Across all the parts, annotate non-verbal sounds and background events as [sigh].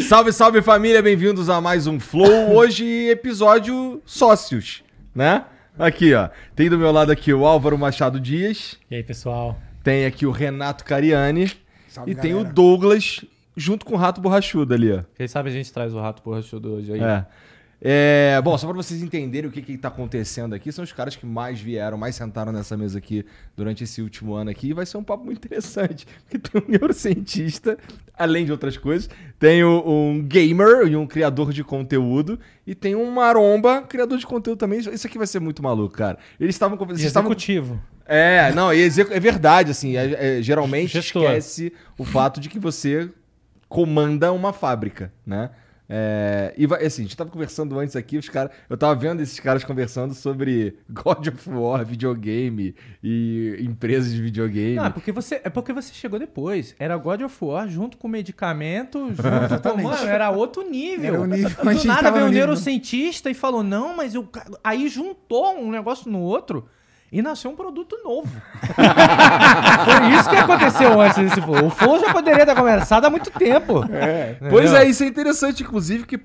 Salve, salve família, bem-vindos a mais um Flow. Hoje, episódio sócios, né? Aqui, ó. Tem do meu lado aqui o Álvaro Machado Dias. E aí, pessoal? Tem aqui o Renato Cariani. Salve, e galera. tem o Douglas, junto com o Rato Borrachudo ali, ó. Quem sabe a gente traz o Rato Borrachudo hoje aí. É. É, bom, só para vocês entenderem o que está acontecendo aqui, são os caras que mais vieram, mais sentaram nessa mesa aqui durante esse último ano aqui. E vai ser um papo muito interessante, [laughs] porque tem um neurocientista, além de outras coisas, tem um gamer e um criador de conteúdo, e tem um maromba, criador de conteúdo também. Isso aqui vai ser muito maluco, cara. Eles estavam... Executivo. Estavam... É, não, é, é verdade, assim, é, é, geralmente Gestor. esquece o fato de que você comanda uma fábrica, né? É, e assim, a gente tava conversando antes aqui, os caras. Eu tava vendo esses caras conversando sobre [laughs] God of War, videogame e empresas de videogame. Não, é porque você, é porque você chegou depois. Era God of War junto com medicamento, junto com. Mano, era outro nível. Era um nível Do nada veio um neurocientista e falou: não, mas eu. Aí juntou um negócio no outro e nasceu um produto novo. [laughs] Foi isso que aconteceu antes desse flow. O flow já poderia ter começado há muito tempo. É. Pois é, isso é interessante, inclusive, que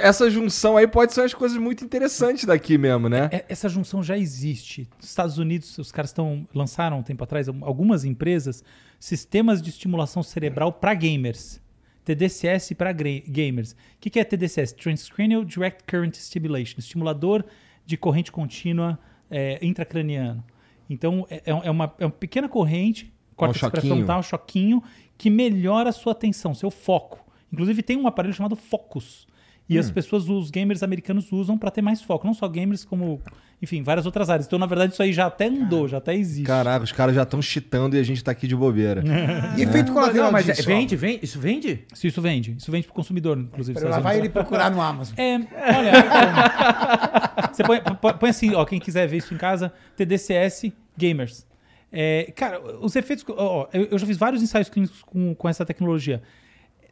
essa junção aí pode ser umas coisas muito interessantes daqui mesmo, né? É, essa junção já existe. Nos Estados Unidos, os caras estão lançaram um tempo atrás algumas empresas sistemas de estimulação cerebral para gamers. TDCS para gamers. O que, que é TDCS? Transcranial Direct Current Stimulation, estimulador de corrente contínua é, intracraniano. Então, é, é, uma, é uma pequena corrente, córtex um pré-frontal, choquinho, que melhora a sua atenção, seu foco. Inclusive, tem um aparelho chamado Focus. E hum. as pessoas, os gamers americanos usam para ter mais foco. Não só gamers, como, enfim, várias outras áreas. Então, na verdade, isso aí já até andou, já até existe. Caraca, os caras já estão cheatando e a gente tá aqui de bobeira. [laughs] e efeito colateral mas disso? Vende, vende, isso vende? Isso, isso vende. Isso vende pro consumidor, inclusive. Lá vai ele procurar no Amazon. É, olha... você põe, põe, assim, ó, quem quiser ver isso em casa, TDCS Gamers. É, cara, os efeitos... Ó, eu já fiz vários ensaios clínicos com, com essa tecnologia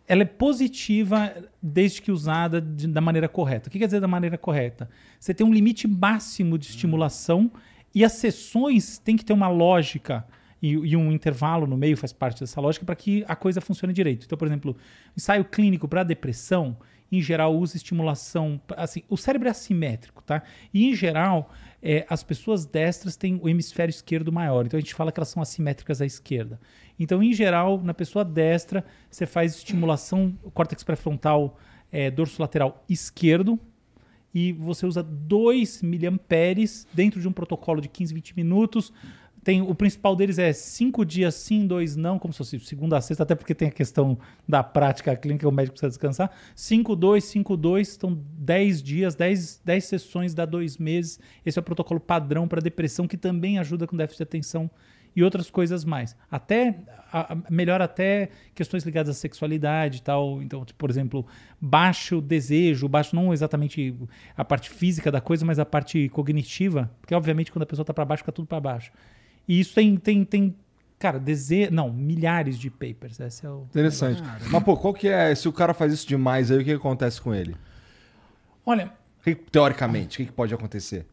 ela é positiva desde que usada de, da maneira correta. O que quer dizer da maneira correta? Você tem um limite máximo de estimulação e as sessões têm que ter uma lógica e, e um intervalo no meio faz parte dessa lógica para que a coisa funcione direito. Então, por exemplo, ensaio clínico para depressão, em geral, usa estimulação. Assim, o cérebro é assimétrico, tá? E, em geral, é, as pessoas destras têm o hemisfério esquerdo maior. Então, a gente fala que elas são assimétricas à esquerda. Então, em geral, na pessoa destra, você faz estimulação córtex pré-frontal é, dorso lateral esquerdo e você usa 2 miliamperes dentro de um protocolo de 15, 20 minutos. Tem, o principal deles é cinco dias sim, dois não, como se fosse segunda a sexta, até porque tem a questão da prática clínica, o médico precisa descansar. 5, 2, 5, 2, estão 10 dias, 10, 10 sessões, dá dois meses. Esse é o protocolo padrão para depressão, que também ajuda com déficit de atenção e outras coisas mais. Até a, a, melhora até questões ligadas à sexualidade e tal. Então, tipo, por exemplo, baixo desejo, baixo não exatamente a parte física da coisa, mas a parte cognitiva, porque obviamente quando a pessoa tá para baixo, fica tudo para baixo. E isso tem, tem, tem cara, dezenas, não, milhares de papers. Esse é o Interessante. Mas pô, qual que é, se o cara faz isso demais aí, o que acontece com ele? Olha, que, teoricamente, o que, que pode acontecer?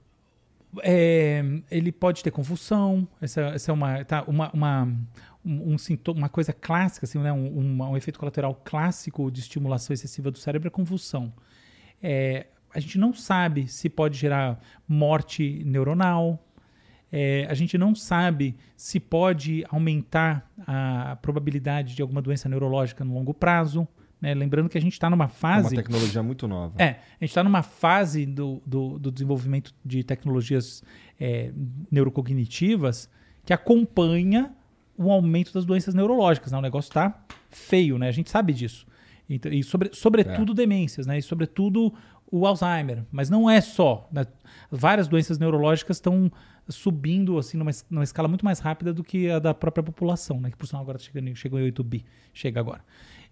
É, ele pode ter convulsão. Essa, essa é uma, tá, uma, uma, um, um sintoma, uma coisa clássica, assim, né? Um, um, um, efeito colateral clássico de estimulação excessiva do cérebro é convulsão. É, a gente não sabe se pode gerar morte neuronal. É, a gente não sabe se pode aumentar a probabilidade de alguma doença neurológica no longo prazo. Né? Lembrando que a gente está numa fase. É uma tecnologia muito nova. É, a gente está numa fase do, do, do, desenvolvimento de tecnologias é, neurocognitivas que acompanha o aumento das doenças neurológicas. Né? O negócio está feio, né? A gente sabe disso. Então, e sobre, sobretudo é. demências, né? E sobretudo o Alzheimer. Mas não é só. Né? Várias doenças neurológicas estão subindo assim numa, numa, escala muito mais rápida do que a da própria população, né? Que por sinal agora chega, chegou em 8 bi. Chega agora.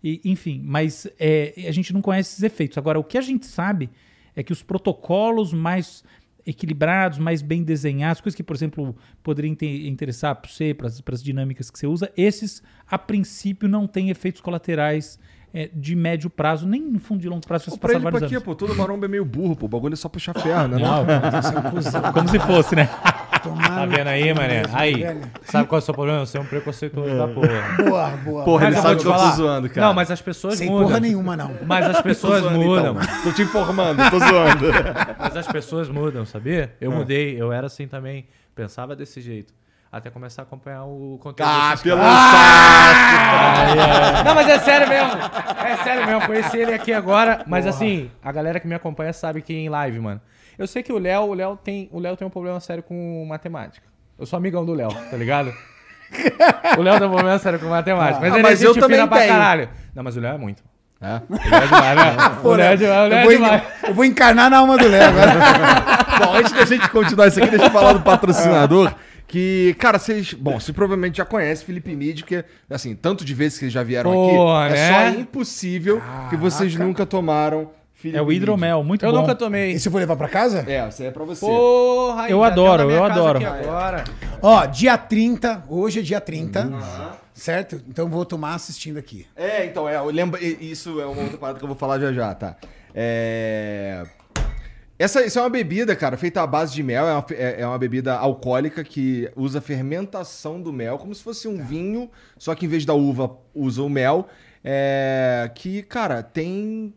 E, enfim, mas é, a gente não conhece esses efeitos. Agora, o que a gente sabe é que os protocolos mais equilibrados, mais bem desenhados, coisas que, por exemplo, poderiam interessar para você, para as dinâmicas que você usa, esses, a princípio, não têm efeitos colaterais é, de médio prazo, nem no fundo de longo prazo. Pô, pra ele pra quê, pô? Todo maromba é meio burro, pô. O bagulho é só puxar ferro, né? Não, [laughs] não. Como se fosse, né? Tá vendo aí, mané? Aí, sabe qual é o seu problema? Você é um preconceituoso da porra. Boa, boa. Porra, ele sabe que eu tô zoando, cara. Não, mas as pessoas Sem mudam. porra nenhuma, não. Mas as pessoas zoando, mudam. Então. Tô te informando, tô zoando. [laughs] mas as pessoas mudam, sabia? Eu ah. mudei, eu era assim também. Pensava desse jeito até começar a acompanhar o conteúdo. Ah, pelo ah! Não, mas é sério mesmo. É sério mesmo. Conheci ele aqui agora. Mas Porra. assim, a galera que me acompanha sabe que em live, mano. Eu sei que o Léo, o Léo tem, o Léo tem um problema sério com matemática. Eu sou amigão do Léo, tá ligado? o Léo tem um problema sério com matemática. Mas, ah, ele é mas é eu também pra tenho. caralho. Não, mas o Léo é muito. É? O Léo é demais, né? O Léo é demais. O Léo é demais. Eu vou encarnar na alma do Léo agora. [laughs] Bom, antes da gente continuar isso aqui, deixa eu falar do patrocinador. Que, cara, vocês. Bom, você provavelmente já conhece Felipe Mid, que, assim, tanto de vezes que eles já vieram aqui, né? é só impossível Caraca. que vocês nunca tomaram Felipe é o hidromel, muito eu bom. Eu nunca tomei. E se eu vou levar pra casa? É, você é pra você. Porra, eu adoro, eu adoro. Agora. Ó, dia 30, hoje é dia 30, uhum. certo? Então vou tomar assistindo aqui. É, então, é, lembra, isso é uma outra parada que eu vou falar já já, tá? É. Essa, isso é uma bebida, cara, feita à base de mel. É uma, é, é uma bebida alcoólica que usa fermentação do mel, como se fosse um tá. vinho, só que em vez da uva usa o mel. É, que, cara, tem.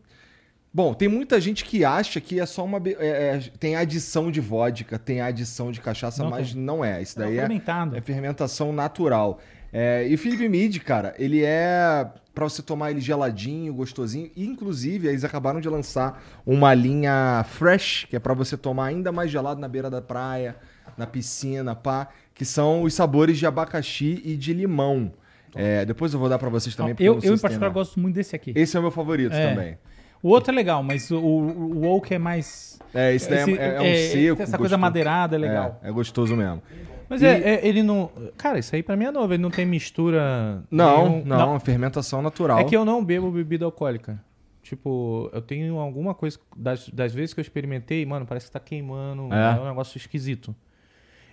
Bom, tem muita gente que acha que é só uma. É, é, tem adição de vodka, tem adição de cachaça, não mas tem. não é. Isso daí é, é, fermentação natural. É, e o Felipe Mid, cara, ele é para você tomar ele geladinho, gostosinho. E, inclusive, eles acabaram de lançar uma linha fresh, que é para você tomar ainda mais gelado na beira da praia, na piscina, pá, que são os sabores de abacaxi e de limão. É, depois eu vou dar para vocês também. Eu, eu em particular, gosto muito desse aqui. Esse é o meu favorito é. também. O outro é legal, mas o, o Oak é mais. É, esse daí é, é, é um seco. Essa coisa madeirada é legal. É, é gostoso mesmo. Mas e... é, é, ele não. Cara, isso aí pra mim é novo. Ele não tem mistura. Não, nenhum... não, não, fermentação natural. É que eu não bebo bebida alcoólica. Tipo, eu tenho alguma coisa. Das, das vezes que eu experimentei, mano, parece que tá queimando. É, é um negócio esquisito.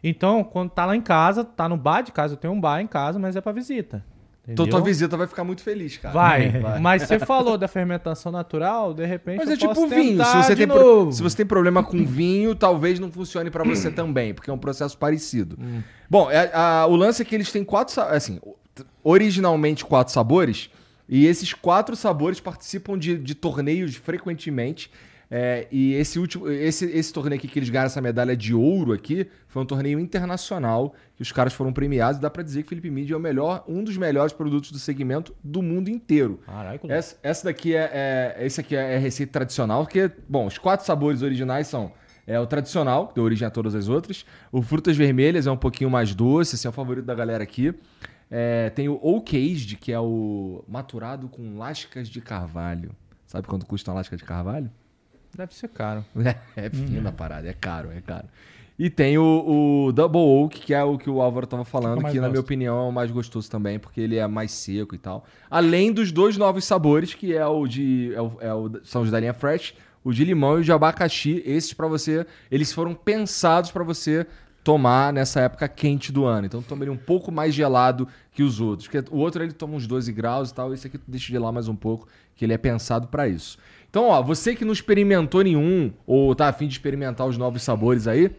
Então, quando tá lá em casa, tá no bar de casa, eu tenho um bar em casa, mas é pra visita. Entendeu? Tua visita vai ficar muito feliz, cara. Vai. [laughs] vai. Mas você falou da fermentação natural, de repente. Mas é tipo vinho. Se você, tem pro... se você tem problema com vinho, talvez não funcione para você [clears throat] também, porque é um processo parecido. Hum. Bom, é, a, o lance é que eles têm quatro. Assim, originalmente quatro sabores. E esses quatro sabores participam de, de torneios frequentemente. É, e esse último, esse, esse torneio aqui que eles ganharam essa medalha de ouro aqui, foi um torneio internacional que os caras foram premiados. E dá para dizer que Felipe Midi é o melhor, um dos melhores produtos do segmento do mundo inteiro. Caraca, essa, essa daqui é, é, esse aqui é, é receita tradicional, porque, bom, os quatro sabores originais são é o tradicional, que deu origem a todas as outras. O frutas vermelhas é um pouquinho mais doce, esse é o favorito da galera aqui. É, tem o Oak Aged, que é o maturado com lascas de carvalho. Sabe quanto custa uma lasca de carvalho? Deve ser caro. [laughs] É, é fina a parada, é caro, é caro. E tem o, o Double Oak, que é o que o Álvaro tava falando, Que na minha opinião é o mais gostoso também, porque ele é mais seco e tal. Além dos dois novos sabores, que é o de. é o- é o- são os da linha Fresh, o de limão e o de abacaxi. Esses pra você. Eles foram pensados pra você tomar nessa época quente do ano. Então toma ele um pouco mais gelado que os outros. Porque o outro ele toma uns 12 graus e tal. Esse aqui deixa gelar mais um pouco, que ele é pensado pra isso. Então, ó, você que não experimentou nenhum, ou tá afim de experimentar os novos sabores aí,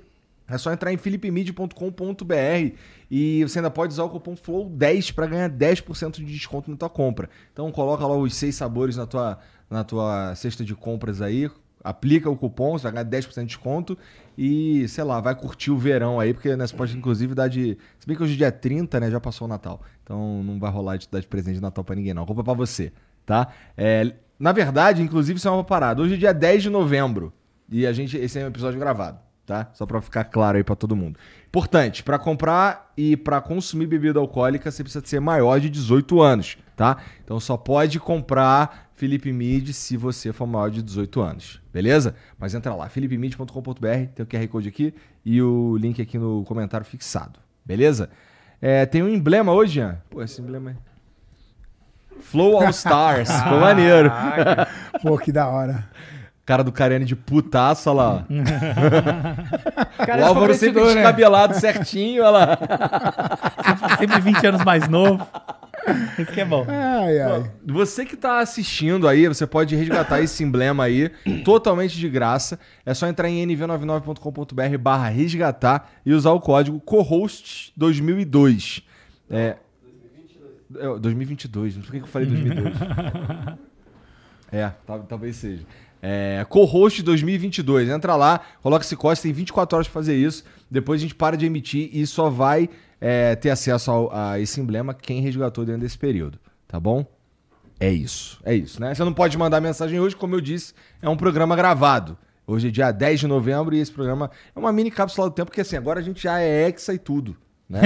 é só entrar em philipemid.com.br e você ainda pode usar o cupom FLOW10 para ganhar 10% de desconto na tua compra. Então coloca lá os seis sabores na tua, na tua cesta de compras aí, aplica o cupom, você vai ganhar 10% de desconto e, sei lá, vai curtir o verão aí, porque nessa pode inclusive dar de... Se bem que hoje é dia 30, né, já passou o Natal. Então não vai rolar de dar de presente de Natal pra ninguém não. Compra pra você, tá? É, na verdade, inclusive, isso é uma parada. Hoje é dia 10 de novembro e a gente... Esse é um episódio gravado tá? Só pra ficar claro aí pra todo mundo. Importante, pra comprar e pra consumir bebida alcoólica, você precisa ser maior de 18 anos, tá? Então só pode comprar Felipe Mid se você for maior de 18 anos, beleza? Mas entra lá, philipemid.com.br, tem o QR Code aqui e o link aqui no comentário fixado, beleza? É, tem um emblema hoje, Jean. Pô, esse emblema aí. Flow All Stars, ficou maneiro. Pô, que da hora. Cara do Cariani de putaço, olha lá. [laughs] Cara, o Álvaro sempre né? descabelado certinho, olha lá. Sempre 20 anos mais novo. Isso que é bom. Ai, ai. Você que tá assistindo aí, você pode resgatar esse emblema aí, totalmente de graça. É só entrar em nv99.com.br barra resgatar e usar o código COHOST2002. É... é, 2022, não sei por que eu falei 2002. [laughs] é, tal- talvez seja. É, CoHost 2022. Entra lá, coloca esse código, tem 24 horas pra fazer isso. Depois a gente para de emitir e só vai é, ter acesso ao- a esse emblema quem resgatou dentro desse período. Tá bom? É isso. É isso, né? Você não pode mandar mensagem hoje, como eu disse, é um programa gravado. Hoje é dia 10 de novembro e esse programa é uma mini cápsula do tempo, porque assim, agora a gente já é hexa e tudo, né?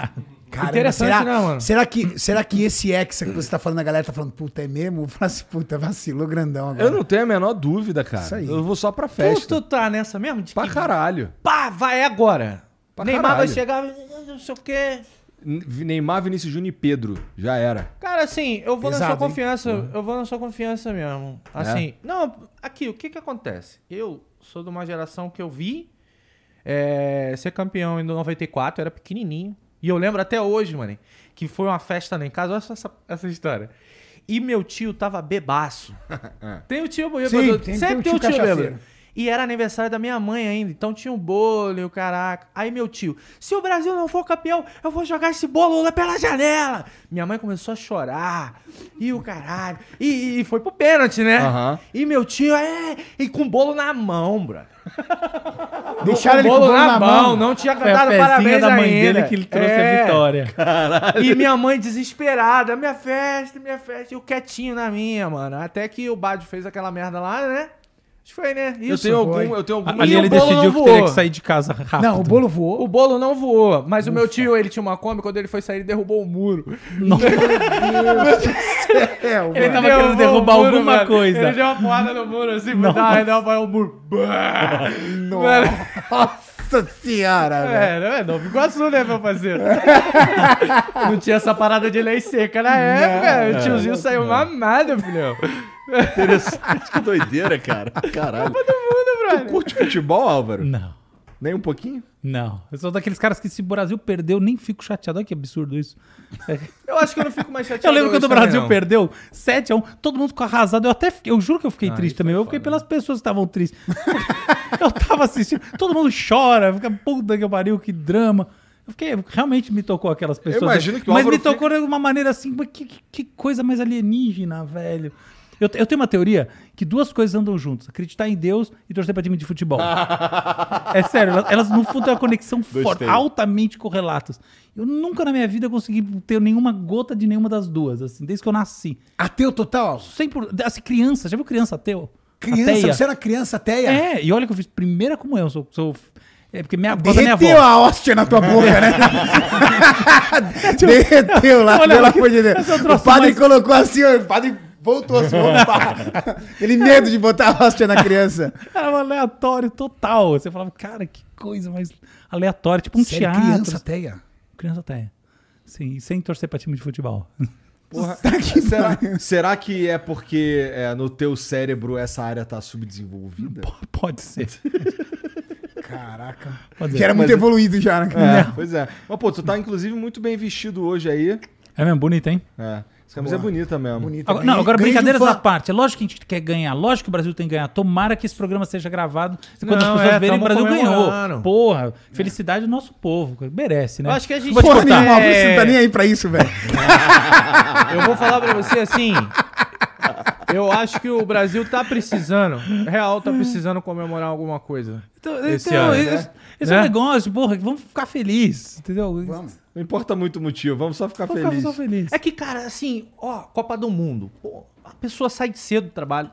[laughs] Caramba, Interessante, será, né, mano? Será que, será que esse hexa que você tá falando, a galera tá falando, puta, é mesmo? [laughs] Fala assim, puta, vacilou grandão agora. eu não tenho a menor dúvida, cara. Isso aí. Eu vou só pra festa. tu tá nessa mesmo? De Pra que, caralho. pá, vai agora. Pra Neymar caralho. vai chegar, não sei o quê. Neymar, Vinícius Júnior e Pedro. Já era. Cara, assim, eu vou na Pesado, sua hein? confiança. Eu vou na sua confiança mesmo. Assim, não, aqui, o que que acontece? Eu sou de uma geração que eu vi é, ser campeão em 94, eu era pequenininho. E eu lembro até hoje, mano, que foi uma festa lá em casa. Olha só essa, essa história. E meu tio tava bebaço. [laughs] Tem o tio bêbado. Sempre tem tem o tio tio bêbado. E era aniversário da minha mãe ainda, então tinha um bolo e o caraca. Aí meu tio, se o Brasil não for campeão, eu vou jogar esse bolo lá pela janela. Minha mãe começou a chorar. E o caralho. E, e foi pro pênalti, né? Aham. E meu tio, é. E com o bolo na mão, bro. Deixaram ele com o bolo na mão, não tinha Foi a cantado parabéns da mãe ainda. dele que ele trouxe É. a vitória. E minha mãe desesperada, minha festa, minha festa, e eu quietinho na minha, mano. Até que o Bad fez aquela merda lá, né? Acho que foi, né? eu Isso. tenho algum, foi. eu tenho algum. Ali E o ele decidiu não que teria que sair de casa rápido. Não, o bolo voou. O bolo não voou, mas o meu tio, ele tinha uma Kombi, quando ele foi sair, ele derrubou o muro. É, o Ele mano. tava querendo derrubar o muro, alguma mano. coisa. Ele deu uma porrada no muro assim, foi dar, ele deu uma porrada no muro. Mano, Nossa senhora, velho. É, não é Nova Iguaçu, né, meu parceiro? [laughs] não tinha essa parada de lei seca na época. o tiozinho saiu mamado, filhão. Interessante, que doideira, cara. Caralho. Tu curte futebol, Álvaro? Não, Nem um pouquinho? não. Eu sou daqueles caras que se o Brasil perdeu, nem fico chateado. Olha que absurdo isso. [laughs] Eu acho que eu não fico mais chateado. Eu lembro quando o Brasil não. perdeu 7x1, todo mundo ficou arrasado. Eu até fiquei, eu juro que eu fiquei Ah, triste também. Eu fiquei foda, pelas pessoas que estavam tristes. [laughs] eu tava assistindo, todo mundo chora, fica puta que pariu, que drama. Eu fiquei, realmente me tocou aquelas pessoas. imagino que o Mas Álvaro me tocou de uma maneira assim, mas que, que- que coisa mais alienígena, velho. Eu, eu tenho uma teoria que duas coisas andam juntas: acreditar em Deus e torcer pra time de futebol. [laughs] é sério, elas, elas, no fundo têm uma conexão forte, altamente correlatas. Eu nunca na minha vida consegui ter nenhuma gota de nenhuma das duas, assim, desde que eu nasci. Ateu total? Sempre, assim, criança, já viu criança ateu? Criança, Ateia? você era criança ateia? É, e olha que eu fiz primeira comunhão, sou, sou é porque minha, por minha Derreteu avó. a hóstia na tua boca, né? [laughs] [laughs] Derreteu lá, Olha, pelo amor de Deus. é o padre mais- colocou assim, o padre Voltou a se voltar. [laughs] Aquele medo de botar a hóstia na criança. Era um aleatório total. Você falava, cara, que coisa mais aleatória. Tipo um Sério, teatro. criança teia. Criança até. Sim, sem torcer pra time de futebol. [laughs] Porra, Tá que será, será que é porque é, no teu cérebro essa área tá subdesenvolvida? P- Pode ser. [laughs] Caraca. Pode Que era muito Mas- evoluído já, né? É, pois é. Mas, pô, tu tá inclusive muito bem vestido hoje aí. É mesmo, bonito, hein? É. Essa camisa Boa. é bonita mesmo. Bonito. Agora, não, agora um brincadeiras fã. à parte. É lógico que a gente quer ganhar. Lógico que o Brasil tem que ganhar. Tomara que esse programa seja gravado. Quando Não, as pessoas é, verem, o Brasil ganhou. Porra, felicidade do nosso povo. Merece, né? Eu acho que a gente. Porra nenhuma, É. você não tá nem aí pra isso, velho. Eu vou falar pra você assim. Eu acho que o Brasil tá precisando, real, tá precisando comemorar alguma coisa. Então, esse então, ano, esse, né? esse é um Né? negócio, porra, vamos ficar felizes, entendeu? Vamos. Não importa muito o motivo, vamos só ficar Vamos ficar felizes. só felizes. É que, cara, assim, ó, Copa do Mundo. Pô, a pessoa sai de cedo do trabalho.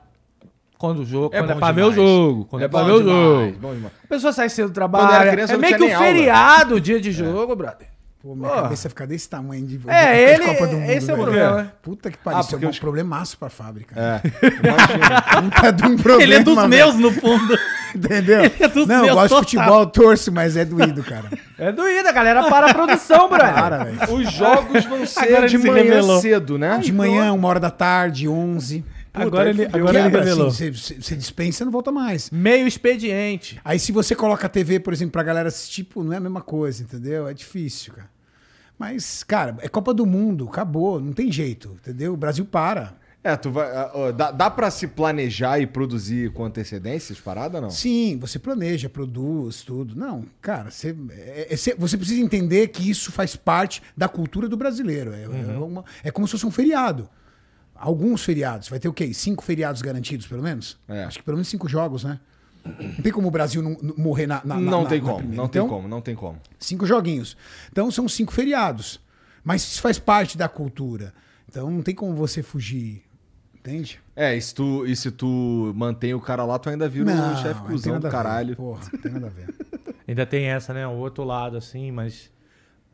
Quando o jogo, quando é pra ver o demais. jogo. Quando é, pra bom ver o demais, jogo. bom demais. A pessoa sai cedo do trabalho. Eu criança, é meio que um aula. feriado, dia de jogo, brother. Pô, minha Porra. cabeça fica desse tamanho de, de É, ele- Copa do Mundo, esse é o velho. problema, né? Puta que pariu, Ah, isso é um os- problemaço pra fábrica. É, [laughs] imagina. Puta de um problema, Ele é dos meus, no fundo. [laughs] [laughs] Entendeu? É não, eu gosto total. de futebol, eu torço, mas é doído, cara. É doído, a galera para a produção, [laughs] brother. Para, velho. Os jogos vão ser Agora de se manhã revelou. cedo, né? De manhã, uma hora da tarde, 11. agora aí ele, agora ele Quebra, revelou. assim, você, você dispensa e não volta mais. Meio expediente. Aí se você coloca a TV, por exemplo, pra galera assistir, pô, não é a mesma coisa, entendeu? É difícil, cara. Mas, cara, é Copa do Mundo, acabou, não tem jeito, entendeu? O Brasil para. É, tu vai. ah, dá, dá pra se planejar e produzir com antecedência as paradas, não? Sim, você planeja, produz, tudo. Não, cara, você, é- é- você- precisa entender que isso faz parte da cultura do brasileiro. É, é uma- é como se fosse um feriado. Alguns feriados. Vai ter o quê? Cinco feriados garantidos, pelo menos? É. Acho que pelo menos cinco jogos, né? Não tem como o Brasil não, não morrer na, na- não na- tem na como, não tem Então, como, não tem como. Cinco joguinhos. Então são cinco feriados. Mas isso faz parte da cultura. Então não tem como você fugir. Entende? É, e se tu, e se tu mantém o cara lá, tu ainda vira um chefe cuzão do a ver. caralho. Porra, não tem nada a ver. [laughs] Ainda tem essa, né? O outro lado, assim, mas.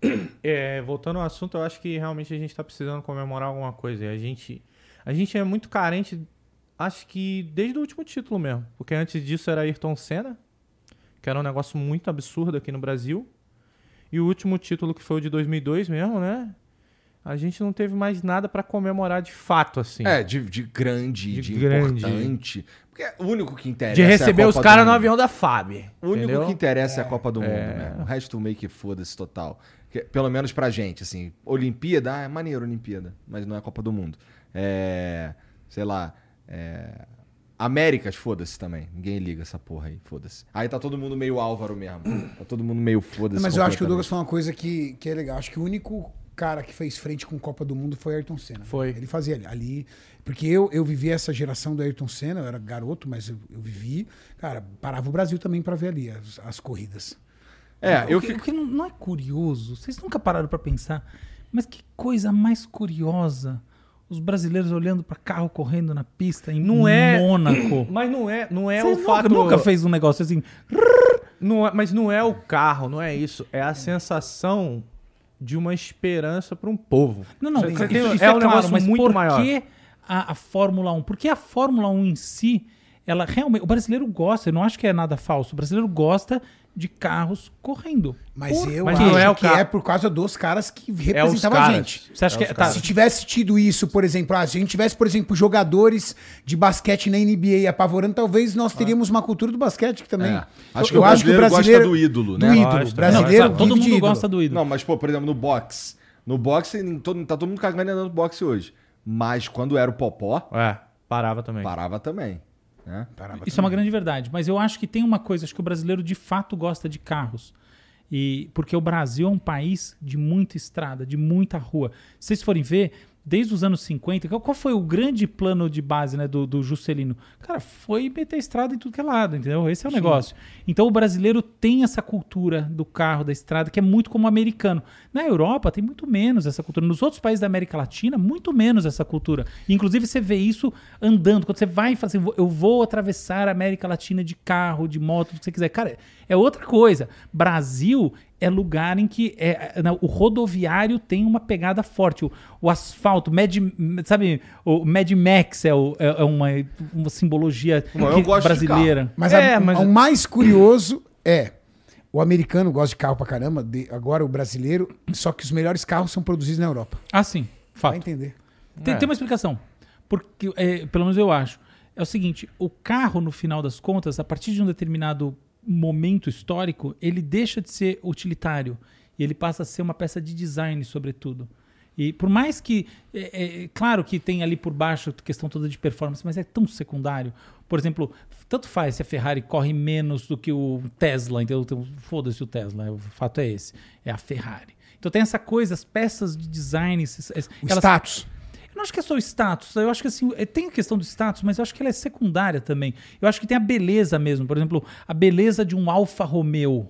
[clears throat] É, voltando ao assunto, eu acho que realmente a gente tá precisando comemorar alguma coisa. E a gente, a gente é muito carente, acho que desde o último título mesmo. Porque antes disso era Ayrton Senna, que era um negócio muito absurdo aqui no Brasil. E o último título, que foi o de 2002 mesmo, né? A gente não teve mais nada pra comemorar de fato, assim. É, de, de grande, De de, grande. importante. Porque o único que interessa de receber é a os caras no avião da FAB. O único entendeu? que interessa é, a Copa do Mundo, É. né? O resto meio que foda-se total. Que- pelo menos pra gente, assim. Olimpíada, ah, é maneiro Olimpíada, mas não é a Copa do Mundo. É. Sei lá. É. Américas, foda-se também. Ninguém liga essa porra aí, foda-se. Aí tá todo mundo meio Álvaro mesmo. Tá todo mundo meio foda-se. Mas eu acho que o Douglas falou uma coisa que, que é legal. Acho que o único cara que fez frente com Copa do Mundo foi Ayrton Senna. Foi. Ele fazia ali- ali. Porque eu, eu vivi essa geração do Ayrton Senna, eu era garoto, mas eu, eu vivi. Cara, parava o Brasil também pra ver ali as, as corridas. É, eu o que, fico. o que não, não é curioso, vocês nunca pararam pra pensar, mas que coisa mais curiosa. Os brasileiros olhando pra carro correndo na pista em Não é- Mônaco. [coughs] Mas não é, não é Você o nunca, fato. nunca fez um negócio assim. Não é- mas não é o carro, não é isso. É a sensação de uma esperança para um povo. Não, não, Você isso, tem- isso é é, um claro, negócio mas muito por maior. que a, a Fórmula 1? Porque a Fórmula 1 em si, ela realmente. O brasileiro gosta, eu não acho que é nada falso. O brasileiro gosta de carros correndo. Mas Por eu Mas acho é o que ca- é por causa dos caras que É representavam a caras. gente. Você acha É que tá. Se tivesse tido isso, por exemplo, ah, se a gente tivesse, por exemplo, jogadores de basquete na NBA apavorando, talvez nós teríamos uma cultura do basquete que também. É. Acho que Eu o brasileiro gosta do ídolo, do né? ídolo. Gosta. brasileiro Não, todo mundo ídolo. gosta do ídolo. Não, mas, pô, por exemplo, no boxe. No boxe, todo- tá todo mundo cagando andando no boxe hoje. Mas quando era o Popó, É, parava também. parava também. Né? Parava Isso é uma grande verdade. Mas eu acho que tem uma coisa, acho que o brasileiro de fato gosta de carros. E porque o Brasil é um país de muita estrada, de muita rua. Se vocês forem ver, desde os anos 50, qual- foi o grande plano de base né, do, do Juscelino? Cara, foi meter estrada em tudo que é lado, entendeu? Esse é o negócio. Então o brasileiro tem essa cultura do carro, da estrada, que é muito como o americano. Na Europa tem muito menos essa cultura. Nos outros países da América Latina, muito menos essa cultura. Inclusive você vê isso andando. Quando você vai e fala assim, eu vou atravessar a América Latina de carro, de moto, do que você quiser. Cara, é outra coisa. Brasil é lugar em que é, é, não, o rodoviário tem uma pegada forte. O, o asfalto, Mad, sabe, o Mad Max é, o- é- é uma, uma simbologia Bom, eu que- brasileira. Mas, É, a- mas- o mais curioso é. O americano gosta de carro pra caramba, de- agora o brasileiro, só que os melhores carros são produzidos na Europa. Ah, sim, fato. Vai entender. Tem, É. tem uma explicação. Porque, é, pelo menos eu acho. É o seguinte: o carro, no final das contas, a partir de um determinado momento histórico, ele deixa de ser utilitário. E ele passa a ser uma peça de design, sobretudo. E por mais que. É, é, claro que tem ali por baixo a questão toda de performance, mas é tão secundário. Por exemplo, tanto faz se a Ferrari corre menos do que o Tesla? Então, Foda-se o Tesla, o fato é esse. É a Ferrari. Então tem essa coisa, as peças de design. esses- elas- status. Não acho que é só o status. Eu acho que assim, é- tem a questão do status, mas eu acho que ela é secundária também. Eu acho que tem a beleza mesmo. Por exemplo, a beleza de um Alfa Romeo.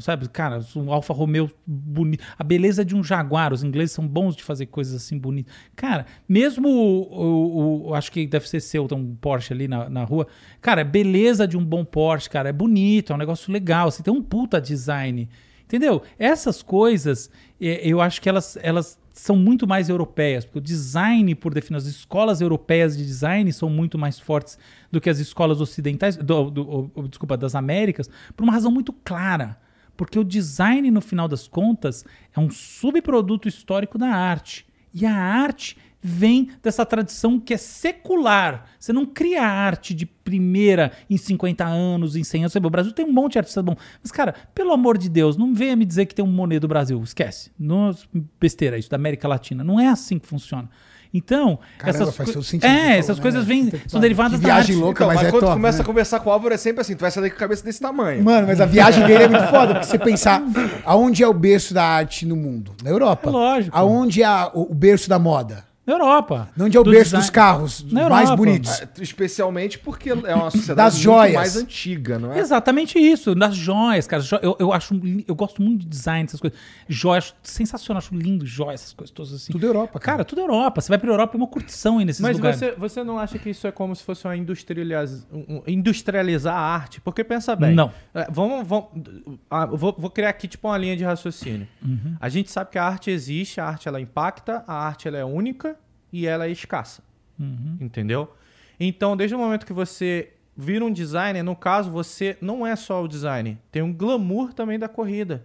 Sabe, cara, um Alfa Romeo bonito. A beleza de um Jaguar. Os ingleses são bons de fazer coisas assim bonitas. Cara, mesmo o, o- o- acho que deve ser seu, tem um Porsche ali na, na rua. Cara, a beleza de um bom Porsche, cara, é bonito, é um negócio legal. Você tem um puta design. Entendeu? Essas coisas, eh, eu acho que elas, elas são muito mais europeias, porque o design, por definição, as escolas europeias de design são muito mais fortes do que as escolas ocidentais, do- do- o- desculpa, das Américas, por uma razão muito clara. Porque o design, no final das contas, é um subproduto histórico da arte. E a arte vem dessa tradição que é secular. Você não cria arte de primeira em 50 anos, em 100 anos. O Brasil tem um monte de artistas bom. Mas, cara, pelo amor de Deus, não venha me dizer que tem um Monet do Brasil. Esquece. Não, besteira isso, da América Latina. Não é assim que funciona. Então, Caramba, essas, todo sentido é, falou, essas né? coisas vêm, são derivadas Que da viagem arte. louca. Então, mas mas é quando tu top, começa né? a conversar com o Álvaro, é sempre assim, tu vai sair daqui com a cabeça desse tamanho. Mano, mas a viagem dele é muito foda, porque você pensar aonde é o berço da arte no mundo? Na Europa. É lógico. Aonde é o berço da moda? Na Europa. Onde é o Do berço design- dos carros Na mais Europa. bonitos? Especialmente porque é uma sociedade Das mais antiga, não é? Exatamente isso, nas joias, cara. Eu, eu acho, eu gosto muito de design, essas coisas. Joias, sensacional, acho lindo joias, essas coisas todas assim. Tudo Europa, cara. Cara, tudo Europa. Você vai pra Europa, é uma curtição aí nesses Mas lugares. você, você não acha que isso é como se fosse uma industrializa- um- um- industrializar a arte? Porque pensa bem. Não. É, vamos, vamos, ah, vou, vou criar aqui tipo uma linha de raciocínio. Uhum. A gente sabe que a arte existe, a arte ela impacta, a arte ela é única e ela é escassa. Uhum. Entendeu? Então, desde o momento que você vira um designer, no caso, você não é só o design, tem um glamour também da corrida.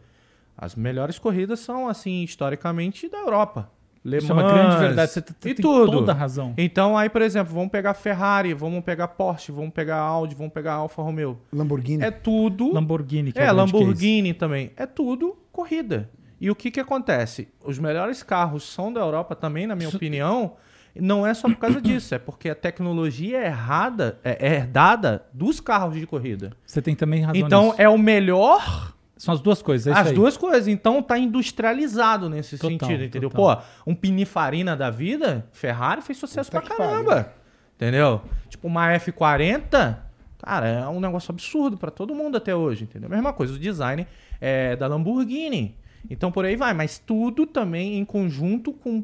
As melhores corridas são, assim, historicamente, da Europa. Le Isso é uma grande verdade. Você e tem tudo. toda a razão. Então, aí, por exemplo, vamos pegar Ferrari, vamos pegar Porsche, vamos pegar Audi, vamos pegar Alfa Romeo. Lamborghini. É tudo. Lamborghini, que é, É, case. Lamborghini também. É tudo corrida. E o que que acontece? Os melhores carros são da Europa também, na minha opinião. Não é só por causa [coughs] disso, é porque a tecnologia é errada, é é herdada dos carros de corrida. Você tem também razão Então nisso. é o melhor São as duas coisas, é isso as aí. duas coisas. Então tá industrializado nesse Total, sentido, entendeu? total. Pô, um Pinifarina da vida, Ferrari fez sucesso Puta pra caramba. Entendeu? Tipo, uma F40, cara, é um negócio absurdo pra todo mundo até hoje, entendeu? Mesma coisa, o design é da Lamborghini. Então por aí vai, mas tudo também em conjunto com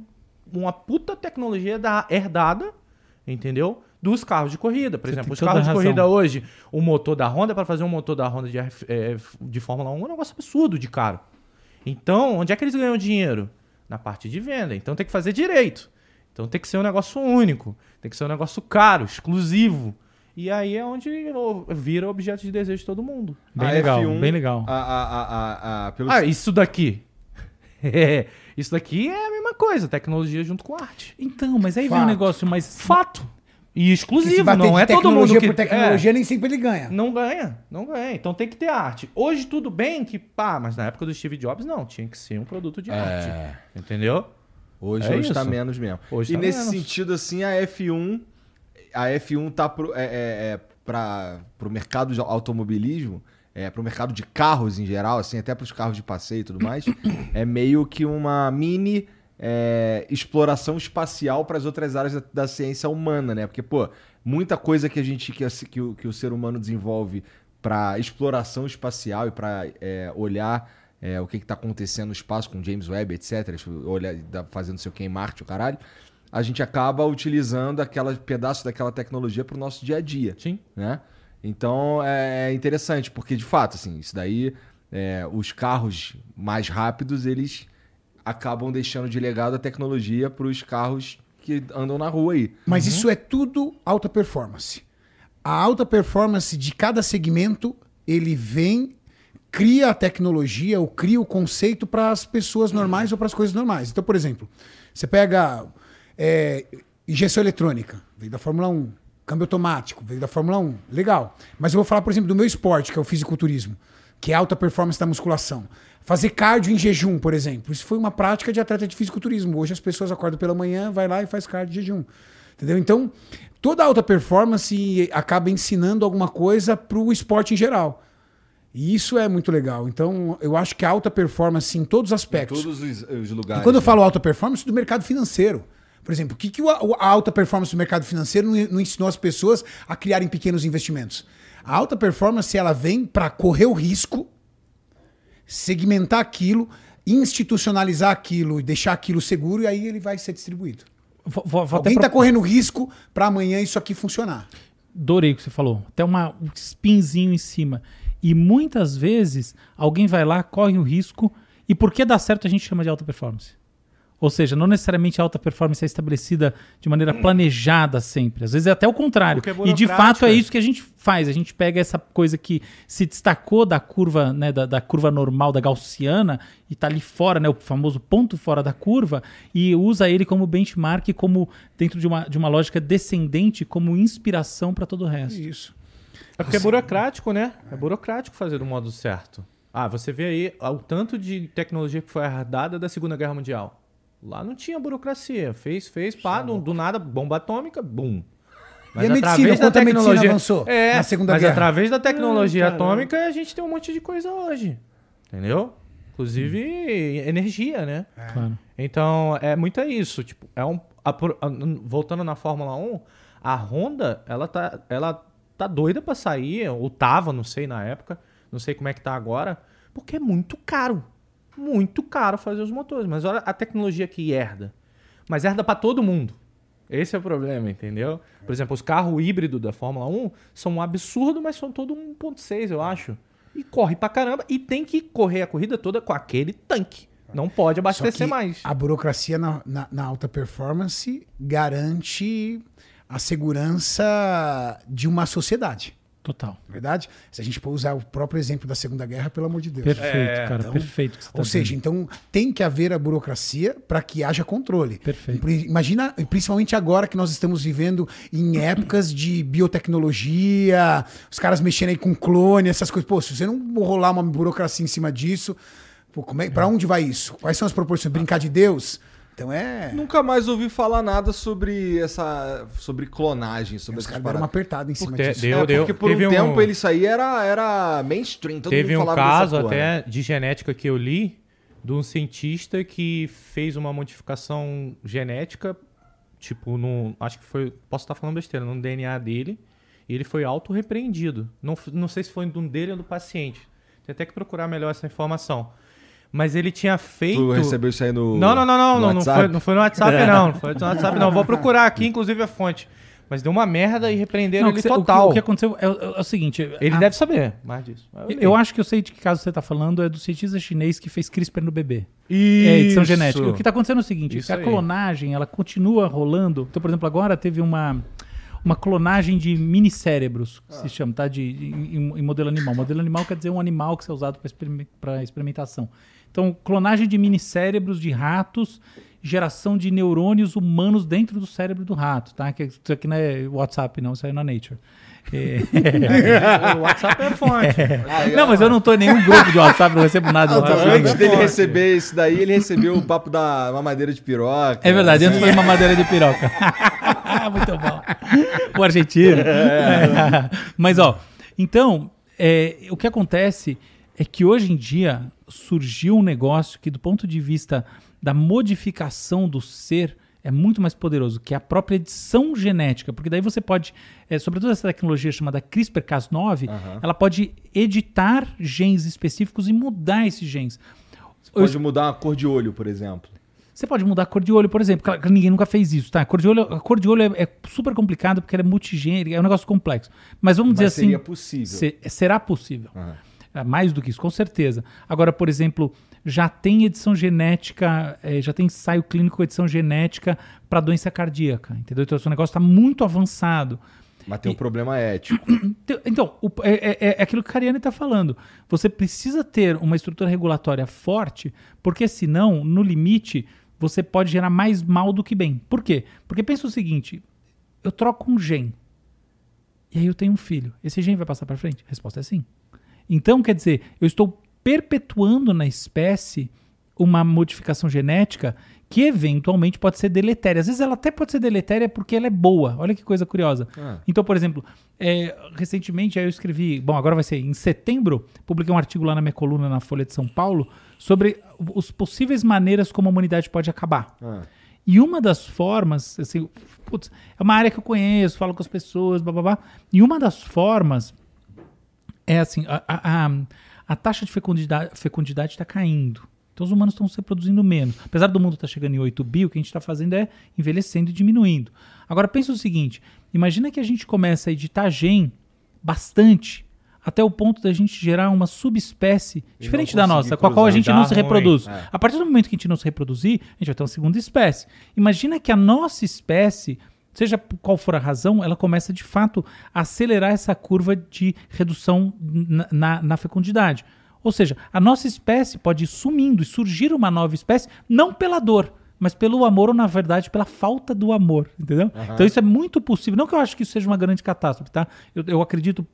uma puta tecnologia da herdada, entendeu? Dos carros de corrida. Por Você exemplo, os carros de razão. corrida hoje, o motor da Honda, para fazer um motor da Honda de, é, de Fórmula 1 é um negócio absurdo de caro. Então, onde é que eles ganham dinheiro? Na parte de venda. Então tem que fazer direito. Então tem que ser um negócio único. Tem que ser um negócio caro, exclusivo. E aí é onde vira objeto de desejo de todo mundo. Bem A legal, F1, bem legal. A, a, a, a, a- pelo Ah, isso daqui. [laughs] isso daqui é a mesma coisa, tecnologia junto com arte. Então, mas aí vem um Fato. negócio mais... Fato. E exclusivo, não é todo tecnologia mundo que por tecnologia, é. nem sempre ele ganha. Não ganha, não ganha. Então tem que ter arte. Hoje tudo bem que, pá, mas na época do Steve Jobs não, tinha que ser um produto de arte. Entendeu? Hoje, É hoje tá menos mesmo. Hoje e tá nesse menos. sentido, assim, a F1, a F1 tá pro, é, é, é, pra, pro mercado de automobilismo, é, pro mercado de carros em geral, assim, até pros carros de passeio e tudo mais, é meio que uma mini é, exploração espacial para as outras áreas da, da ciência humana, né? Porque, pô, muita coisa que a gente, que, a- que o, que o ser humano desenvolve para exploração espacial e para olhar é, o que está acontecendo no espaço com James Webb, etc. Olhar, da- fazendo seu que em Marte, o caralho. A gente acaba utilizando aquela pedaço daquela tecnologia para o nosso dia a dia Sim. né? Então é interessante, porque de fato, assim, isso daí é, os carros mais rápidos, eles acabam deixando de legado a tecnologia para os carros que andam na rua aí. Mas isso é tudo alta performance. A alta performance de cada segmento, ele vem, cria a tecnologia ou cria o conceito para as pessoas normais ou para as coisas normais. Então, por exemplo, você pega é, injeção eletrônica, veio da Fórmula 1. Câmbio automático, veio da Fórmula 1. Legal. Mas eu vou falar, por exemplo, do meu esporte, que é o fisiculturismo, que é alta performance da musculação. Fazer cardio em jejum, por exemplo. Isso foi uma prática de atleta de fisiculturismo. Hoje as pessoas acordam pela manhã, vai lá e faz cardio em jejum. Entendeu? Então, toda alta performance acaba ensinando alguma coisa para o esporte em geral. E isso é muito legal. Então, eu acho que a alta performance em todos os aspectos. Em todos os, os lugares. E quando eu né? falo alta performance, do mercado financeiro. Por exemplo, o que, que a alta performance do mercado financeiro não, ensinou as pessoas a criarem pequenos investimentos? A alta performance ela vem para correr o risco, segmentar aquilo, institucionalizar aquilo e deixar aquilo seguro e aí ele vai ser distribuído. Vou, vou- vou Alguém está pro- correndo risco para amanhã isso aqui funcionar. Adorei o que você falou. Até uma, um spinzinho em cima. E muitas vezes alguém vai lá, corre o risco. E por que dá certo a gente chama de alta performance? Ou seja, não necessariamente a alta performance é estabelecida de maneira planejada sempre. Às vezes é até o contrário. É e de fato é isso que a gente faz. A gente pega essa coisa que se destacou da curva, né, da, da curva normal, da gaussiana, e está ali fora, né, o famoso ponto fora da curva, e usa ele como benchmark, como dentro de uma, de uma lógica descendente, como inspiração para todo o resto. Isso. É porque é burocrático, né? É burocrático fazer do modo certo. Ah, você vê aí o tanto de tecnologia que foi herdada da Segunda Guerra Mundial. Lá não tinha burocracia. Fez, fez, pá, do, do nada, bomba atômica, bum. E a medicina, quanto a medicina avançou é, na Segunda mas Guerra? através da tecnologia Hum, atômica a gente tem um monte de coisa hoje. Entendeu? Inclusive energia, né? Claro. Então, é muito é isso. Tipo, é um, a a- voltando na Fórmula 1, a Honda, ela tá, ela tá doida pra sair, ou tava, não sei na época, não sei como é que tá agora, porque é muito caro. Muito caro fazer os motores. Mas olha a tecnologia que herda. Mas herda pra todo mundo. Esse é o problema, entendeu? Por exemplo, os carros híbridos da Fórmula 1 são um absurdo, mas são todo 1.6, eu acho. E corre pra caramba. E tem que correr a corrida toda com aquele tanque. Não pode abastecer mais. A burocracia na, na- na alta performance garante a segurança de uma sociedade. Total. na Verdade? Se a gente for usar o próprio exemplo da Segunda Guerra, pelo amor de Deus. Perfeito, cara. então, perfeito. o que você tá Ou seja, dizendo. então tem que haver a burocracia para que haja controle. Perfeito. Imagina, principalmente agora que nós estamos vivendo em épocas de biotecnologia, os caras mexendo aí com clone, essas coisas. Pô, se você não rolar uma burocracia em cima disso, é, para onde vai isso? Quais são as proporções? Brincar de Deus? Então é. Nunca mais ouvi falar nada sobre essa. sobre clonagem, sobre Os caras deram uma apertada em cima Porque disso. deu- é, porque por teve um um- tempo ele isso aí era, era mainstream. Todo Teve mundo um caso porra, né? até de genética que eu li de um cientista que fez uma modificação genética, tipo, no. Acho que foi. Posso estar falando besteira, no DNA dele. E ele foi autorrepreendido. Não, não sei se foi de um dele ou do paciente. Tem até que procurar melhor essa informação. Mas ele tinha feito. Tu recebeu isso aí no. Não, não, não, não, não, não, foi, não foi no WhatsApp, não. Não foi no WhatsApp, não. Vou procurar aqui, inclusive, a fonte. Mas deu uma merda e repreenderam Não, ele que, você- o que- total. o que aconteceu é, o- é o seguinte. Ele a- deve saber mais disso. Eu, li. acho que eu sei de que caso você está falando, é do cientista chinês que fez CRISPR no bebê. Isso. É edição genética. O que está acontecendo é o seguinte: a aí. clonagem ela continua rolando. Então, por exemplo, agora teve uma, uma clonagem de mini cérebros, que se chama, tá? De, de- em, em modelo animal. Modelo animal quer dizer um animal que é usado para experimentação. Então, clonagem de mini cérebros de ratos, geração de neurônios humanos dentro do cérebro do rato, tá? Que isso aqui não é WhatsApp, não, isso aí é na Nature. É. [laughs] O WhatsApp é fonte. Não, mas eu não tô em nenhum grupo de WhatsApp, não recebo nada do WhatsApp. Antes dele receber isso daí, ele recebeu o papo da mamadeira de piroca. É verdade, antes foi uma madeira de piroca. [laughs] Muito bom. O argentino. É. Mas, ó, então, é, o que acontece é que hoje em dia surgiu um negócio que, do ponto de vista da modificação do ser, é muito mais poderoso, que é a própria edição genética. Porque daí você pode, é, sobretudo essa tecnologia chamada CRISPR-Cas9, ela pode editar genes específicos e mudar esses genes. Pode mudar a cor de olho, por exemplo. Você pode mudar a cor de olho, por exemplo. Claro ninguém nunca fez isso, tá? A cor de olho, a cor de olho é, é super complicado porque ela é multigênica, é um negócio complexo. Mas vamos Mas dizer assim. seria possível. se- será possível. Aham. É, Mais do que isso, com certeza. Agora, por exemplo, já tem edição genética, eh, já tem ensaio clínico com edição genética para doença cardíaca, entendeu? Então, esse negócio está muito avançado. Mas tem um problema [clears throat] ético. Então- o- é, é- é aquilo que a Cariane está falando. Você precisa ter uma estrutura regulatória forte, porque senão, no limite, você pode gerar mais mal do que bem. Por quê? Porque pensa o seguinte: eu troco um gen, e aí eu tenho um filho. Esse gen vai passar para frente? A resposta é sim. Então, quer dizer, eu estou perpetuando na espécie uma modificação genética que eventualmente pode ser deletéria. Às vezes ela até pode ser deletéria porque ela é boa. Olha que coisa curiosa. Ah. Então, por exemplo, é, recentemente aí eu escrevi, bom, agora vai ser em setembro, publiquei um artigo lá na minha coluna na Folha de São Paulo sobre os possíveis maneiras como a humanidade pode acabar. Ah. E uma das formas, assim, putz, é uma área que eu conheço, falo com as pessoas, babá. E uma das formas é assim, a, a, a- taxa de fecundidade está caindo. Então os humanos estão se reproduzindo menos. Apesar do mundo estar chegando em 8 bi, o que a gente está fazendo é envelhecendo e diminuindo. Agora pensa o seguinte, imagina que a gente começa a editar gen bastante, até o ponto da gente gerar uma subespécie diferente da nossa, com a qual a gente não se reproduz. É. A partir do momento que a gente não se reproduzir, a gente vai ter uma segunda espécie. Imagina que a nossa espécie, seja qual for a razão, ela começa de fato a acelerar essa curva de redução na, na- na fecundidade. Ou seja, a nossa espécie pode ir sumindo e surgir uma nova espécie, não pela dor, mas pelo amor, ou na verdade, pela falta do amor. Entendeu? Então isso é muito possível. Não que eu acho que isso seja uma grande catástrofe, tá? Eu, eu acredito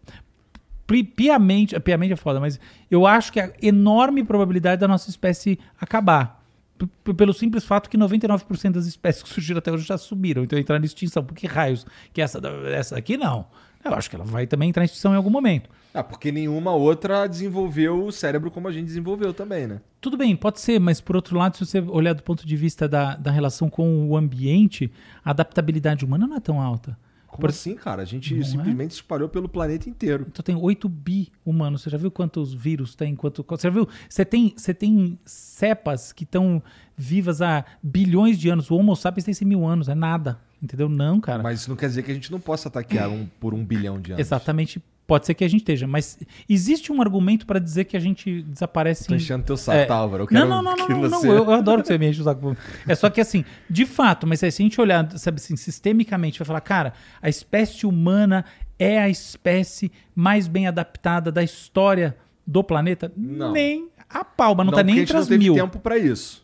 piamente, piamente é foda, mas eu acho que a enorme probabilidade da nossa espécie acabar. Pelo simples fato que 99% das espécies que surgiram até hoje já subiram, então entraram em extinção. Por que raios? Que essa, essa aqui não. Eu acho que ela vai também entrar em extinção em algum momento. Ah, porque nenhuma outra desenvolveu o cérebro como a gente desenvolveu também, né? Tudo bem, pode ser, mas por outro lado, se você olhar do ponto de vista da, da relação com o ambiente, a adaptabilidade humana não é tão alta. Como Por- assim, cara? A gente Não é? simplesmente espalhou pelo planeta inteiro. Então tem 8 bi humanos. Você já viu quantos vírus tem? Quanto, você já viu? Você tem, você tem cepas que estão vivas há bilhões de anos. O Homo sapiens tem 100 mil anos. É nada. Entendeu? Não, cara. Mas isso não quer dizer que a gente não possa ataquear um por um bilhão de anos. Exatamente. Pode ser que a gente esteja. Mas existe um argumento para dizer que a gente desaparece Tô em enchendo teu saco, É. tá, Álvaro? Eu quero não, não, não, que não, não, você... Eu, eu adoro que você me enche o saco. É só que assim, de fato, mas se a gente olhar, sabe assim, sistemicamente, vai falar, cara, a espécie humana é a espécie mais bem adaptada da história do planeta? Não. Nem a palma, não, Não, tá nem entre as não mil. tempo pra isso.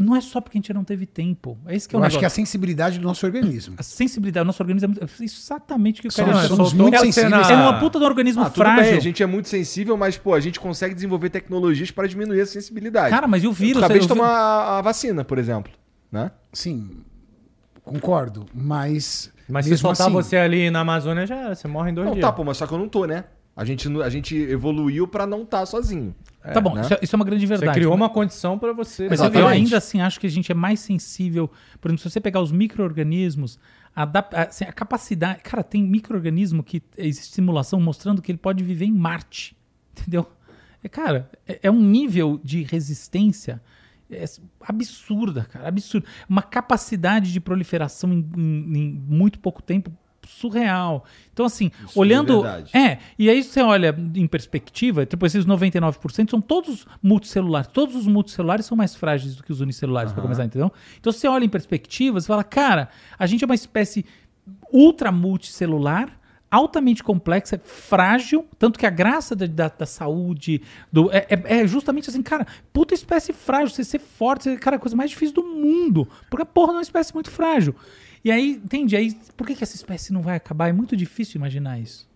Não é só porque a gente não teve tempo. É isso que é Eu o acho que a negócio. sensibilidade do nosso organismo. A sensibilidade do nosso organismo é muito- é exatamente o que eu Somos- quero dizer. somos muito você sensíveis. É uma puta um organismo Ah, tudo frágil. bem, a gente é muito sensível, mas, pô, a gente consegue desenvolver tecnologias para diminuir a sensibilidade. Cara, mas e o vírus? Eu acabei de vi- tomar a, a vacina, por exemplo, né? Sim, concordo, mas. Mas se soltar assim, você ali na Amazônia, já era, você morre em dois Não, dias. tá, pô, mas só que eu não tô, né? A gente, a gente evoluiu pra não estar sozinho. Tá bom, né? isso, é, isso é uma grande Você verdade. criou uma condição pra você. Mas eu- eu Exatamente. ainda assim acho que a gente é mais sensível. Por exemplo, se você pegar os micro-organismos, a- assim, a capacidade. Cara, tem micro-organismo que existe simulação mostrando que ele pode viver em Marte. [laughs] Entendeu? É, cara, é, é um nível de resistência é, absurda, cara. Absurda. Uma capacidade de proliferação em, em- em muito pouco tempo surreal. Então, assim, Isso olhando. é. É, e aí você olha em perspectiva, tipo, esses 99% são todos multicelulares. Todos os multicelulares são mais frágeis do que os unicelulares, pra começar, entendeu? Então você olha em perspectiva, você fala, cara, a gente é uma espécie ultra multicelular, altamente complexa, frágil, tanto que a graça da, da, da saúde do, é, é- é justamente assim, cara, puta espécie frágil, você ser forte, você, cara, é a coisa mais difícil do mundo, porque a porra é uma espécie muito frágil. E aí, entende? Aí, por que, que essa espécie não vai acabar? É muito difícil imaginar isso.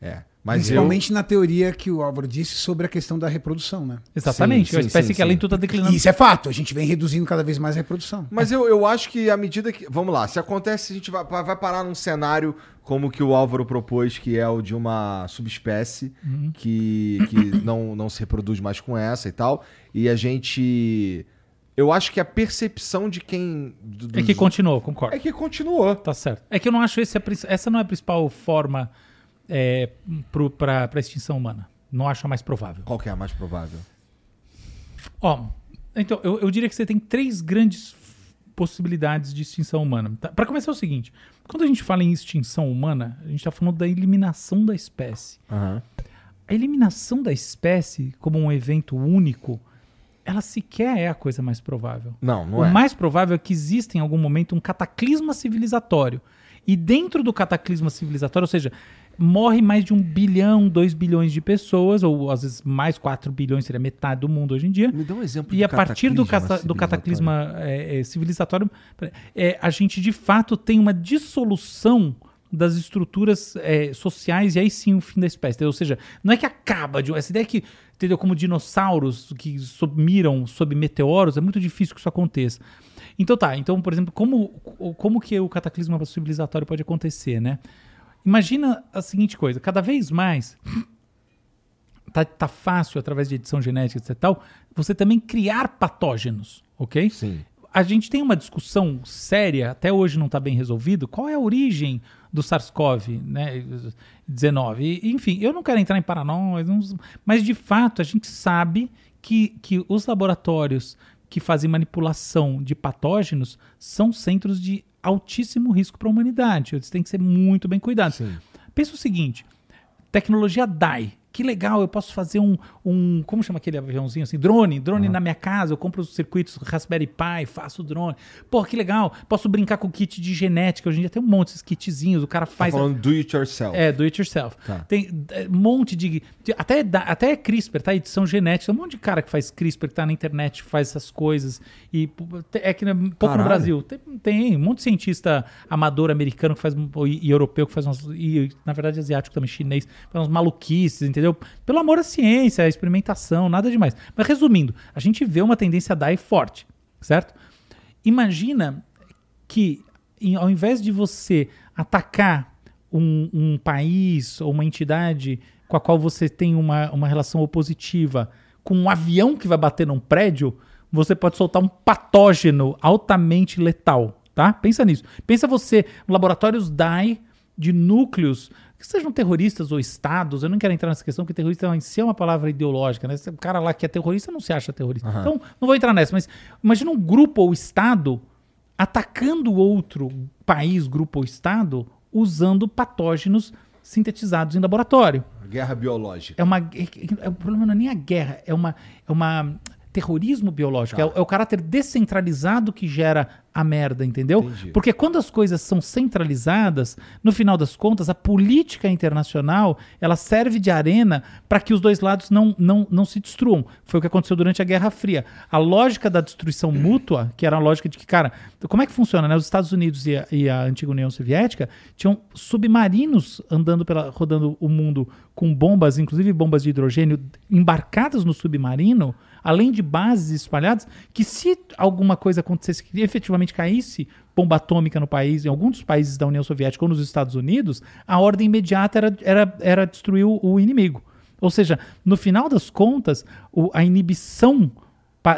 É. Mas Principalmente na teoria que o Álvaro disse sobre a questão da reprodução, né? Exatamente, Sim, é uma espécie sim, que além de tudo tá E declinando. isso é fato, a gente vem reduzindo cada vez mais a reprodução. Mas eu, eu acho que à medida que. Vamos lá, se acontece, a gente vai, vai parar num cenário como que o Álvaro propôs, que é o de uma subespécie Uhum. que, que não, não se reproduz mais com essa e tal. E a gente. Eu acho que a percepção de quem. do- É dos- que continuou, concordo. é que continuou. Tá certo. É que eu não acho esse a essa não é a principal forma é, para a extinção humana. Não acho a mais provável. Qual que é a mais provável? Ó, então, eu, eu diria que você tem três grandes possibilidades de extinção humana. Tá? Para começar é o seguinte, quando a gente fala em extinção humana, a gente está falando da eliminação da espécie. Aham. a eliminação da espécie como um evento único, ela sequer é a coisa mais provável. Não, não o é. mais provável é que exista em algum momento um cataclisma civilizatório. E dentro do cataclisma civilizatório, ou seja, morre mais de um bilhão, dois bilhões de pessoas, ou às vezes mais quatro bilhões, seria metade do mundo hoje em dia. Me dá um exemplo E de a partir do, cata- do cataclisma é, é, civilizatório, é, a gente de fato tem uma dissolução das estruturas é, sociais e aí sim o fim da espécie. Ou seja, não é que acaba de. Essa ideia que, entendeu? Como dinossauros que sumiram sob meteoros, é muito difícil que isso aconteça. Então tá, então, por exemplo, como, como que o cataclisma civilizatório pode acontecer, né? Imagina a seguinte coisa: cada vez mais tá, tá fácil, através de edição genética, e tal, você também criar patógenos, ok? Sim. A gente tem uma discussão séria, até hoje não está bem resolvido, qual é a origem do SARS-CoV, né, 19. E, enfim, eu não quero entrar em paranoia, mas de fato a gente sabe que, que os laboratórios que fazem manipulação de patógenos são centros de altíssimo risco para a humanidade. Eles têm que ser muito bem cuidados. Sim. Pensa o seguinte: tecnologia DAI. Que legal, eu posso fazer um, um como chama aquele aviãozinho assim? Drone, drone na minha casa, eu compro os circuitos Raspberry Pi, faço o drone. Pô, que legal, posso brincar com kit de genética, hoje em dia tem um monte desses kitzinhos, o cara Tá faz... falando do it yourself. É, do it yourself. Tá. Tem é, um monte de. de- até, até CRISPR, tá? Edição genética. Um monte de cara que faz CRISPR, que tá na internet, faz essas coisas. E é que né, pouco Caralho. no Brasil. Tem, tem um monte de cientista amador americano que faz. E, e europeu que faz umas. E, na verdade, asiático também, chinês, faz umas maluquices, entendeu? Pelo amor à ciência, à experimentação, nada demais. Mas resumindo, a gente vê uma tendência DAI forte, certo? Imagina que em- ao invés de você atacar um, um país ou uma entidade com a qual você tem uma, uma relação opositiva com um avião que vai bater num prédio, você pode soltar um patógeno altamente letal, tá? Pensa nisso. Pensa você, laboratórios DAI de núcleos que sejam terroristas ou estados, eu não quero entrar nessa questão, porque terrorista em si é uma palavra ideológica, né? O cara lá que é terrorista não se acha terrorista. Então, não vou entrar nessa, mas imagina um grupo ou estado atacando outro país, grupo ou estado, usando patógenos sintetizados em laboratório. Guerra biológica. É uma. é- é- o problema não é nem a guerra, é uma. É uma terrorismo biológico. É, o- é o caráter descentralizado que gera a merda, entendeu? Entendi. Porque quando as coisas são centralizadas, no final das contas, a política internacional ela serve de arena para que os dois lados não, não, não se destruam. Foi o que aconteceu durante a Guerra Fria. A lógica da destruição [clears throat] mútua, que era a lógica de que, cara, como é que funciona? Né? Os Estados Unidos e a, e a antiga União Soviética tinham submarinos andando pela, rodando o mundo com bombas, inclusive bombas de hidrogênio, embarcadas no submarino, além de bases espalhadas, que se alguma coisa acontecesse que efetivamente caísse bomba atômica no país, em algum dos países da União Soviética ou nos Estados Unidos, a ordem imediata era, era, era destruir o, o inimigo. Ou seja, no final das contas, o- a inibição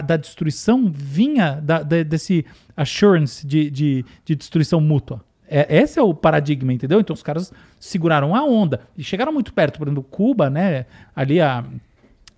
da destruição vinha da- da- desse assurance de, de, de destruição mútua. É, esse é o paradigma, entendeu? Então os caras seguraram a onda e chegaram muito perto. Por exemplo, Cuba, né? Ali a,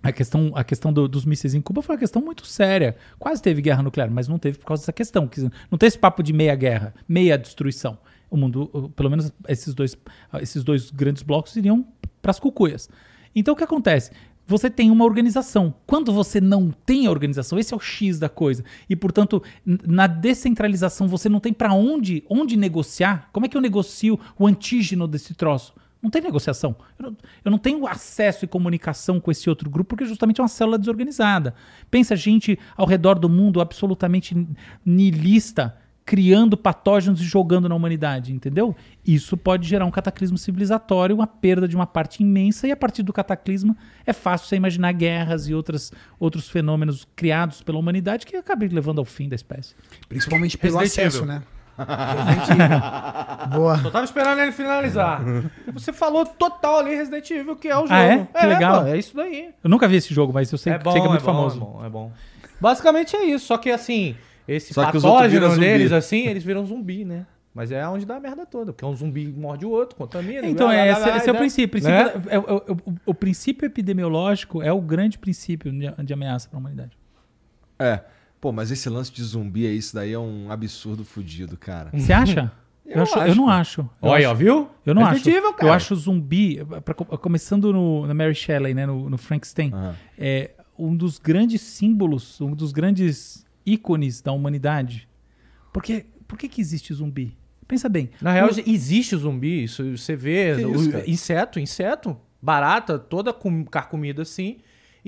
a questão, a questão do- dos mísseis em Cuba foi uma questão muito séria. Quase teve guerra nuclear, mas não teve por causa dessa questão. que Não tem esse papo de meia guerra, meia destruição. O mundo, pelo menos esses dois, esses dois grandes blocos iriam para as cucuias. Então o que acontece? Você tem uma organização. Quando você não tem a organização, esse é o X da coisa. E, portanto, na descentralização, você não tem para onde, onde negociar. Como é que eu negocio o antígeno desse troço? Não tem negociação. Eu não, eu não tenho acesso e comunicação com esse outro grupo porque justamente é uma célula desorganizada. Pensa gente ao redor do mundo absolutamente nihilista, criando patógenos e jogando na humanidade, entendeu? Isso pode gerar um cataclismo civilizatório, uma perda de uma parte imensa, e a partir do cataclisma é fácil você imaginar guerras e outras, outros fenômenos criados pela humanidade que acabem levando ao fim da espécie. Principalmente pelo Resident Evil. né? [laughs] Boa. Eu tava esperando ele finalizar. Você falou total ali Resident Evil, que é o jogo. Ah, é? Que legal. pô, é isso daí. Eu nunca vi esse jogo, mas eu sei, é bom, sei que é muito bom, famoso. É bom, é bom. Basicamente é isso, só que assim, esse Só patógeno deles, assim, eles viram zumbi, né? Mas é onde dá a merda toda, porque um zumbi morde o outro, contamina. Então, blá, é, blá, esse, blá, esse é o né? princípio. O, Né? princípio é- é- é- o- o princípio epidemiológico é o grande princípio de, de ameaça para a humanidade. É. Pô, mas esse lance de zumbi aí, isso daí é um absurdo fudido, cara. Você acha? Eu, acho- eu não acho. Eu Olha, acho- ó, viu? Eu não Resident acho. Cara. Eu acho zumbi, pra- começando no, na Mary Shelley, né, no, no Frankenstein, Aham. é um dos grandes símbolos, um dos grandes ícones da humanidade. Porque, por que, que existe zumbi? Pensa bem. Na real, O- existe o zumbi, isso você vê. O- isso, inseto, inseto, barata, toda com, carcomida assim.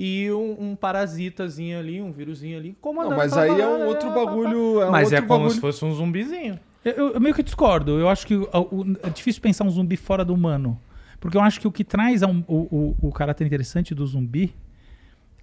E um, um parasitazinho ali, um vírusinho ali, comandando. Não, mas aí é um outro pá, pá, pá. bagulho. É um Mas outro é como bagulho. se fosse um zumbizinho. Eu, eu- meio que discordo. Eu acho que o- o- é difícil pensar um zumbi fora do humano. Porque eu acho que o que traz um- o, o, o caráter interessante do zumbi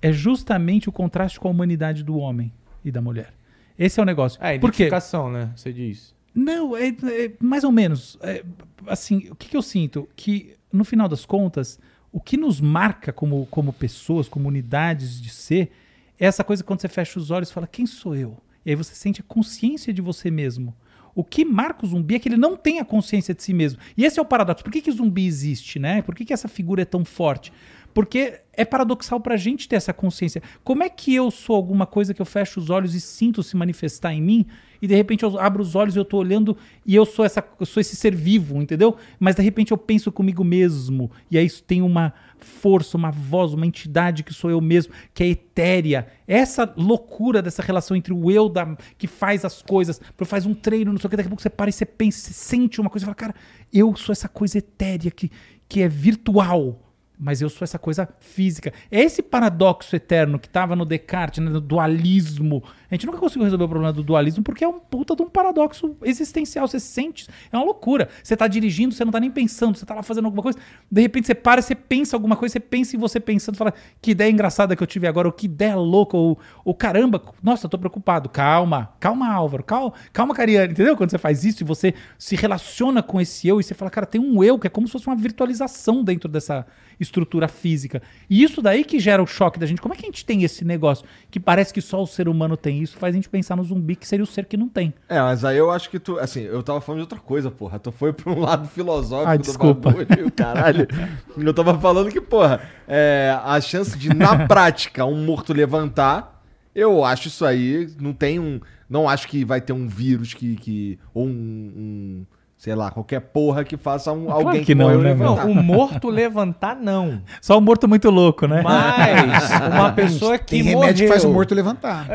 é justamente o contraste com a humanidade do homem e da mulher. Esse é o negócio. É, Por quê? identificação, né? Você diz. Não, é, é mais ou menos. É, assim, o que, que eu sinto? Que, no final das contas, o que nos marca como, como pessoas, como unidades de ser, é essa coisa quando você fecha os olhos e fala, quem sou eu? E aí você sente a consciência de você mesmo. O que marca o zumbi é que ele não tem a consciência de si mesmo. E esse é o paradoxo. Por que, que o zumbi existe, né? Por que, que essa figura é tão forte? Porque é paradoxal pra gente ter essa consciência. Como é que eu sou alguma coisa que eu fecho os olhos e sinto se manifestar em mim e de repente eu abro os olhos e eu tô olhando e eu sou essa eu sou esse ser vivo, entendeu? Mas de repente eu penso comigo mesmo e aí tem uma força, uma voz, uma entidade que sou eu mesmo, que é etérea. Essa loucura dessa relação entre o eu da, que faz as coisas, faz um treino, não sei o que, daqui a pouco você para e você pensa, você sente uma coisa e fala, cara, eu sou essa coisa etérea que, que é virtual mas eu sou essa coisa física. É esse paradoxo eterno que estava no Descartes, né, no dualismo. A gente nunca conseguiu resolver o problema do dualismo porque é um puta de um paradoxo existencial. Você sente, é uma loucura. Você tá dirigindo, você não tá nem pensando, você tá lá fazendo alguma coisa, de repente você para, você pensa alguma coisa, você pensa em você pensando, fala, que ideia engraçada que eu tive agora, ou que ideia louca, ou, ou caramba, nossa, tô preocupado. Calma, calma, Álvaro, calma, calma, Cariane, entendeu? Quando você faz isso e você se relaciona com esse eu e você fala, cara, tem um eu que é como se fosse uma virtualização dentro dessa estrutura física. E isso daí que gera o choque da gente. Como é que a gente tem esse negócio que parece que só o ser humano tem? Isso faz a gente pensar no zumbi, que seria o ser que não tem. É, mas aí eu acho que tu. Assim, eu tava falando de outra coisa, porra. Tu foi pra um lado filosófico do desculpa. bagulho, caralho. [laughs] Eu tava falando que, porra, é, a chance de, na [laughs] prática, um morto levantar, eu acho isso aí. Não tem um. Não acho que vai ter um vírus que. que ou um. um, sei lá, qualquer porra que faça um, Claro alguém que não, morreu né, levantar. Não, o morto levantar, não. [laughs] Só o morto muito louco, né? Mas [laughs] uma pessoa que Tem remédio que faz o morreu- morto levantar.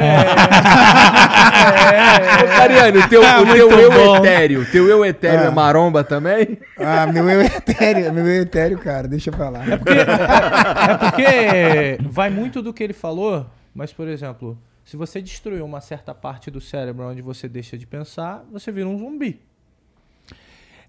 Ô, Cariane, o teu, Ah, o teu eu bom. etéreo, teu eu etéreo Ah. é maromba também? Ah, meu eu é etéreo, meu eu é etéreo, cara, deixa eu falar. É porque vai muito do que ele falou, mas, por exemplo, se você destruir uma certa parte do cérebro onde você deixa de pensar, você vira um zumbi.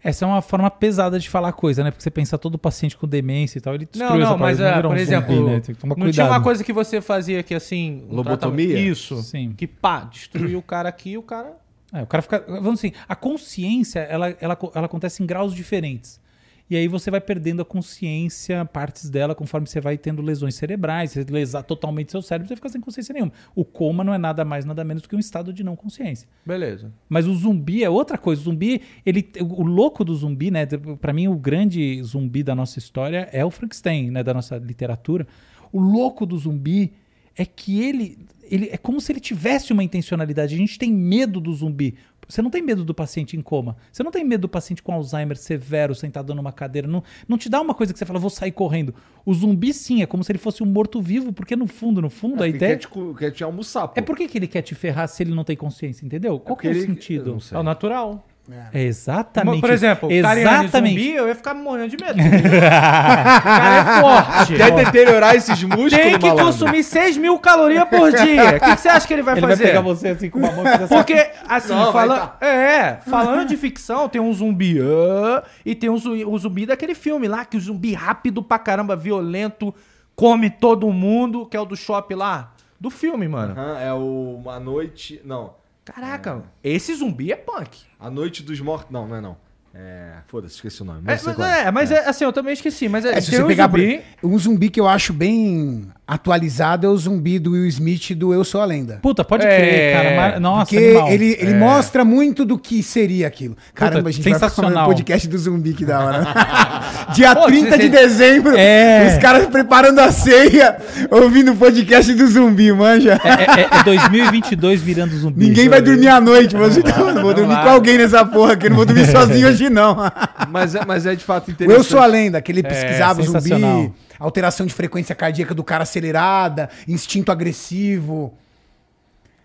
Essa é uma forma pesada de falar coisa, né? Porque você pensa todo paciente com demência e tal, ele destruiu Não, não, mas, é, vira um por exemplo, zumbi, né? Tem que tomar não cuidado. tinha uma coisa que você fazia que assim... um Lobotomia? tratamento- Isso. Sim. Que pá, destruiu o cara aqui e o cara... É, o cara fica. Vamos assim, a consciência, ela, ela, ela acontece em graus diferentes. E aí você vai perdendo a consciência, partes dela, conforme você vai tendo lesões cerebrais, você lesar totalmente seu cérebro, você fica sem consciência nenhuma. O coma não é nada mais, nada menos do que um estado de não consciência. Beleza. Mas o zumbi é outra coisa. O zumbi, ele, o louco do zumbi, né? Pra mim, o grande zumbi da nossa história é o Frankenstein, né? Da nossa literatura. O louco do zumbi é que ele, ele é como se ele tivesse uma intencionalidade. A gente tem medo do zumbi. Você não tem medo do paciente em coma. Você não tem medo do paciente com Alzheimer severo, sentado numa cadeira. Não, não te dá uma coisa que você fala, vou sair correndo. O zumbi, sim, é como se ele fosse um morto-vivo, porque no fundo, no fundo, a Ele ideia. quer te, quer te almoçar, pô. É por que, ele quer te ferrar se ele não tem consciência, entendeu? Qual que é o ele- sentido? É o natural. É exatamente. Por exemplo, exatamente. zumbi, eu ia ficar morrendo de medo. [laughs] o cara é forte. Quer deteriorar esses músculos, Tem que malandro? consumir 6 mil calorias por dia. O que, que você acha que ele vai Ele vai fazer? pegar você assim com uma mão e assim. Porque, assim, Não, vai fala... é, falando de ficção, tem um zumbi ah, e tem um zu- o zumbi daquele filme lá, que o zumbi rápido pra caramba, violento, come todo mundo, que é o do shopping lá. Do filme, mano. É o A Noite... Não. Caraca, esse zumbi é punk. A Noite dos Mortos... Não, não é não. É... Foda-se, esqueci o nome. É, Não sei mas é, mas é, assim, eu também esqueci. Mas é, É, se tem você um pegar zumbi... um zumbi que eu acho bem atualizado é o zumbi do Will Smith do Eu Sou a Lenda. Puta, pode É, crer, cara. Mas- Nossa, Porque animal. ele, ele mostra muito do que seria aquilo. Caramba, a gente vai sensacional. no podcast do zumbi que da hora. [laughs] Dia Pô, 30 você- de dezembro, É. os caras preparando a ceia, ouvindo o podcast do zumbi, manja. É, é- é 2022 virando zumbi. Ninguém vai dormir à noite, mas então, eu vou dormir vai. com alguém nessa porra, que eu não vou dormir [laughs] sozinho hoje não. Mas é, mas é de fato O interessante. Eu Sou a Lenda, que ele pesquisava o sensacional. zumbi, alteração de frequência cardíaca do cara acelerada, instinto agressivo.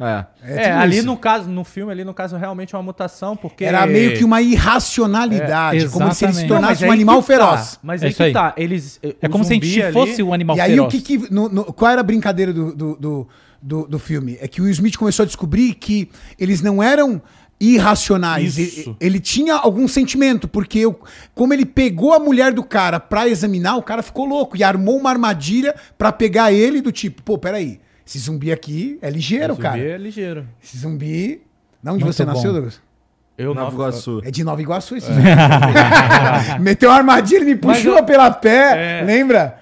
É. É, tudo ali isso. no caso, no filme, ali no caso, realmente é uma mutação, porque. Era meio que uma irracionalidade, É, como se ele se tornasse um aí animal tá. feroz. Mas É aí isso que aí. tá. Eles, É como se a gente fosse o animal E aí, feroz. o que que. no- no- qual era a brincadeira do, do, do, do- do filme? É que o Will Smith começou a descobrir que eles não eram irracionais. Isso. Ele, ele tinha algum sentimento, porque eu- como ele pegou a mulher do cara pra examinar, o cara ficou louco e armou uma armadilha pra pegar ele do tipo, pô, peraí, esse zumbi aqui é ligeiro, Zumbi cara. é ligeiro. Esse zumbi. De onde Muito você bom. nasceu, Douglas? Eu Nova não. Iguaçu. É de Nova Iguaçu esse zumbi. [laughs] Meteu uma armadilha, me puxou eu- pela pé, lembra?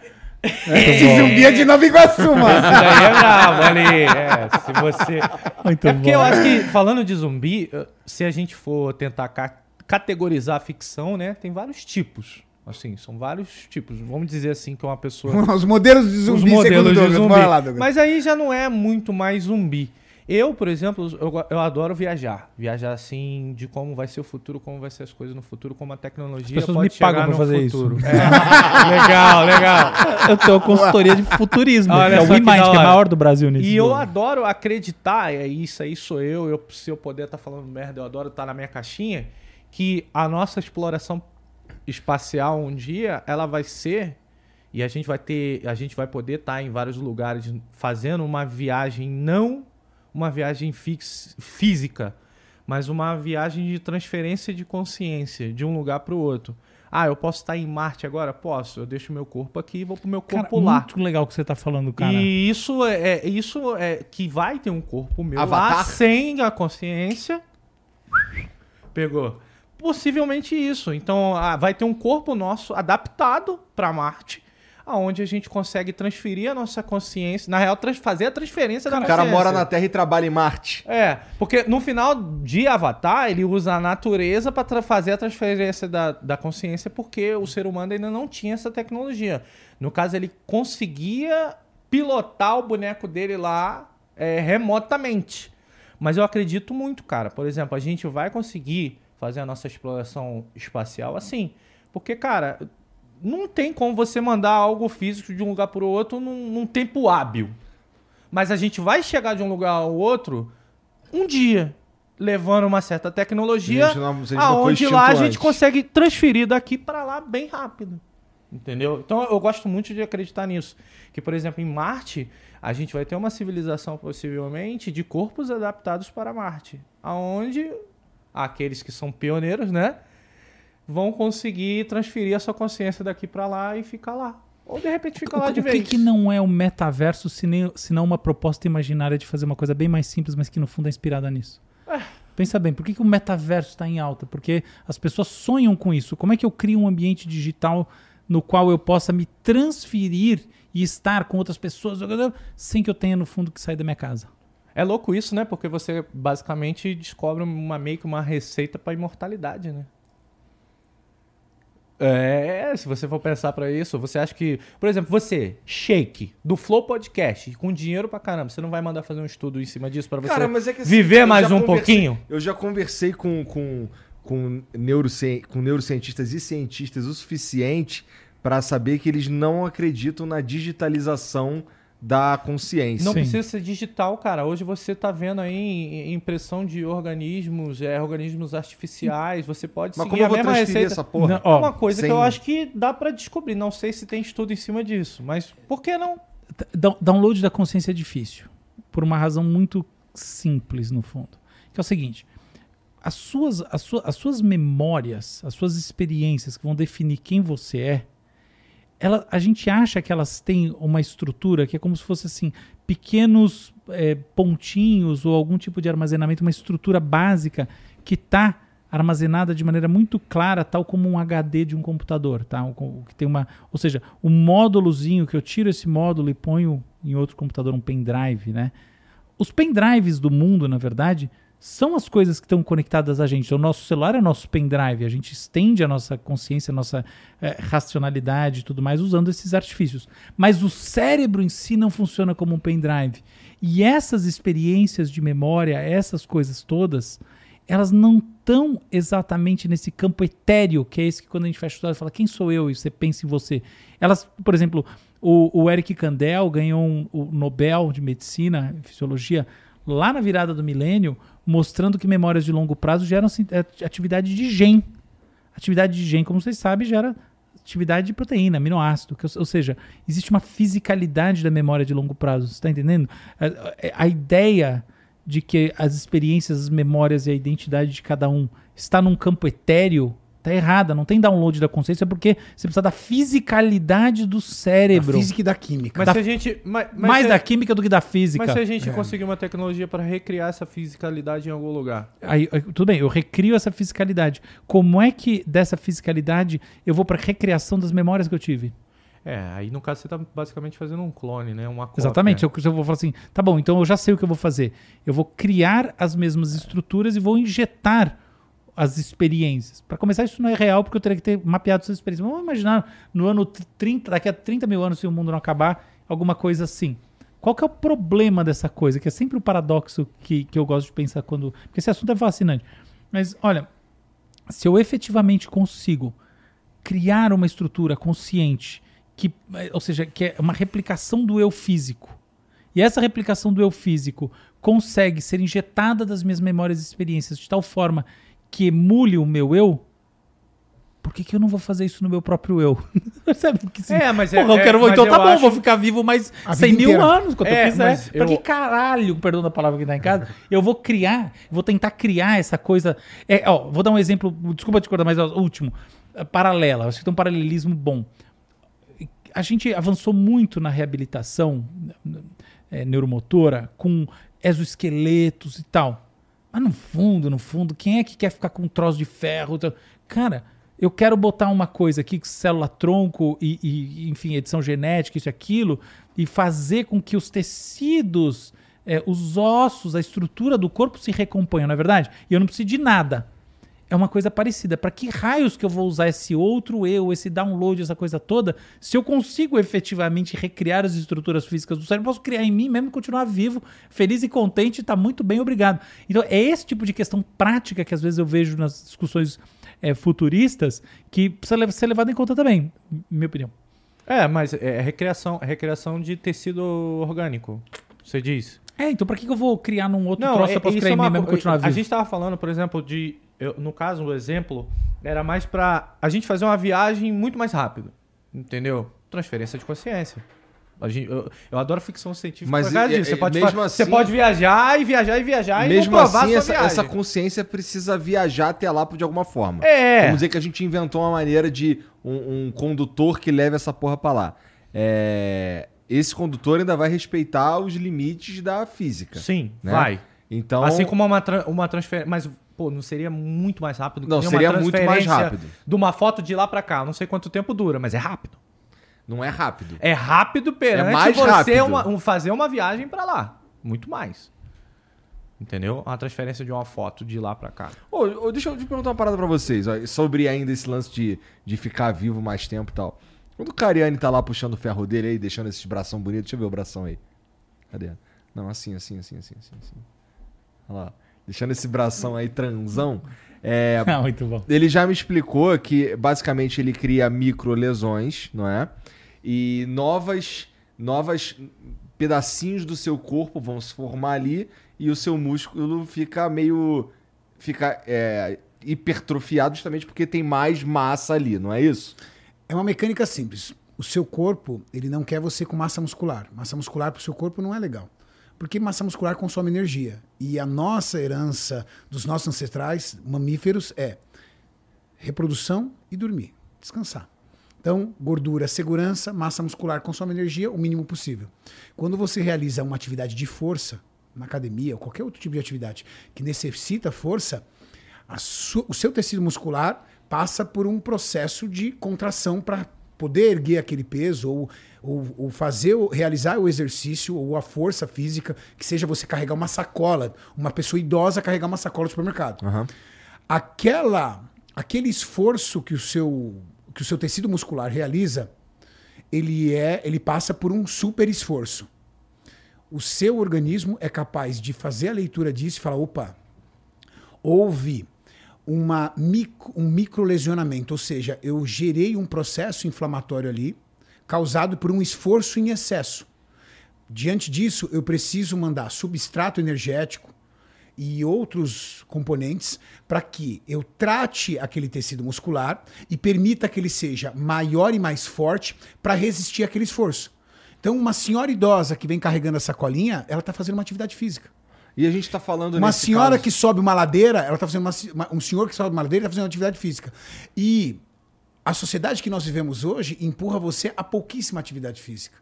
Esse zumbi é de Nova Iguaçu, mano. Isso daí é bravo ali. É, se você. Muito é porque bom. eu acho que, falando de zumbi, se a gente for tentar ca- categorizar a ficção, né? Tem vários tipos. Assim, são vários tipos. Vamos dizer assim que uma pessoa. [laughs] Os modelos de zumbi, os modelos segundo de Douglas. zumbi. Lá. Mas aí já não é muito mais zumbi. Eu, por exemplo, eu, eu adoro viajar. Viajar assim de como vai ser o futuro, como vai ser as coisas no futuro, como a tecnologia pessoas pode me pagam chegar pra no fazer futuro. [laughs] É. legal, legal. Eu tenho consultoria de futurismo. Olha é o WeMind, que é maior do Brasil nisso. E eu adoro acreditar, é isso aí sou eu, eu se eu puder estar falando merda, eu adoro estar na minha caixinha, que a nossa exploração espacial um dia, ela vai ser e a gente vai ter, a gente vai poder estar em vários lugares fazendo uma viagem não uma viagem fix, física, mas uma viagem de transferência de consciência de um lugar para o outro. Ah, eu posso estar em Marte agora? Posso. Eu deixo meu corpo aqui e vou pro meu Cara, corpo lá. muito legal o que você tá falando, cara. E isso é, é- isso é que vai ter um corpo meu lá Avatar? sem a consciência. Pegou. Possivelmente isso. Então ah, vai ter um corpo nosso adaptado para Marte, aonde a gente consegue transferir a nossa consciência, na real fazer a transferência da O consciência. cara mora na Terra e trabalha em Marte. É, porque no final de Avatar, ele usa a natureza para fazer a transferência da, da consciência, porque o ser humano ainda não tinha essa tecnologia. No caso, ele conseguia pilotar o boneco dele lá é, remotamente. Mas eu acredito muito, cara. Por exemplo, a gente vai conseguir fazer a nossa exploração espacial assim. Porque, cara, não tem como você mandar algo físico de um lugar para o outro num, num tempo hábil. Mas a gente vai chegar de um lugar ao outro um dia, levando uma certa tecnologia, não- aonde lá a gente antes. consegue transferir daqui para lá bem rápido. Entendeu? Então eu gosto muito de acreditar nisso. Que, por exemplo, em Marte, a gente vai ter uma civilização possivelmente de corpos adaptados para Marte. Aonde aqueles que são pioneiros, né? Vão conseguir transferir a sua consciência daqui para lá e ficar lá. Ou de repente fica lá de o que, vez. que não é o metaverso se nem- se não uma proposta imaginária de fazer uma coisa bem mais simples, mas que no fundo é inspirada nisso? Pensa bem, por que, que o metaverso está em alta? Porque as pessoas sonham com isso. Como é que eu crio um ambiente digital no qual eu possa me transferir e estar com outras pessoas sem que eu tenha no fundo que sair da minha casa? É louco isso, né? Porque você basicamente descobre uma meio que uma receita para imortalidade, né? É, se você for pensar pra isso, você acha que, por exemplo, você, Shake, do Flow Podcast, com dinheiro pra caramba, você não vai mandar fazer um estudo em cima disso pra você Cara, mas é que assim, viver mais um pouquinho? Eu já conversei com, com, com, neurocien- com neurocientistas e cientistas o suficiente para saber que eles não acreditam na digitalização da consciência. Não Sim. precisa ser digital, cara. Hoje você tá vendo aí impressão de organismos, é, organismos artificiais, você pode Mas seguir como eu a vou mesma transferir receita. essa porra? Não, É ó, uma coisa sem- que eu acho que dá pra descobrir. Não sei se tem estudo em cima disso, mas por que não? Download da consciência é difícil. Por uma razão muito simples, no fundo. Que é o seguinte: as suas, as, sua- as suas memórias, as suas experiências que vão definir quem você é, ela, a gente acha que elas têm uma estrutura que é como se fosse assim, pequenos é, pontinhos ou algum tipo de armazenamento, uma estrutura básica que está armazenada de maneira muito clara, tal como um HD de um computador, tá? O, o que tem uma, ou seja, um módulozinho que eu tiro esse módulo e ponho em outro computador um pendrive, né? Os pendrives do mundo, na verdade, são as coisas que estão conectadas a gente. O nosso celular é nosso pendrive, a gente estende a nossa consciência, a nossa eh, racionalidade e tudo mais usando esses artifícios. Mas o cérebro em si não funciona como um pendrive. E essas experiências de memória, essas coisas todas, elas não estão exatamente nesse campo etéreo, que é esse que quando a gente fecha o olhos fala, quem sou eu? E você pensa em você. Elas, por exemplo, o, o Eric Kandel ganhou um, o Nobel de Medicina, Fisiologia, lá na virada do milênio, mostrando que memórias de longo prazo geram é, atividade de gen. Atividade de gen, como vocês sabem, gera atividade de proteína, aminoácido. Que, ou seja, existe uma fisicalidade da memória de longo prazo. Você está entendendo? A, a, a ideia de que as experiências, as memórias e a identidade de cada um está num campo etéreo tá errada. Não tem download da consciência porque você precisa da fisicalidade do Da cérebro. física e da química. Mas Da- se a gente. Mas, mas Mais se, da química do que da física. Mas se a gente É. conseguir uma tecnologia para recriar essa fisicalidade em algum lugar. Aí, tudo bem, eu recrio essa fisicalidade. Como é que dessa fisicalidade eu vou para recriação das memórias que eu tive? É, aí no caso você tá basicamente fazendo um clone, né? Uma cópia. Exatamente. Eu, eu vou falar assim, tá bom, então eu já sei o que eu vou fazer. Eu vou criar as mesmas estruturas e vou injetar as experiências. Para começar, isso não é real, porque eu teria que ter mapeado essas experiências. Vamos imaginar no ano 30, daqui a 30 mil anos, se o mundo não acabar, alguma coisa assim. Qual que é o problema dessa coisa? Que é sempre o paradoxo que, que eu gosto de pensar quando. Porque esse assunto é fascinante. Mas, olha, se eu efetivamente consigo criar uma estrutura consciente, que, ou seja, que é uma replicação do eu físico, e essa replicação do eu físico consegue ser injetada das minhas memórias e experiências de tal forma que emule o meu eu, por que, que eu não vou fazer isso no meu próprio eu? [laughs] Sabe? Assim, É, mas é- porra, eu é- quero, mas então eu tá bom, vou ficar vivo mais A 100 vida mil inteira. anos, quanto É, eu quiser. Pra eu- que caralho, perdão da palavra que tá em casa, eu vou criar, vou tentar criar essa coisa. É, ó, vou dar um exemplo, desculpa te cortar, mas ó, último, é, paralela, acho que tem um paralelismo bom. A gente avançou muito na reabilitação é, neuromotora com exoesqueletos e tal. Mas no fundo, no fundo, quem é que quer ficar com um troço de ferro? Cara, eu quero botar uma coisa aqui, célula tronco e, e, enfim, edição genética, isso e aquilo, e fazer com que os tecidos, é, os ossos, a estrutura do corpo se recomponham, não é verdade? E eu não preciso de nada. É uma coisa parecida. Para que raios que eu vou usar esse outro eu, esse download, essa coisa toda, se eu consigo efetivamente recriar as estruturas físicas do cérebro, posso criar em mim mesmo e continuar vivo, feliz e contente, tá muito bem, obrigado. Então é esse tipo de questão prática que às vezes eu vejo nas discussões é, futuristas que precisa ser levado em conta também, minha opinião. É, mas é recriação, é recriação de tecido orgânico. Você diz. É, então pra que que eu vou criar num outro troço se eu posso criar em é mim uma mesmo e co- continuar A vivo? gente tava falando, por exemplo, de. Eu- no caso, o exemplo era mais pra a gente fazer uma viagem muito mais rápido. Entendeu? Transferência de consciência. A gente- eu, eu adoro ficção científica Mas e- disso. Você e- pode, fa- você assim- pode viajar e viajar e viajar e Mesmo não provar assim, essa, essa consciência precisa viajar até lá de alguma forma. É. Vamos dizer que a gente inventou uma maneira de um, um condutor que leve essa porra pra lá. É, Esse condutor ainda vai respeitar os limites da física. Sim, né? vai. Então, Assim como uma, uma transferência. Mas, pô, não seria muito mais rápido que Não, seria muito mais rápido. De uma foto de lá pra cá. Não sei quanto tempo dura, mas é rápido. não é rápido. É rápido perante É mais você rápido. uma- um- fazer uma viagem pra lá. Muito mais. Entendeu? Uma transferência de uma foto de lá pra cá. Ô, ô, deixa eu te perguntar uma parada pra vocês, ó, sobre ainda esse lance de, de ficar vivo mais tempo e tal. Quando o Cariani tá lá puxando o ferro dele aí, deixando esses bração bonitos, deixa eu ver o bração aí. Cadê? Não, assim, assim, assim, assim, assim. assim. Olha lá. Deixando esse bração aí transão. É, [laughs] Ah, muito bom. ele já me explicou que basicamente ele cria micro lesões, não é? E novas, novas pedacinhos do seu corpo vão se formar ali e o seu músculo fica meio fica é, hipertrofiado justamente porque tem mais massa ali, não é isso? É uma mecânica simples. O seu corpo, ele não quer você com massa muscular. Massa muscular para o seu corpo não é legal. Porque massa muscular consome energia. E a nossa herança dos nossos ancestrais, mamíferos, é reprodução e dormir, descansar. Então, gordura, segurança, massa muscular consome energia o mínimo possível. Quando você realiza uma atividade de força, na academia ou qualquer outro tipo de atividade que necessita força, o seu tecido muscular passa por um processo de contração para poder erguer aquele peso ou, ou, ou fazer, realizar o exercício ou a força física, que seja você carregar uma sacola, uma pessoa idosa carregar uma sacola no supermercado. Aham. Aquela, aquele esforço que o seu, que o seu tecido muscular realiza, ele é, ele passa por um super esforço. O seu organismo é capaz de fazer a leitura disso e falar, opa, houve uma micro, um microlesionamento, ou seja, eu gerei um processo inflamatório ali, causado por um esforço em excesso. Diante disso, eu preciso mandar substrato energético e outros componentes para que eu trate aquele tecido muscular e permita que ele seja maior e mais forte para resistir àquele esforço. Então, uma senhora idosa que vem carregando a sacolinha, ela está fazendo uma atividade física. E a gente tá falando Uma senhora caso- que sobe uma ladeira, ela tá fazendo uma, um senhor que sobe uma ladeira, está fazendo uma atividade física. E a sociedade que nós vivemos hoje empurra você a pouquíssima atividade física.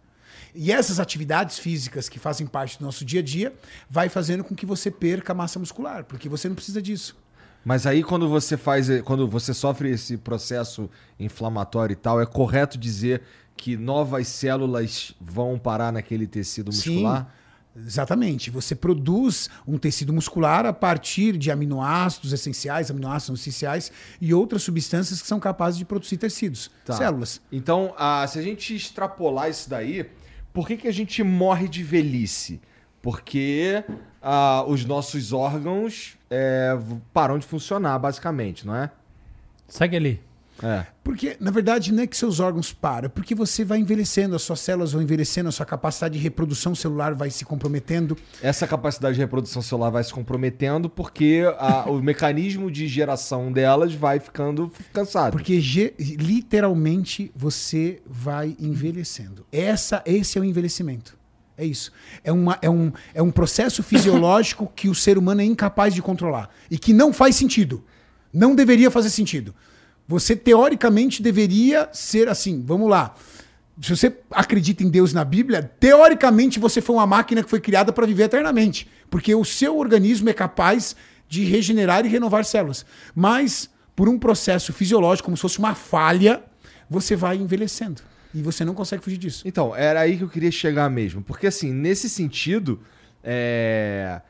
E essas atividades físicas que fazem parte do nosso dia a dia vai fazendo com que você perca massa muscular, porque você não precisa disso. Mas aí quando você faz, quando você sofre esse processo inflamatório e tal, é correto dizer que novas células vão parar naquele tecido muscular? Exatamente. Você produz um tecido muscular a partir de aminoácidos essenciais, aminoácidos essenciais e outras substâncias que são capazes de produzir tecidos, Tá. células. Então, ah, se a gente extrapolar isso daí, por que, que a gente morre de velhice? Porque ah, os nossos órgãos é, param de funcionar, basicamente, não é? Segue ali. É. Porque, na verdade, não é que seus órgãos param, é porque você vai envelhecendo, as suas células vão envelhecendo, a sua capacidade de reprodução celular vai se comprometendo. Essa capacidade de reprodução celular vai se comprometendo porque a- [laughs] o mecanismo de geração delas vai ficando cansado. Porque literalmente você vai envelhecendo. Essa, esse é o envelhecimento. É isso. É, uma, é, um, é um processo [laughs] fisiológico que o ser humano é incapaz de controlar. E que não faz sentido. Não deveria fazer sentido. Você, teoricamente, deveria ser assim. Vamos lá. Se você acredita em Deus na Bíblia, teoricamente você foi uma máquina que foi criada para viver eternamente. Porque o seu organismo é capaz de regenerar e renovar células. Mas, por um processo fisiológico, como se fosse uma falha, você vai envelhecendo. E você não consegue fugir disso. Então, era aí que eu queria chegar mesmo. Porque, assim, nesse sentido, é,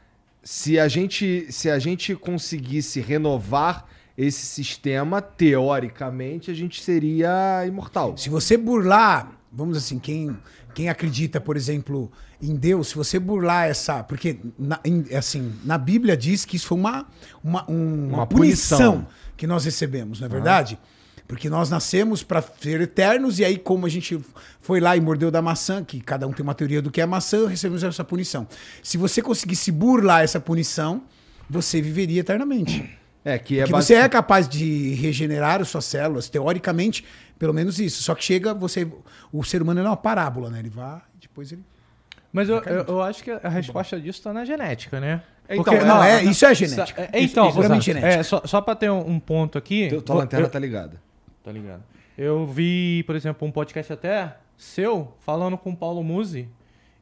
se, a gente, se a gente conseguisse renovar esse sistema, teoricamente, a gente seria imortal. Se você burlar, vamos assim, quem, quem acredita, por exemplo, em Deus, se você burlar essa. Porque, na, em- assim, na Bíblia diz que isso foi uma, uma, um- uma Uma punição, punição. que nós recebemos, não é verdade? Porque nós nascemos para ser eternos, e aí, como a gente foi lá e mordeu da maçã, que cada um tem uma teoria do que é maçã, recebemos essa punição. Se você conseguisse burlar essa punição, você viveria eternamente. É, que é você é capaz de regenerar as suas células, teoricamente, pelo menos isso. Só que chega, você. O ser humano é uma parábola, né? Ele vai, depois ele. Mas eu, eu, eu acho que a resposta disso tá na genética, né? Então, Porque- é- não, é, na- isso é genética. É, então, Isso é exato. genética. É, só, só pra ter um, um ponto aqui. Tua- Tua lanterna eu- tá ligada. Tá ligado. Eu vi, por exemplo, um podcast até seu falando com o Paulo Musi.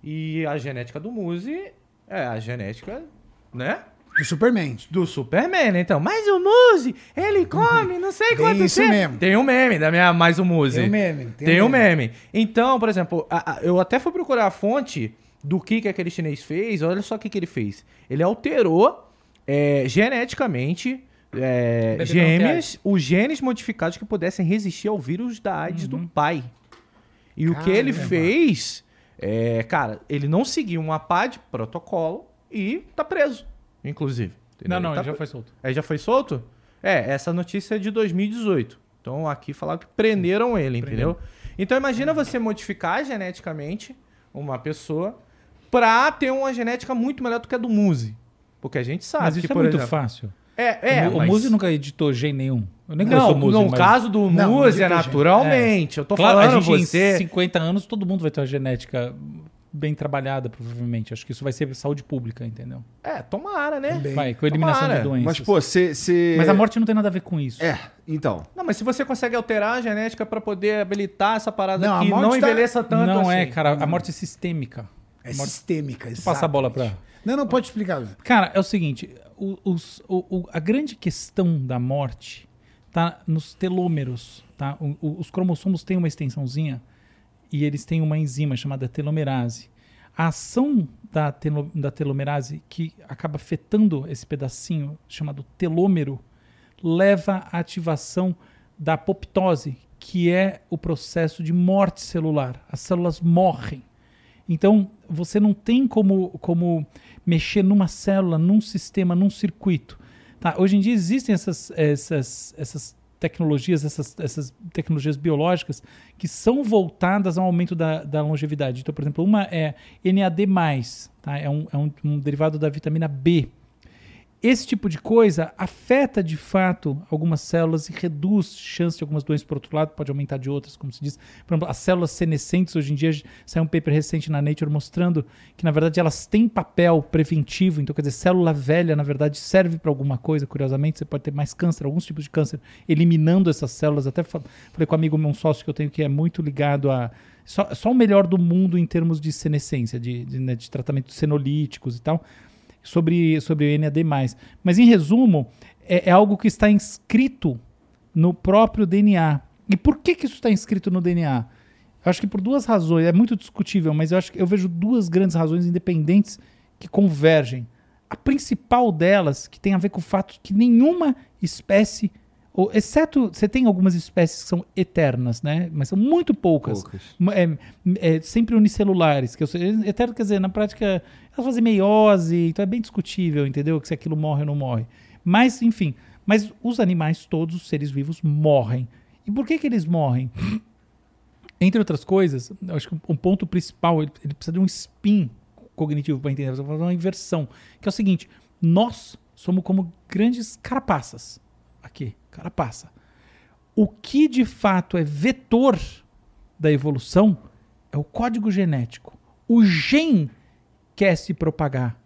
E a genética do Musi é a genética, né? Do Superman. Do Superman, né? Então, mas o Muzi, ele come não sei Tem quanto isso tempo. mesmo. Tem um meme da minha mais o Muzi. Tem um meme, Tem, tem um um meme. Então, por exemplo, a- a- eu até fui procurar a fonte do que, que aquele chinês fez. Olha só o que, que ele fez. Ele alterou é, geneticamente é, gêmeas, os genes modificados que pudessem resistir ao vírus da AIDS do pai. E o que ele Caramba. fez, é, cara, ele não seguiu uma pá de protocolo e tá preso, inclusive. Não, não, tá ele já foi solto. Aí já foi solto? É, essa notícia é de 2018. Então aqui falaram que prenderam ele, entendeu? Então imagina você modificar geneticamente uma pessoa pra ter uma genética muito melhor do que a do Muzi. Porque a gente sabe Mas que, isso é por muito exemplo... fácil. É, é, o, mas... Muzi nunca editou gene nenhum. Eu nem Não, Muzi, no mas- caso do Não, Muzi é naturalmente. Eu tô Claro, falando a gente você... em 50 anos todo mundo vai ter uma genética bem trabalhada, provavelmente. Acho que isso vai ser saúde pública, entendeu? É, tomara, né? Também. Vai, com a eliminação Tomara. de doenças. Mas, pô, você. você- Mas a morte não tem nada a ver com isso. É, então. Não, mas se você consegue alterar a genética pra poder habilitar essa parada Não, a que morte não tá- envelheça tanto não assim. é, cara. A morte é sistêmica. É Morte- sistêmica. Deixa eu passar a bola pra. Não, não, pode explicar. Cara, é o seguinte: o- os- o- o- a grande questão da morte tá nos telômeros, tá? O- o- os cromossomos têm uma extensãozinha e eles têm uma enzima chamada telomerase. A ação da, telo- da telomerase que acaba afetando esse pedacinho chamado telômero leva à ativação da apoptose, que é o processo de morte celular. As células morrem. Então, você não tem como, como mexer numa célula, num sistema, num circuito. Tá? Hoje em dia existem essas, essas, essas tecnologias, essas, essas tecnologias biológicas que são voltadas ao aumento da, da longevidade. Então, por exemplo, uma é NAD+, tá? é, um, é um, um derivado da vitamina B. Esse tipo de coisa afeta de fato algumas células e reduz chance de algumas doenças por outro lado, pode aumentar de outras, como se diz. Por exemplo, as células senescentes, hoje em dia, saiu um paper recente na Nature mostrando que, na verdade, elas têm papel preventivo. Então, quer dizer, célula velha, na verdade, serve para alguma coisa. Curiosamente, você pode ter mais câncer, alguns tipos de câncer, eliminando essas células. Até fa- falei com um amigo meu, um sócio que eu tenho que é muito ligado a. Só, só o melhor do mundo em termos de senescência, de, de, né, de tratamento senolíticos e tal sobre, sobre o NAD+. Mas, em resumo, é, é algo que está inscrito no próprio DNA. E por que, que isso está inscrito no DNA? Eu acho que por duas razões. É muito discutível, mas eu acho que eu vejo duas grandes razões independentes que convergem. A principal delas, que tem a ver com o fato que nenhuma espécie, ou, exceto você tem algumas espécies que são eternas, né? Mas são muito poucas. Poucas. É, é, sempre unicelulares. Que eu sei, eterno quer dizer, na prática, elas fazem meiose, então é bem discutível, entendeu? Que se aquilo morre ou não morre. Mas, enfim, mas os animais todos, os seres vivos, morrem. E por que que eles morrem? Entre outras coisas, acho que um ponto principal, ele, ele precisa de um spin cognitivo para entender, precisa fazer uma inversão, que é o seguinte, nós somos como grandes carapaças. Aqui, carapaça. O que de fato é vetor da evolução é o código genético. O gen quer se propagar,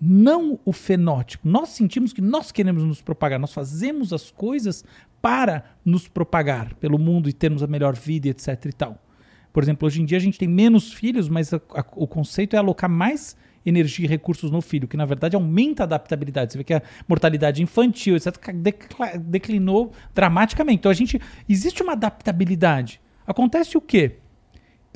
não o fenótipo. Nós sentimos que nós queremos nos propagar, nós fazemos as coisas para nos propagar pelo mundo e termos a melhor vida, etc e tal. Por exemplo, hoje em dia a gente tem menos filhos, mas a- a- o conceito é alocar mais energia e recursos no filho, que na verdade aumenta a adaptabilidade. Você vê que a mortalidade infantil, etc, declinou dramaticamente. Então a gente existe uma adaptabilidade. Acontece o quê?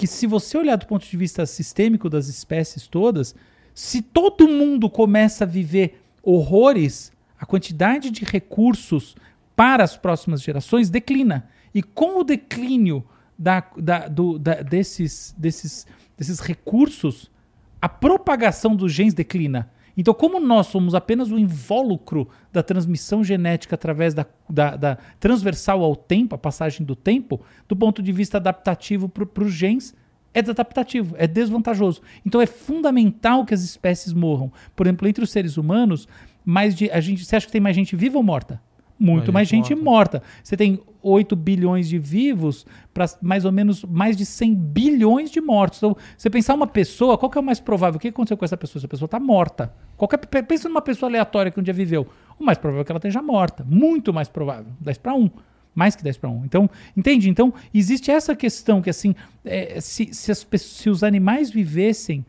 Que se você olhar do ponto de vista sistêmico das espécies todas, se todo mundo começa a viver horrores, a quantidade de recursos para as próximas gerações declina. E com o declínio da, da- do- da- desses, desses, desses recursos, a propagação dos genes declina. Então, como nós somos apenas o invólucro da transmissão genética através da, da- da transversal ao tempo, a passagem do tempo, do ponto de vista adaptativo para os genes, é desadaptativo, é desvantajoso. Então, é fundamental que as espécies morram. Por exemplo, entre os seres humanos, mais de, a gente, você acha que tem mais gente viva ou morta? Muito mais Mais gente gente morta. Você tem 8 bilhões de vivos para mais ou menos mais de 100 bilhões de mortos. Então, você pensar uma pessoa, qual que é o mais provável? O que aconteceu com essa pessoa? Essa pessoa está morta. Qualquer, pe- pensa numa pessoa aleatória que um dia viveu. O mais provável é que ela esteja morta. Muito mais provável. 10 para 1. Mais que 10 para 1. Então, entende? Então, existe essa questão que, assim, é, se, se, as, se os animais vivessem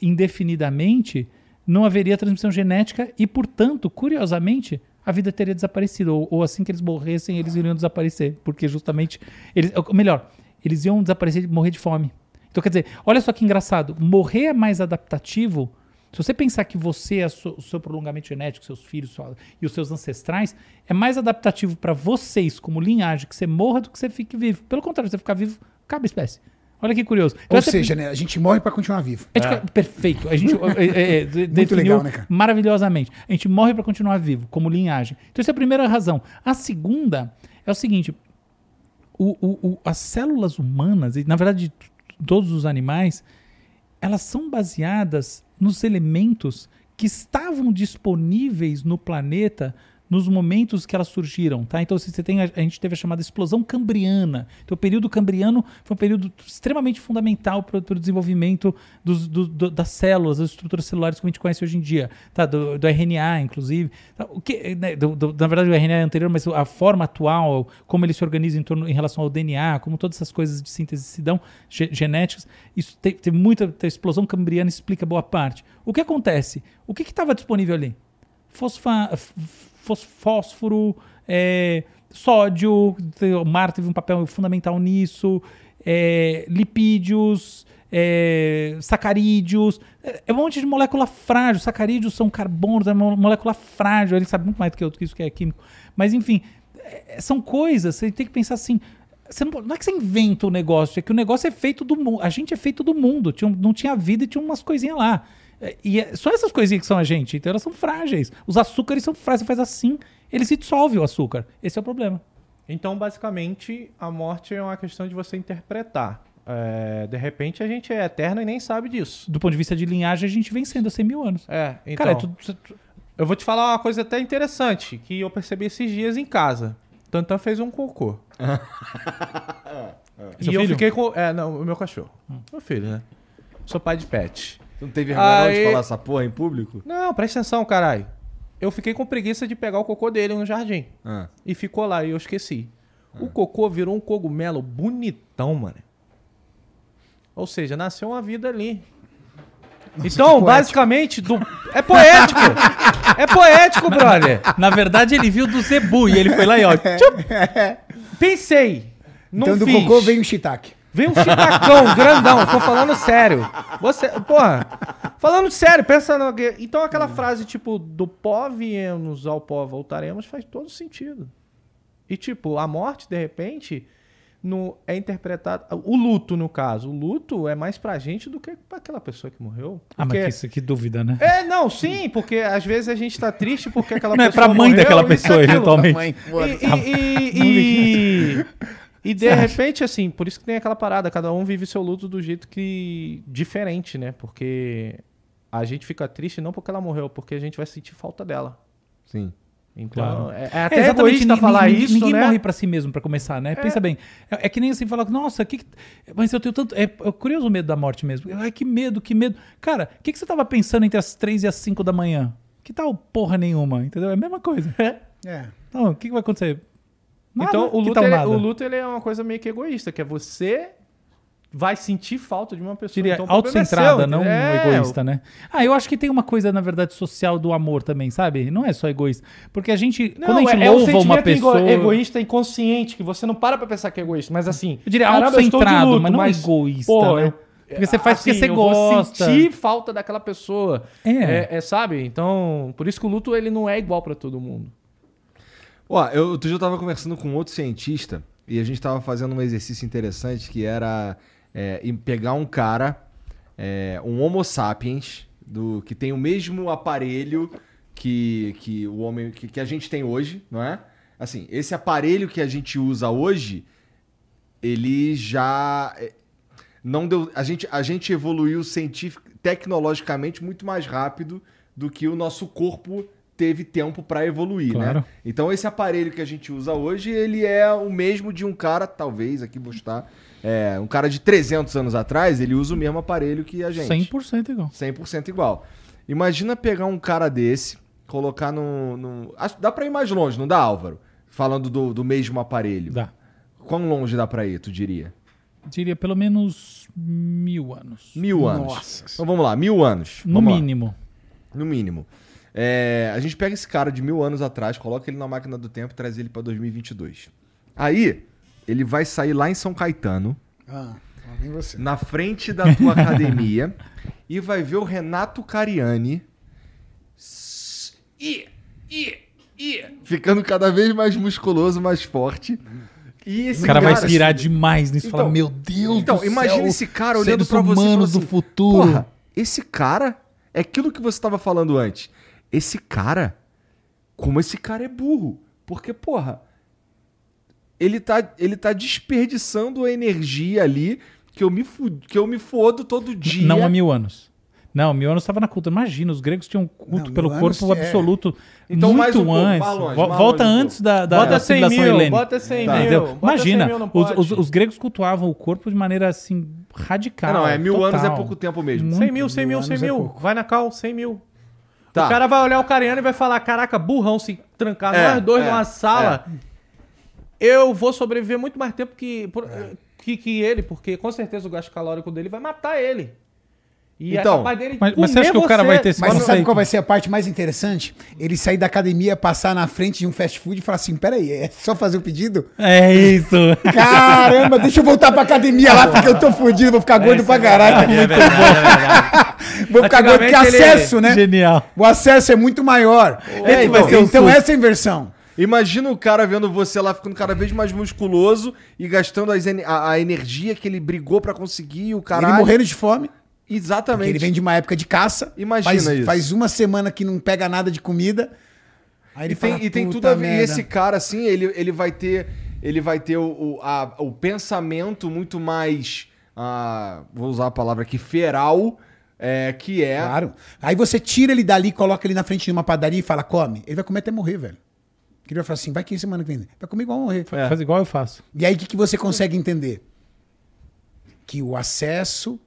indefinidamente, não haveria transmissão genética e, portanto, curiosamente, a vida teria desaparecido. Ou, ou assim que eles morressem, eles iriam desaparecer. Porque justamente. Eles, melhor, eles iam desaparecer e morrer de fome. Então, quer dizer, olha só que engraçado. Morrer é mais adaptativo. Se você pensar que você, o seu prolongamento genético, seus filhos sua- e os seus ancestrais, é mais adaptativo para vocês, como linhagem, que você morra do que você fique vivo. Pelo contrário, você ficar vivo, acaba a espécie. Olha que curioso. Então, Ou essa- seja, né, a gente morre pra continuar vivo. a gente- Perfeito. A gente [laughs] é, é, é, definiu legal, né, cara? maravilhosamente. A gente morre para continuar vivo, como linhagem. Então, essa é a primeira razão. A segunda é o seguinte: o- o- o- as células humanas, e na verdade todos os animais, elas são baseadas nos elementos que estavam disponíveis no planeta nos momentos que elas surgiram, tá? Então você tem a, a gente teve a chamada explosão cambriana. Então o período cambriano foi um período extremamente fundamental para o desenvolvimento dos- do- do- das células, das estruturas celulares que a gente conhece hoje em dia, tá? Do, do RNA, inclusive. Tá? O que, né, na verdade o RNA é anterior, mas a forma atual, como ele se organiza em, torno, em relação ao DNA, como todas essas coisas de síntese se dão ge- genéticas, isso tem, tem muita a explosão cambriana explica boa parte. O que acontece? O que estava disponível ali? fosfa- fósforo, é, sódio, o mar teve um papel fundamental nisso, é, lipídios, é, sacarídeos, é, é um monte de molécula frágil. Sacarídeos são carbonos, é uma molécula frágil. Ele sabe muito mais do que eu isso que é químico. Mas enfim, é, são coisas, você tem que pensar assim. Não, não é que você inventa o negócio, é que o negócio é feito do mundo. A gente é feito do mundo. Tinha, não tinha vida e tinha umas coisinhas lá. É, E é, só essas coisinhas que são a gente. Então elas são frágeis. Os açúcares são frágeis. Você faz assim, ele se dissolve o açúcar. Esse é o problema. Então, basicamente, a morte é uma questão de você interpretar. É, de repente, a gente é eterno e nem sabe disso. Do ponto de vista de linhagem, a gente vem sendo há 100 mil anos. É, então... Cara, é tudo, tu- Eu vou te falar uma coisa até interessante que eu percebi esses dias em casa. Tantan fez um cocô. [laughs] Seu e eu filho? fiquei com. É, não, o meu cachorro. Meu filho, né? Sou pai de pet. Não teve vergonha não de Aí- falar essa porra em público? Não, presta atenção, caralho. Eu fiquei com preguiça de pegar o cocô dele no jardim. Ah. E ficou lá e eu esqueci. O cocô virou um cogumelo bonitão, mano. Ou seja, nasceu uma vida ali. então, poético. basicamente, do... é poético. é poético, brother. Na verdade, ele viu do Zebu e ele foi lá e ó. tchup, Pensei. Não então do fiz. cocô vem o shiitake. Vem um chitacão grandão, tô falando sério. Você, porra, falando sério, pensa no... Então aquela frase tipo, do pó viemos, ao pó voltaremos, faz todo sentido. E tipo, a morte, de repente, no, é interpretada... O luto, no caso. O luto é mais pra gente do que pra aquela pessoa que morreu. Ah, mas Porque- que, isso- que dúvida, né? É, não, sim, porque às vezes a gente tá triste porque aquela Não é pessoa pra mãe morreu, daquela pessoa, [laughs] eventualmente. E, e, e, [laughs] e, de repente, assim, por isso que tem aquela parada, cada um vive seu luto do jeito que. diferente, né? Porque a gente fica triste não porque ela morreu, porque a gente vai sentir falta dela. Sim. Então, Claro. é, é até exatamente, egoísta falar ninguém, isso, Ninguém né? morre pra si mesmo, pra começar, né? Pensa bem. É, é que nem assim, falar, nossa, que, que- mas eu tenho tanto... É, é curioso o medo da morte mesmo. Ai, que medo, que medo. Cara, o que, que você tava pensando entre as três e as cinco da manhã? Que tal porra nenhuma, entendeu? É a mesma coisa. É. [laughs] Então, o que, que vai acontecer? Nada. Então, o luto, ele, o luto ele é uma coisa meio que egoísta, que é você vai sentir falta de uma pessoa. Diria então, é autocentrada, seu, não é, egoísta, né? Ah, eu acho que tem uma coisa, na verdade, social do amor também, sabe? Não é só egoísta. Porque a gente, Não, quando a gente é, é um louva uma sentimento ego- pessoa... egoísta inconsciente, que você não para pra pensar que é egoísta, mas assim. Eu diria caramba, autocentrado, luto, mas não egoísta, pô, né? eu- Porque você faz porque assim, você eu gosta. sentir falta daquela pessoa. É. É, é, sabe? Então, por isso que o luto ele não é igual pra todo mundo. Ó, eu, outro dia eu tava conversando com outro cientista e a gente tava fazendo um exercício interessante que era é, pegar um cara, é, um Homo sapiens, do, que tem o mesmo aparelho que, que o homem que, que a gente tem hoje, não é? Assim, esse aparelho que a gente usa hoje, ele já é, não deu. A gente, a gente evoluiu tecnologicamente muito mais rápido do que o nosso corpo teve tempo para evoluir, Claro. né? Então esse aparelho que a gente usa hoje, ele é o mesmo de um cara, talvez aqui vou estar, é, um cara de 300 anos atrás, ele usa o mesmo aparelho que a gente. 100% igual. 100% igual. Imagina pegar um cara desse, colocar no. no... Acho- Dá pra ir mais longe, não dá, Álvaro? Falando do, do mesmo aparelho. Dá. Quão longe dá pra ir, tu diria? Diria pelo menos mil anos. Mil anos. Nossa. Então vamos lá, mil anos. No Vamos lá. mínimo. No mínimo. É, a gente pega esse cara de mil anos atrás, coloca ele na máquina do tempo e traz ele pra 2022. Aí, ele vai sair lá em São Caetano, Ah, lá vem você. na frente da tua [laughs] academia, e vai ver o Renato Cariani. E, e, e, ficando cada vez mais musculoso, mais forte. E esse O cara vai cara- inspirar demais nisso. Então- Fala, meu Deus Então, do imagina céu, esse cara olhando pra você humanos do assim, futuro. Porra, esse cara é aquilo que você tava falando antes. Esse cara, como esse cara é burro. Porque, porra, ele tá, ele tá desperdiçando a energia ali que eu me, que eu me fodo todo dia. Não há mil anos. Não, mil anos estava na cultura. Imagina, os gregos tinham culto Não, pelo mil corpo anos é- absoluto Então, muito mais um pouco, antes. mais longe, volta longe um antes da, da, bota da 100 civilização mil, helênica. bota 100 Tá. mil. Entendeu? bota Imagina, 100 mil, não os, os- os gregos cultuavam o corpo de maneira assim radical. Ah, não, é mil anos é total. pouco tempo mesmo. Muito. 100 mil, 100 mil, Mil 100 anos é mil. pouco. Vai na cal, 100 mil. Tá. O cara vai olhar o cariano e vai falar: caraca, burrão, se trancar É, nós dois é, numa sala, eu vou sobreviver muito mais tempo que, por- que, que ele, porque com certeza o gasto calórico dele vai matar ele. E Então, é dele mas- mas você acha que o cara vai ter esse Mas você conceito. sabe qual vai ser a parte mais interessante? Ele sair da academia, passar na frente de um fast food e falar assim: peraí, é só fazer o pedido? É isso. [laughs] Caramba, deixa eu voltar pra academia lá porque eu tô fudido, vou ficar gordo pra caralho. É verdade, é verdade. Vou ficar gordo porque acesso, né? Genial. O acesso é muito maior. É, então, então, então essa é a inversão. Imagina o cara vendo você lá ficando cada vez mais musculoso e gastando as en- a, a energia que ele brigou pra conseguir e o cara. Ele morrendo de fome, porque Exatamente. ele vem de uma época de caça. Imagina faz, isso. Faz uma semana que não pega nada de comida. Aí ele E tem, fala, e tem "Puta tudo a ver. E merda." esse cara, assim, ele, ele vai ter. Ele vai ter o, o, a- o pensamento muito mais. ah, vou usar a palavra aqui, feral. é, que é. Claro. Aí você tira ele dali, coloca ele na frente de uma padaria e fala, come. Ele vai comer até morrer, velho. Que ele vai falar assim, vai que semana que vem. Vai comer igual morrer. É. Faz igual eu faço. E aí o que, que você consegue entender? Que o acesso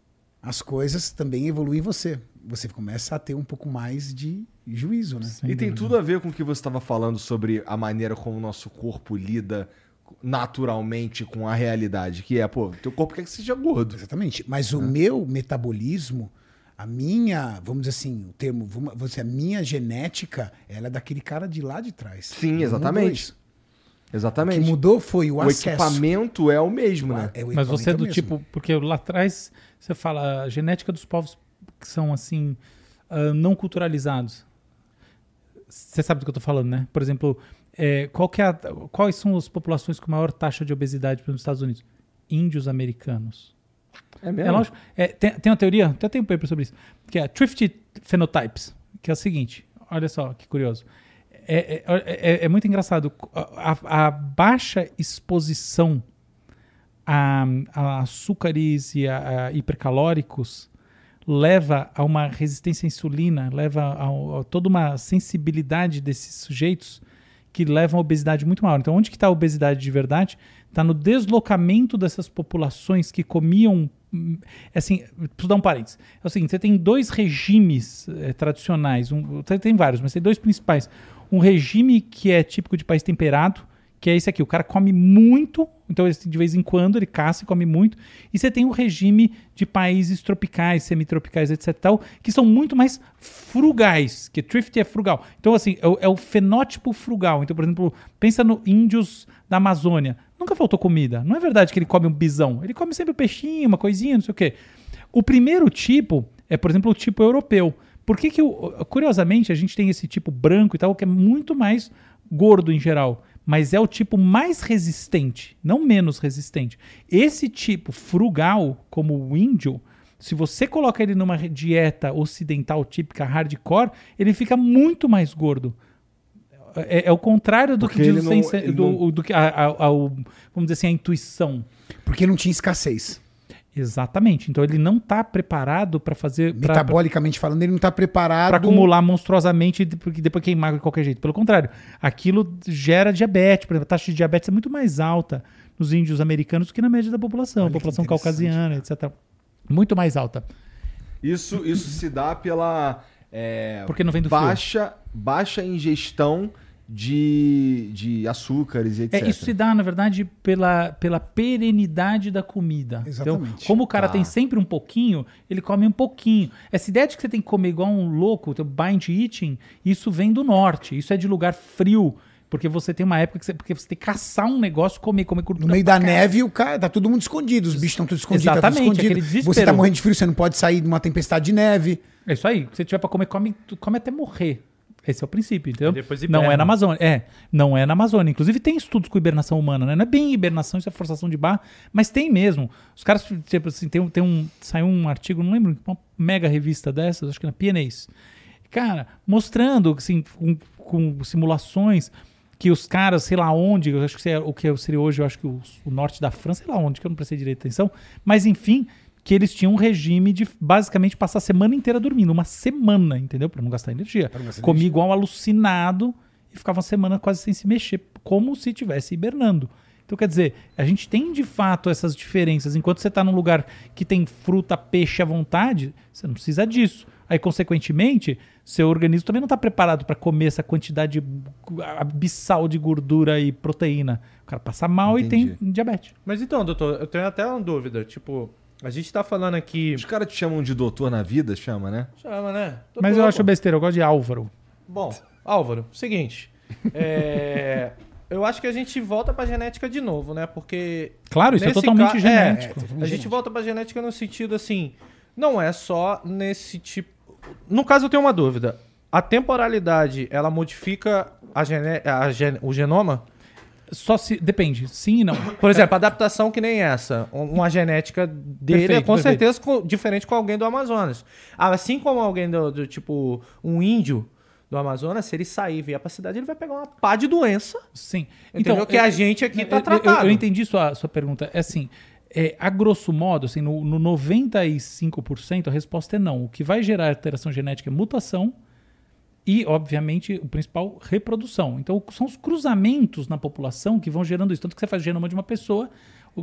às coisas também evolui em você. Você começa a ter um pouco mais de juízo, né? Sem E tem dúvida. tudo a ver com o que você estava falando sobre a maneira como o nosso corpo lida naturalmente com a realidade, que é, pô, teu corpo quer que seja gordo. Exatamente. Mas o meu metabolismo, a minha, vamos dizer assim, o termo, vamos dizer, a minha genética, ela é daquele cara de lá de trás. Sim, exatamente. isso. O Exatamente. que mudou foi o, o acesso. equipamento é o mesmo, né? É, o Mas você é do mesmo. tipo. Porque lá atrás você fala a genética dos povos que são assim. ah, não culturalizados. Você sabe do que eu tô falando, né? Por exemplo, é, é a- quais são as populações com maior taxa de obesidade nos Estados Unidos? Índios americanos. É É lógico. É, tem, tem uma teoria, até tem um paper sobre isso, que é Thrifty Phenotypes, que é o seguinte: olha só que curioso. É, é- é- é muito engraçado. A, a baixa exposição a, a açúcares e a, a hipercalóricos leva a uma resistência à insulina, leva a, a toda uma sensibilidade desses sujeitos que levam a obesidade muito maior. Então, onde que está a obesidade de verdade? Está no deslocamento dessas populações que comiam. hum, Assim, preciso dar um parênteses. É o seguinte: você tem dois regimes eh, tradicionais, um, tem vários, mas tem dois principais. Um regime que é típico de país temperado, que é esse aqui: o cara come muito, então de vez em quando ele caça e come muito. E você tem o regime de países tropicais, semitropicais, etc. Tal, que são muito mais frugais, que thrift é frugal. Então, assim, é o, é o fenótipo frugal. Então, por exemplo, pensa no índios da Amazônia. Nunca faltou comida. Não é verdade que ele come um bisão. Ele come sempre um peixinho, uma coisinha, não sei o quê. O primeiro tipo é, por exemplo, o tipo europeu. Por que, que curiosamente, a gente tem esse tipo branco e tal, que é muito mais gordo em geral, mas é o tipo mais resistente, não menos resistente. Esse tipo frugal, como o índio, se você coloca ele numa dieta ocidental típica hardcore, ele fica muito mais gordo. É, é o contrário do Porque que diz não- do, não- do que a, a- a- vamos dizer assim, a intuição. Porque não tinha escassez. Exatamente. Então ele não está preparado para fazer pra- Metabolicamente falando, ele não está preparado. para acumular monstruosamente e porque depois queimar de qualquer jeito. Pelo contrário, aquilo gera diabetes. Por exemplo, a taxa de diabetes é muito mais alta nos índios americanos do que na média da população, Olha população caucasiana, etc. Muito mais alta. Isso, isso se dá pela é, Porque não vem do frio. baixa, baixa ingestão de, de açúcares e etc. É, isso se dá, na verdade, pela, pela perenidade da comida. Exatamente. Então, como o cara Tá. tem sempre um pouquinho, ele come um pouquinho. Essa ideia de que você tem que comer igual um louco, o bind eating, isso vem do norte. Isso é de lugar frio. Porque você tem uma época que você, porque você tem que caçar um negócio, comer, comer No gordura meio pra da caralho. neve, o cara tá todo mundo escondido. Os bichos estão todos escondidos. tá tudo Exatamente, escondido. Você tá morrendo de frio, você não pode sair de uma tempestade de neve. É isso aí. Se você tiver pra comer, come, tu come até morrer. Esse é o princípio, entendeu? Depois não é na Amazônia. É, não é na Amazônia. Inclusive tem estudos com hibernação humana, né? Não é bem hibernação, isso é forçação de barra, mas tem mesmo. Os caras, tipo assim, tem, um- tem um. Saiu um artigo, não lembro, uma mega revista dessas, acho que na PNAs. Cara, mostrando, assim, com, com simulações que os caras, sei lá onde, eu acho que seria, o que seria hoje, eu acho que o, o norte da França, sei lá onde, que eu não prestei direito atenção, mas enfim, que eles tinham um regime de basicamente passar a semana inteira dormindo, uma semana, entendeu? Pra não gastar energia. Comia igual um alucinado e ficava uma semana quase sem se mexer, como se estivesse hibernando. Então, quer dizer, a gente tem de fato essas diferenças. Enquanto você está num lugar que tem fruta, peixe à vontade, você não precisa disso. Aí, consequentemente, seu organismo também não está preparado para comer essa quantidade abissal de gordura e proteína. O cara passa mal e Entendi. tem diabetes. Mas então, doutor, eu tenho até uma dúvida. Tipo, A gente tá falando aqui. Os caras te chamam de doutor na vida, chama, né? Chama, né? Mas Doutor, eu acho besteira, eu gosto de Álvaro. Bom, Álvaro, seguinte. é, [laughs] Eu acho que a gente volta pra genética de novo, né? Porque. Claro, isso é totalmente ca- genético. é, totalmente a gente volta pra genética no sentido assim. Não é só nesse tipo. No caso, eu tenho uma dúvida. A temporalidade, ela modifica a gene... a gen- o genoma? Só se. Depende, sim e não. Por exemplo, adaptação que nem essa. Um- Uma genética dele é Perfeito, com perfeito. certeza co- diferente com alguém do Amazonas. Assim como alguém do, do tipo, um índio do Amazonas, se ele sair e vier pra cidade, ele vai pegar uma pá de doença. Sim. Entendeu? que eu- a gente aqui tá eu- eu- tratado. Eu, entendi sua, sua pergunta. É assim, é, a grosso modo, assim, no, no 95%, a resposta é não. O que vai gerar alteração genética é mutação e, obviamente, o principal, reprodução. Então, são os cruzamentos na população que vão gerando isso. Tanto que você faz o genoma de uma pessoa,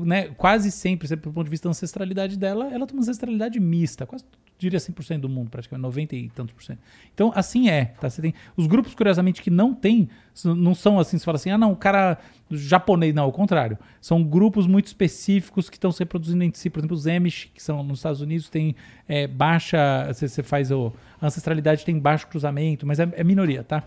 né, quase sempre, sempre, do ponto de vista da ancestralidade dela, ela tem uma ancestralidade mista, quase diria 100% do mundo, praticamente 90 e tantos por cento. Então, assim é, tá? Você tem os grupos curiosamente que não tem, não são assim, você fala assim: "Ah, não, o cara japonês não, ao contrário. São grupos muito específicos que estão se reproduzindo entre si, por exemplo, os Amish, que são nos Estados Unidos, tem é, baixa, você, você faz o a ancestralidade tem baixo cruzamento, mas é, é minoria, tá?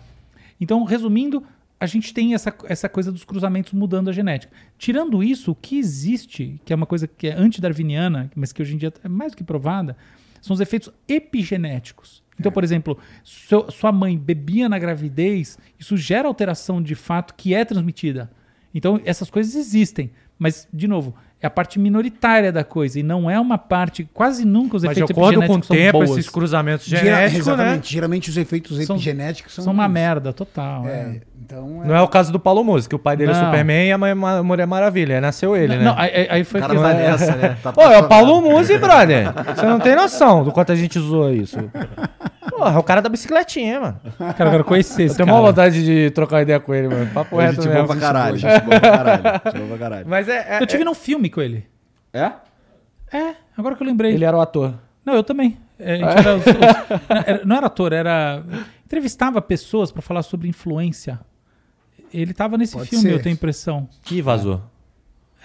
Então, resumindo, a gente tem essa, essa coisa dos cruzamentos mudando a genética. Tirando isso, o que existe, que é uma coisa que é antidarwiniana, mas que hoje em dia é mais do que provada, são os efeitos epigenéticos. Então, por exemplo, seu- sua mãe bebia na gravidez, isso gera alteração de fato que é transmitida. Então, essas coisas existem. Mas, de novo, é a parte minoritária da coisa e não é uma parte. Quase nunca os Mas de efeitos acordo com o epigenéticos são tempo, boas. esses cruzamentos genéticos, né? exatamente. Geralmente os efeitos São- epigenéticos são, São uma merda total. É, é. então é- Não é o caso do Paulo Musi, que o pai dele é Não. Superman e a mãe é Mulher Maravilha. Nasceu ele, né? Não, aí, aí- foi O cara que- tá nessa, né? Tá Pô, é o. Paulo Musi, brother. Você não tem noção do quanto a gente usou isso. [laughs] Porra, é o cara da bicicletinha, mano. Cara, eu quero conhecer Eu esse tenho cara. uma vontade de trocar ideia com ele, mano. Papo reto Gente mesmo. boa pra caralho, gente boa pra caralho. [laughs] Gente boa pra caralho. Mas é, é- Eu tive num filme com ele. É? É, agora que eu lembrei. Ele era o ator. Não, eu também. É, a gente era os- os- [laughs] não era ator, era. Entrevistava pessoas pra falar sobre influência. Ele tava nesse Pode filme, ser. eu tenho a impressão. Que vazou.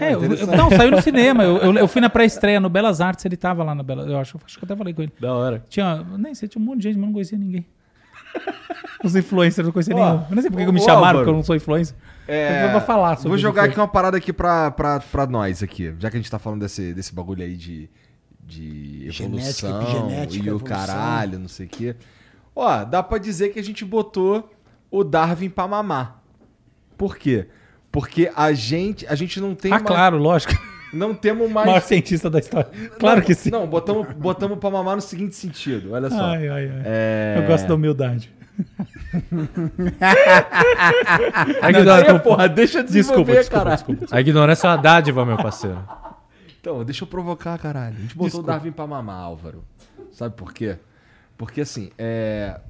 É, eu- eu- não, saiu no cinema. Eu, eu- eu fui na pré-estreia no Belas Artes, ele tava lá na Belas Eu acho, acho que eu até falei com ele. Da hora. Tinha. Nem sei, tinha um monte de gente, mas não conhecia ninguém. [laughs] Os influencers não conhecia nenhum. Eu não sei por que que me chamaram, Álvaro. porque eu não sou influencer. É, Eu vou falar sobre Vou jogar aqui uma parada aqui pra, pra, pra nós aqui. Já que a gente tá falando desse, desse bagulho aí de, de Genética, evolução epigenética, e o evolução. caralho, não sei o quê. Ó, dá pra dizer que a gente botou o Darwin pra mamar. Por quê? Porque a gente, a gente não tem Ah, uma- claro, lógico. não temos Maior mais cientista da história. Claro Não, que sim. Não, botamos, botamos pra mamar no seguinte sentido. Olha só. Ai, ai, ai. É... Eu gosto da humildade. [laughs] A ignorância, porra, deixa eu Desculpa, desculpa, caralho. desculpa. a ignorância é uma dádiva, meu parceiro. Então, deixa eu provocar, caralho. A gente botou Desculpa. o Darwin pra mamar, Álvaro. Sabe por quê? Porque assim, é.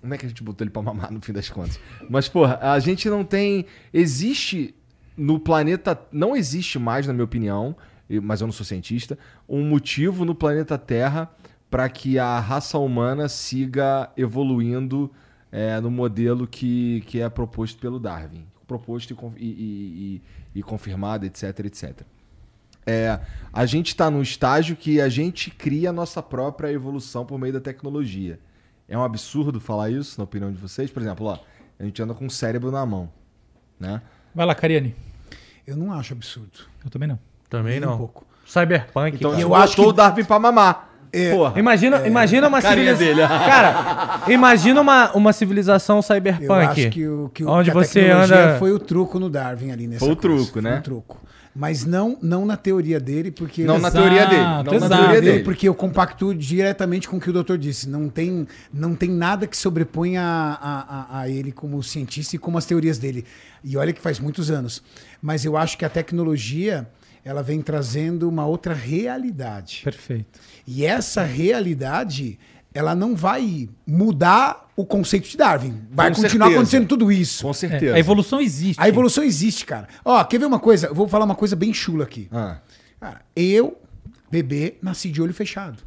Como é que a gente botou ele pra mamar no fim das contas? Mas, porra, a gente não tem. Existe no planeta. Não existe mais, na minha opinião, mas eu não sou cientista, um motivo no planeta Terra para que a raça humana siga evoluindo é, no modelo que, que é proposto pelo Darwin. Proposto e, e- e- e- e confirmado, etc, etc. É, a gente está num estágio que a gente cria a nossa própria evolução por meio da tecnologia. É um absurdo falar isso, na opinião de vocês? Por exemplo, ó, a gente anda com o cérebro na mão, né? Vai lá, Cariane. Eu não acho absurdo. Eu também não. Também Nem um não. pouco. Cyberpunk. Então cara. eu acho que- o Darwin pra mamar. É. Porra. Imagina, imagina uma civilização. dele. [laughs] Cara, imagina uma, uma civilização Eu cyberpunk. acho que o que, o- Onde que a você tecnologia anda- foi o truco no Darwin ali nessa Foi o coisa. truco, né? Foi o truco. Mas não, não na teoria dele, porque... Não na Exato, teoria dele. Não na exato. teoria dele, porque eu compactuo diretamente com o que o doutor disse. Não tem, não tem nada que sobreponha a, a, a ele como cientista e como as teorias dele. E olha que faz muitos anos. Mas eu acho que a tecnologia ela vem trazendo uma outra realidade. Perfeito. E essa realidade ela não vai mudar o conceito de Darwin. Vai Com continuar certeza. acontecendo tudo isso. Com É, certeza. a evolução existe. A evolução existe, cara. Ó, quer ver uma coisa? Eu vou falar uma coisa bem chula aqui. Ah, Cara, eu, bebê, nasci de olho fechado.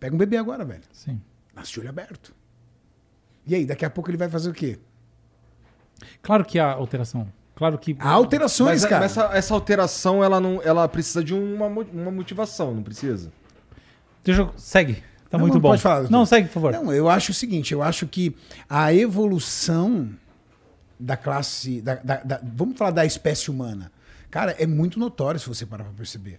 Pega um bebê agora, velho. Sim. Nasce de olho aberto. E aí, daqui a pouco ele vai fazer o quê? Claro que há alteração. Claro que. Há alterações, Mas, cara. mas essa, essa alteração, ela, não, ela precisa de uma, uma motivação, não precisa? Deixa eu... Segue. Tá Não, muito não, bom. pode falar, doutor. não, segue, por favor. Não, eu acho o seguinte, eu acho que a evolução da classe. da- da- da- vamos falar da espécie humana. Cara, é muito notório se você parar pra perceber.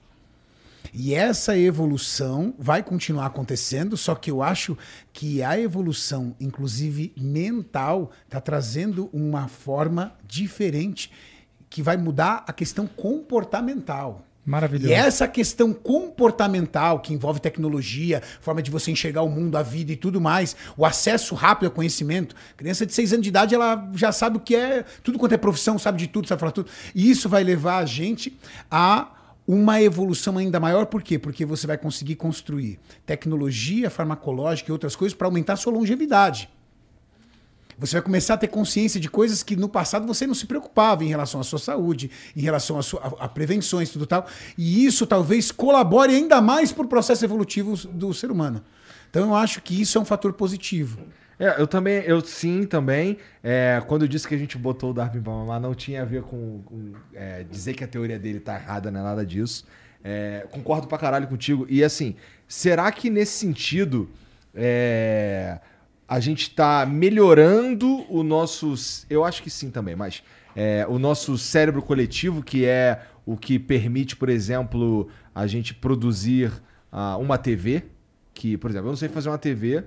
E essa evolução vai continuar acontecendo, só que eu acho que a evolução, inclusive mental, está trazendo uma forma diferente que vai mudar a questão comportamental. Maravilhoso. E essa questão comportamental que envolve tecnologia, forma de você enxergar o mundo, a vida e tudo mais, o acesso rápido ao conhecimento. Criança de 6 anos de idade, ela já sabe o que é, tudo quanto é profissão, sabe de tudo, sabe falar tudo. E isso vai levar a gente a uma evolução ainda maior, por quê? Porque você vai conseguir construir tecnologia farmacológica e outras coisas para aumentar a sua longevidade. Você vai começar a ter consciência de coisas que no passado você não se preocupava em relação à sua saúde, em relação a, sua, a, a prevenções, tudo tal. E isso talvez colabore ainda mais para o processo evolutivo do ser humano. Então eu acho que isso é um fator positivo. É, eu também, eu sim também. É, quando eu disse que a gente botou o Darwin pra mamar, não tinha a ver com, com, é, dizer que a teoria dele tá errada, não é nada disso. É, concordo pra caralho contigo. E assim, será que nesse sentido é, a gente tá melhorando o nosso. Eu acho que sim também, mas é, o nosso cérebro coletivo, que é o que permite, por exemplo, a gente produzir ah, uma TV. Que, por exemplo, eu não sei fazer uma TV,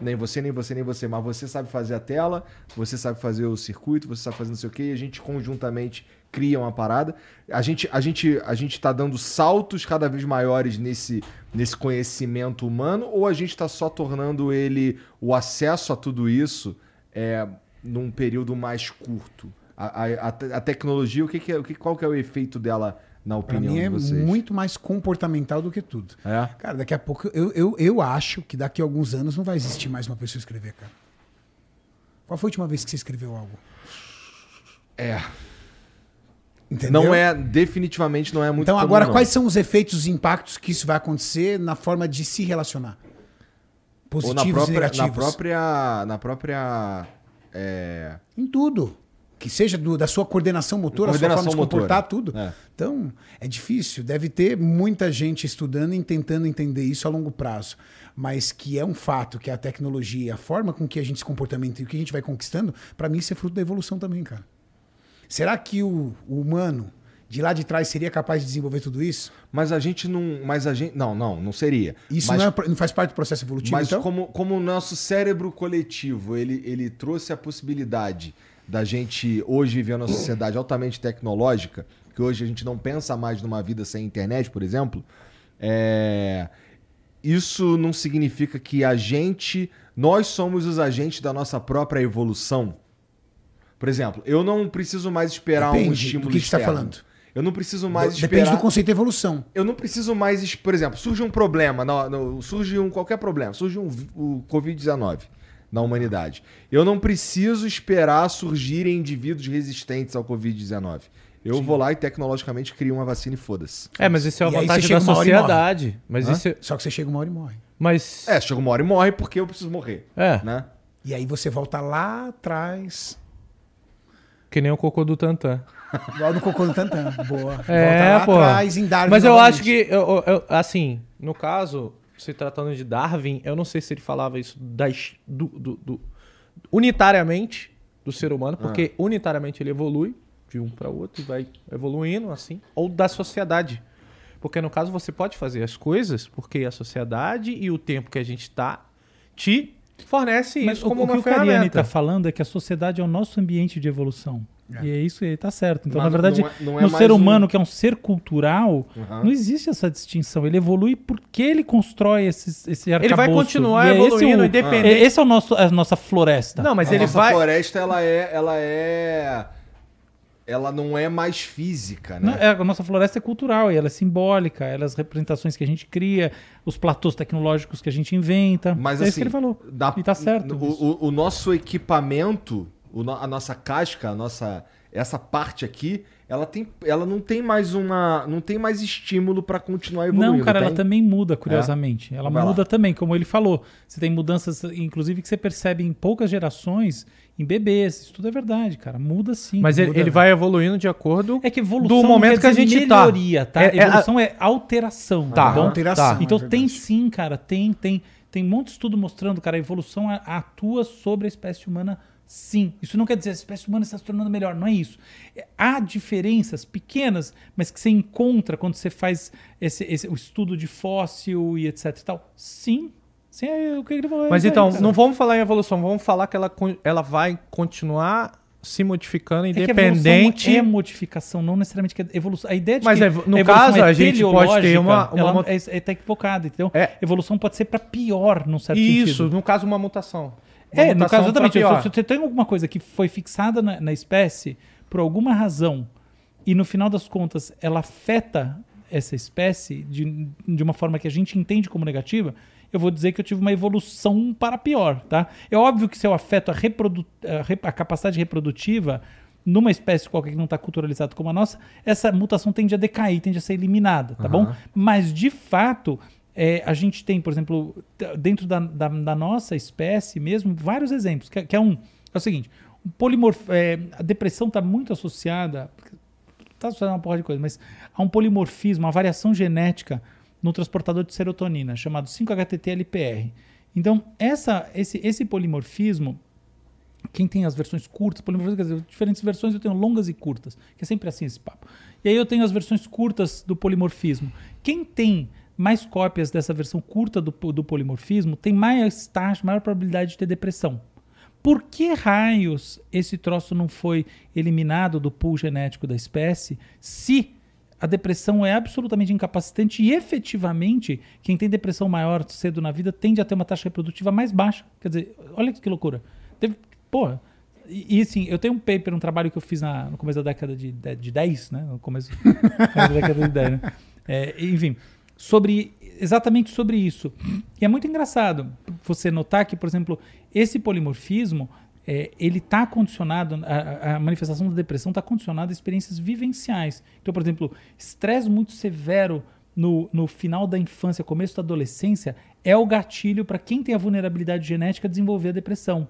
nem você, nem você, nem você, mas você sabe fazer a tela, você sabe fazer o circuito, você sabe fazer não sei o quê, e a gente conjuntamente cria uma parada. A gente, a gente, a gente tá dando saltos cada vez maiores nesse, nesse conhecimento humano, ou a gente tá só tornando ele o acesso a tudo isso é, num período mais curto? A, a, a te- a tecnologia, o que, que é, o que, qual que é o efeito dela na opinião mim é de vocês? muito mais comportamental do que tudo. É? Cara, daqui a pouco eu, eu, eu acho que daqui a alguns anos não vai existir mais uma pessoa escrever, cara. Qual foi a última vez que você escreveu algo? É. Entendeu? Não é, definitivamente não é muito Então, comum, agora, não. quais são os efeitos, os impactos que isso vai acontecer na forma de se relacionar? Ou Positivos na e própria, negativos. na própria, na própria é, Em tudo. Que seja do- da sua coordenação motora, a sua forma de comportar, tudo. É. Então, é difícil. Deve ter muita gente estudando e tentando entender isso a longo prazo. Mas que é um fato que a tecnologia, a forma com que a gente se comportamento e o que a gente vai conquistando, para mim isso é fruto da evolução também, cara. Será que o, o humano de lá de trás seria capaz de desenvolver tudo isso? Mas a gente não. Mas a gente. Não, não, não seria. Isso mas, não, é- não faz parte do processo evolutivo, mas então? como, como o nosso cérebro coletivo, ele, ele trouxe a possibilidade da gente hoje viver numa sociedade altamente tecnológica, que hoje a gente não pensa mais numa vida sem internet, por exemplo. é, Isso não significa que a gente. Nós somos os agentes da nossa própria evolução. Por exemplo, eu não preciso mais esperar um Depende do estímulo que que você tá externo. falando. Eu não preciso mais Depende esperar. do conceito de evolução. Eu não preciso mais, por exemplo, surge um problema, no- no- surge um qualquer problema, surge um, o Covid-19 na humanidade. Eu não preciso esperar surgirem indivíduos resistentes ao Covid-19. Eu vou lá e tecnologicamente crio uma vacina e foda-se. É, mas isso é E uma aí vantagem da e sociedade. Mas Hã? isso é... Só que você chega uma hora e morre. Mas... É, chega uma hora e morre porque eu preciso morrer. É, Né? E aí você volta lá atrás, que nem o cocô do Tantan. igual no Cocô do Tantan. Boa. É, pô. atrás, em Darwin Mas eu novamente. acho que, eu- eu- assim, no caso, se tratando de Darwin, eu não sei se ele falava isso das, do, do- do- unitariamente do ser humano, porque unitariamente ele evolui de um para outro e vai evoluindo assim, ou da sociedade. Porque no caso você pode fazer as coisas porque a sociedade e o tempo que a gente tá te fornece Mas isso o, como o que uma o Cariani ferramenta. está falando é que a sociedade é o nosso ambiente de evolução. E é isso, ele tá certo. Então, Mas na verdade, não é- não é no ser um- humano, que é um ser cultural, Uhum. não existe essa distinção. Ele evolui porque ele constrói esses, esse Ele vai arcabouço. continuar E é esse evoluindo, o- independente. é- Esse é o nosso, a nossa floresta. Não, mas a ele nossa vai floresta, ela é, ela é... Ela não é mais física, Não, né? é, a nossa floresta é cultural e ela é simbólica, ela é as representações que a gente cria, os platôs tecnológicos que a gente inventa. Mas é assim, isso que ele falou. da- E tá certo. O, o- o nosso equipamento, o a nossa casca, a nossa essa parte aqui, ela, tem, ela não tem mais uma. não tem mais estímulo para continuar evoluindo. Não, cara, ela tem? também muda, curiosamente. Ela Vai lá. muda também, como ele falou. Você tem mudanças, inclusive, que você percebe em poucas gerações, em bebês. Isso tudo é verdade, cara. Muda sim. Mas ele, muda. ele vai evoluindo de acordo. É que evolução do momento que a gente tá. melhoria, tá? É- é a- evolução é, alteração, tá, Tá, bom? alteração, Então é tem sim, cara, tem, tem, tem um monte de estudo mostrando, cara, a evolução a- atua sobre a espécie humana, sim. Isso não quer dizer que a espécie humana está se tornando melhor, não é isso. Há diferenças pequenas, mas que você encontra quando você faz esse, esse- o estudo de fóssil e etc e tal. Sim, sim, é o que ele falou. é Mas isso aí, então, cara. não vamos falar em evolução, vamos falar que ela, ela vai continuar se modificando É independente. é modificação, não necessariamente que é evolução. A ideia de Mas que a evo- no caso, a gente pode ter uma- uma ela é, é tá equivocada. Então, É. evolução pode ser para pior, num certo Isso, sentido. no caso, uma mutação. Uma É, no mutação caso, exatamente. Se você tem alguma coisa que foi fixada na, na espécie por alguma razão e no final das contas ela afeta essa espécie de, de uma forma que a gente entende como negativa, eu vou dizer que eu tive uma evolução para pior, tá? É óbvio que se eu afeto a, reprodu a, a capacidade reprodutiva numa espécie qualquer que não está culturalizada como a nossa, essa mutação tende a decair, tende a ser eliminada, tá bom? Mas, de fato, é, a gente tem, por exemplo, dentro da, da- da nossa espécie mesmo, vários exemplos. Que, é- que é um. É o seguinte: polimorf, é, a depressão está muito associada. Está associada a uma porra de coisa, mas há um polimorfismo, uma variação genética no transportador de serotonina, chamado 5-HTT-LPR. Então, essa, esse, esse polimorfismo quem tem as versões curtas, polimorfismo, quer dizer, diferentes versões eu tenho longas e curtas, que é sempre assim esse papo. E aí eu tenho as versões curtas do polimorfismo. Quem tem mais cópias dessa versão curta do, do polimorfismo tem mais taxa, maior probabilidade de ter depressão. Por que raios esse troço não foi eliminado do pool genético da espécie se a depressão é absolutamente incapacitante e efetivamente quem tem depressão maior cedo na vida tende a ter uma taxa reprodutiva mais baixa? Quer dizer, olha que loucura. Teve, porra. E, e, assim, eu tenho um paper, um trabalho que eu fiz na- no começo da década de, de, de 10, né? No começo, da década de 10, né? É, enfim, sobre exatamente sobre isso. E é muito engraçado você notar que, por exemplo, esse polimorfismo é, ele está condicionado, a, a manifestação da depressão está condicionada a experiências vivenciais. Então, por exemplo, estresse muito severo no, no final da infância, começo da adolescência, é o gatilho para quem tem a vulnerabilidade genética desenvolver a depressão.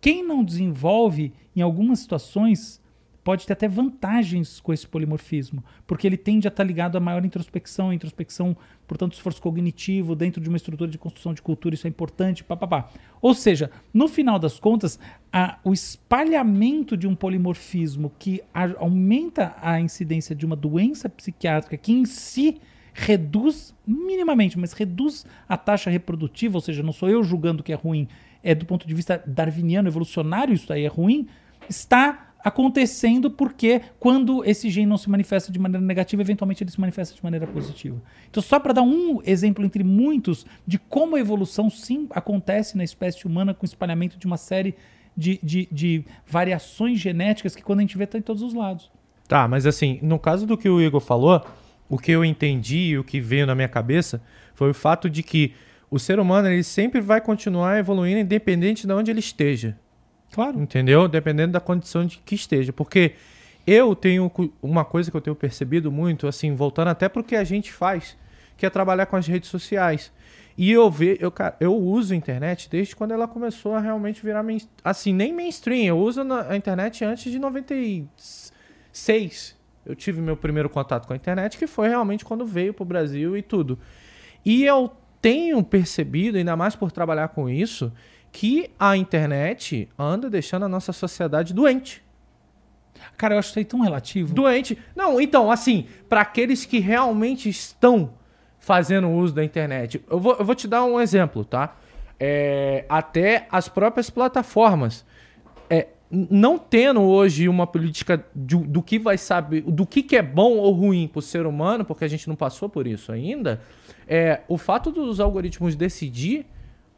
Quem não desenvolve, em algumas situações, pode ter até vantagens com esse polimorfismo, porque ele tende a estar ligado a maior introspecção, introspecção, portanto, esforço cognitivo, dentro de uma estrutura de construção de cultura, isso é importante, papapá. Ou seja, no final das contas, a- o espalhamento de um polimorfismo que a- aumenta a incidência de uma doença psiquiátrica que em si reduz minimamente, mas reduz a taxa reprodutiva, ou seja, não sou eu julgando que é ruim, é do ponto de vista darwiniano, evolucionário, isso aí é ruim, está acontecendo porque quando esse gene não se manifesta de maneira negativa, eventualmente ele se manifesta de maneira positiva. Então, só para dar um exemplo entre muitos de como a evolução sim acontece na espécie humana com o espalhamento de uma série de, de, de variações genéticas que quando a gente vê está em todos os lados. Tá, mas assim, no caso do que o Igor falou, o que eu entendi e o que veio na minha cabeça foi o fato de que o ser humano ele sempre vai continuar evoluindo independente de onde ele esteja. Claro. Entendeu? Dependendo da condição de que esteja. Porque eu tenho uma coisa que eu tenho percebido muito, assim, voltando até pro que a gente faz, que é trabalhar com as redes sociais. E eu ve, eu, eu uso a internet desde quando ela começou a realmente virar main, assim, nem mainstream. Eu uso a internet antes de 96. Eu tive meu primeiro contato com a internet, que foi realmente quando veio pro Brasil e tudo. E eu tenho percebido, ainda mais por trabalhar com isso, que a internet anda deixando a nossa sociedade doente. Cara, eu acho isso aí tão relativo. Doente. Não, então, assim, para aqueles que realmente estão fazendo uso da internet, eu vou, eu vou te dar um exemplo, tá? É, até as próprias plataformas. É, não tendo hoje uma política de- do que vai saber, do que, que é bom ou ruim para o ser humano, porque a gente não passou por isso ainda, é, o fato dos algoritmos decidir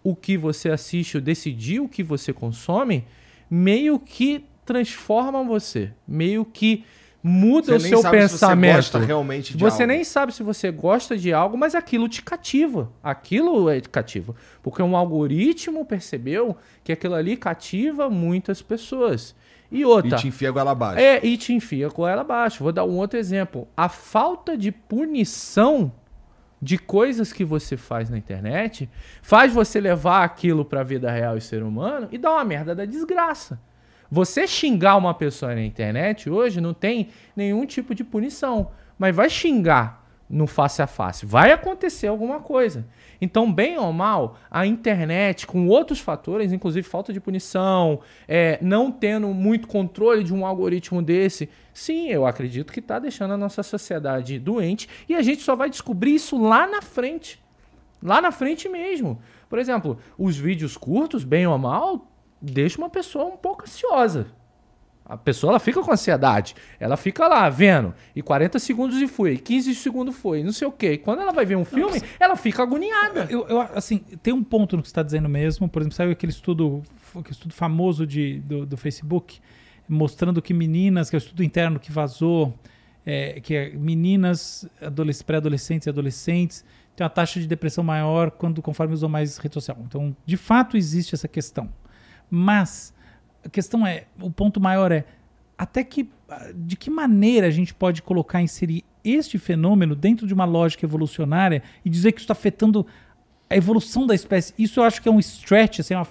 o que você assiste, ou decidir o que você consome, meio que transformam você, meio que Você muda o nem seu sabe se você pensamento. gosta realmente de você algo. nem sabe se você gosta de algo, mas aquilo te cativa. Aquilo é cativa. Porque um algoritmo percebeu que aquilo ali cativa muitas pessoas. E E outra. te enfia goela abaixo. É, e te enfia com ela abaixo. Vou dar um outro exemplo. A falta de punição de coisas que você faz na internet faz você levar aquilo pra vida real e ser humano e dar uma merda da desgraça. Você xingar uma pessoa na internet hoje não tem nenhum tipo de punição, mas vai xingar no face a face, vai acontecer alguma coisa. Então, bem ou mal, a internet, com outros fatores, inclusive falta de punição, é, não tendo muito controle de um algoritmo desse, sim, eu acredito que está deixando a nossa sociedade doente e a gente só vai descobrir isso lá na frente. Lá na frente mesmo. Por exemplo, os vídeos curtos, bem ou mal, deixa uma pessoa um pouco ansiosa. A pessoa ela fica com ansiedade. Ela fica lá vendo. E 40 segundos e foi. 15 segundos foi. Não sei o quê. E quando ela vai ver um filme, ela fica agoniada. Eu, eu, assim, tem um ponto no que você está dizendo mesmo. Por exemplo, saiu aquele estudo, aquele estudo famoso de, do, do Facebook, mostrando que meninas, que é o estudo interno que vazou, é, que é meninas, adolesc- pré-adolescentes e adolescentes têm uma taxa de depressão maior quando conforme usam mais rede social. Então, de fato, existe essa questão. Mas a questão é, o ponto maior é até que de que maneira a gente pode colocar inserir este fenômeno dentro de uma lógica evolucionária e dizer que isso está afetando a evolução da espécie. Isso eu acho que é um stretch, assim, uma-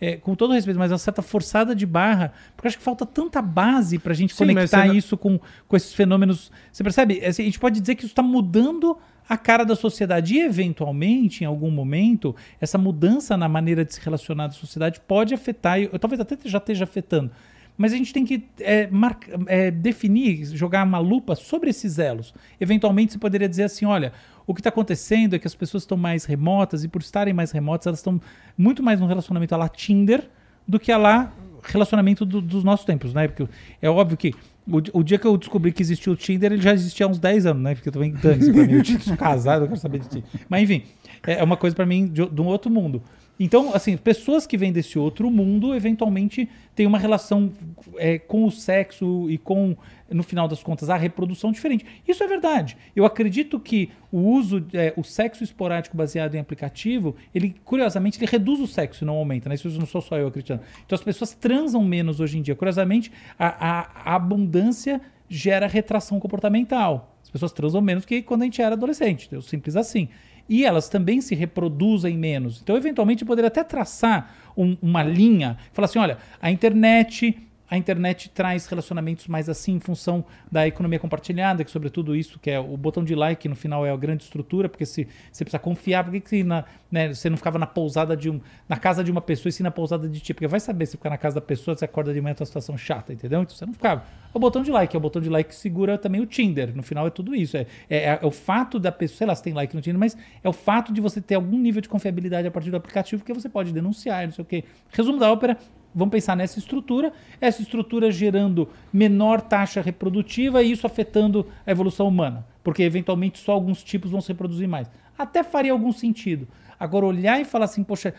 é, com todo respeito, mas é uma certa forçada de barra, porque eu acho que falta tanta base para a gente Sim, conectar você não- isso com, com esses fenômenos. Você percebe? Assim, a gente pode dizer que isso está mudando a cara da sociedade e, eventualmente, em algum momento, essa mudança na maneira de se relacionar da sociedade pode afetar, eu, talvez até já esteja afetando, mas a gente tem que é, marca- é, definir, jogar uma lupa sobre esses elos. Eventualmente, você poderia dizer assim: olha, o que está acontecendo é que as pessoas estão mais remotas, e por estarem mais remotas, elas estão muito mais num relacionamento a lá Tinder do que a lá relacionamento do- dos nossos tempos, né? Porque é óbvio que o, o dia que eu descobri que existia o Tinder, ele já existia há uns 10 anos, né? Porque eu também dane-se pra mim, eu tinha casado, eu quero saber de ti. Mas enfim, é é uma coisa pra mim de, de um outro mundo. Então, assim, pessoas que vêm desse outro mundo, eventualmente, têm uma relação é, com o sexo e com, no final das contas, a reprodução diferente. Isso é verdade. Eu acredito que o uso, é, o sexo esporádico baseado em aplicativo, ele, curiosamente, ele reduz o sexo e não aumenta, né? Isso não sou só eu acreditando. Então, as pessoas transam menos hoje em dia. Curiosamente, a, a- a abundância gera retração comportamental. As pessoas transam menos que quando a gente era adolescente. Simples assim. E elas também se reproduzem menos. Então, eventualmente, poderia até traçar um- uma linha, falar assim: olha, a internet. A internet traz relacionamentos mais assim em função da economia compartilhada, que sobretudo isso, que é o botão de like no final é a grande estrutura, porque se você precisa confiar, por que, que né, você não ficava na pousada de um, na casa de uma pessoa e sim na pousada de ti? Porque vai saber se ficar na casa da pessoa, você acorda de manhã tá uma situação chata, entendeu? Então você não ficava. O botão de like, é o botão de like que segura também o Tinder. No final é tudo isso. É, é, é o fato da pessoa, sei lá se tem like no Tinder, mas é o fato de você ter algum nível de confiabilidade a partir do aplicativo que você pode denunciar, não sei o quê. Resumo da ópera, vamos pensar nessa estrutura, essa estrutura gerando menor taxa reprodutiva e isso afetando a evolução humana, porque eventualmente só alguns tipos vão se reproduzir mais. Até faria algum sentido. Agora olhar e falar assim, poxa,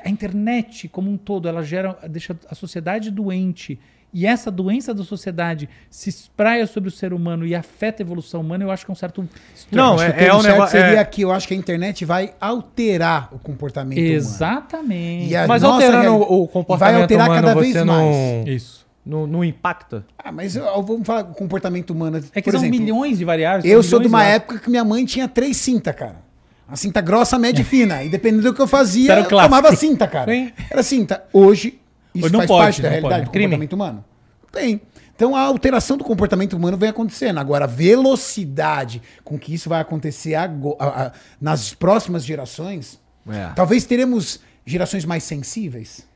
a internet como um todo, ela gera, deixa a sociedade doente. E essa doença da sociedade se espraia sobre o ser humano e afeta a evolução humana, eu acho que é um certo. Não, é, é um certo negócio. seria é- que eu acho que a internet vai alterar o comportamento humano. Exatamente. E a Mas nossa alterando o- comportamento vai alterar humano, cada vez você mais. não, Isso. não, não impacta? Ah, mas eu- vamos falar do comportamento humano. É que Por são exemplo, milhões de variáveis. Eu sou de uma de- época que minha mãe tinha três cintas, cara. A cinta grossa, média e fina. E dependendo do que eu fazia, eu clássico. tomava cinta, cara. Sim. Era cinta. Hoje, isso não faz pode, parte da realidade pode. do Crime. comportamento humano? Tem. Então a alteração do comportamento humano vem acontecendo. Agora, a velocidade com que isso vai acontecer ago- a- a- nas próximas gerações, É. talvez teremos gerações mais sensíveis.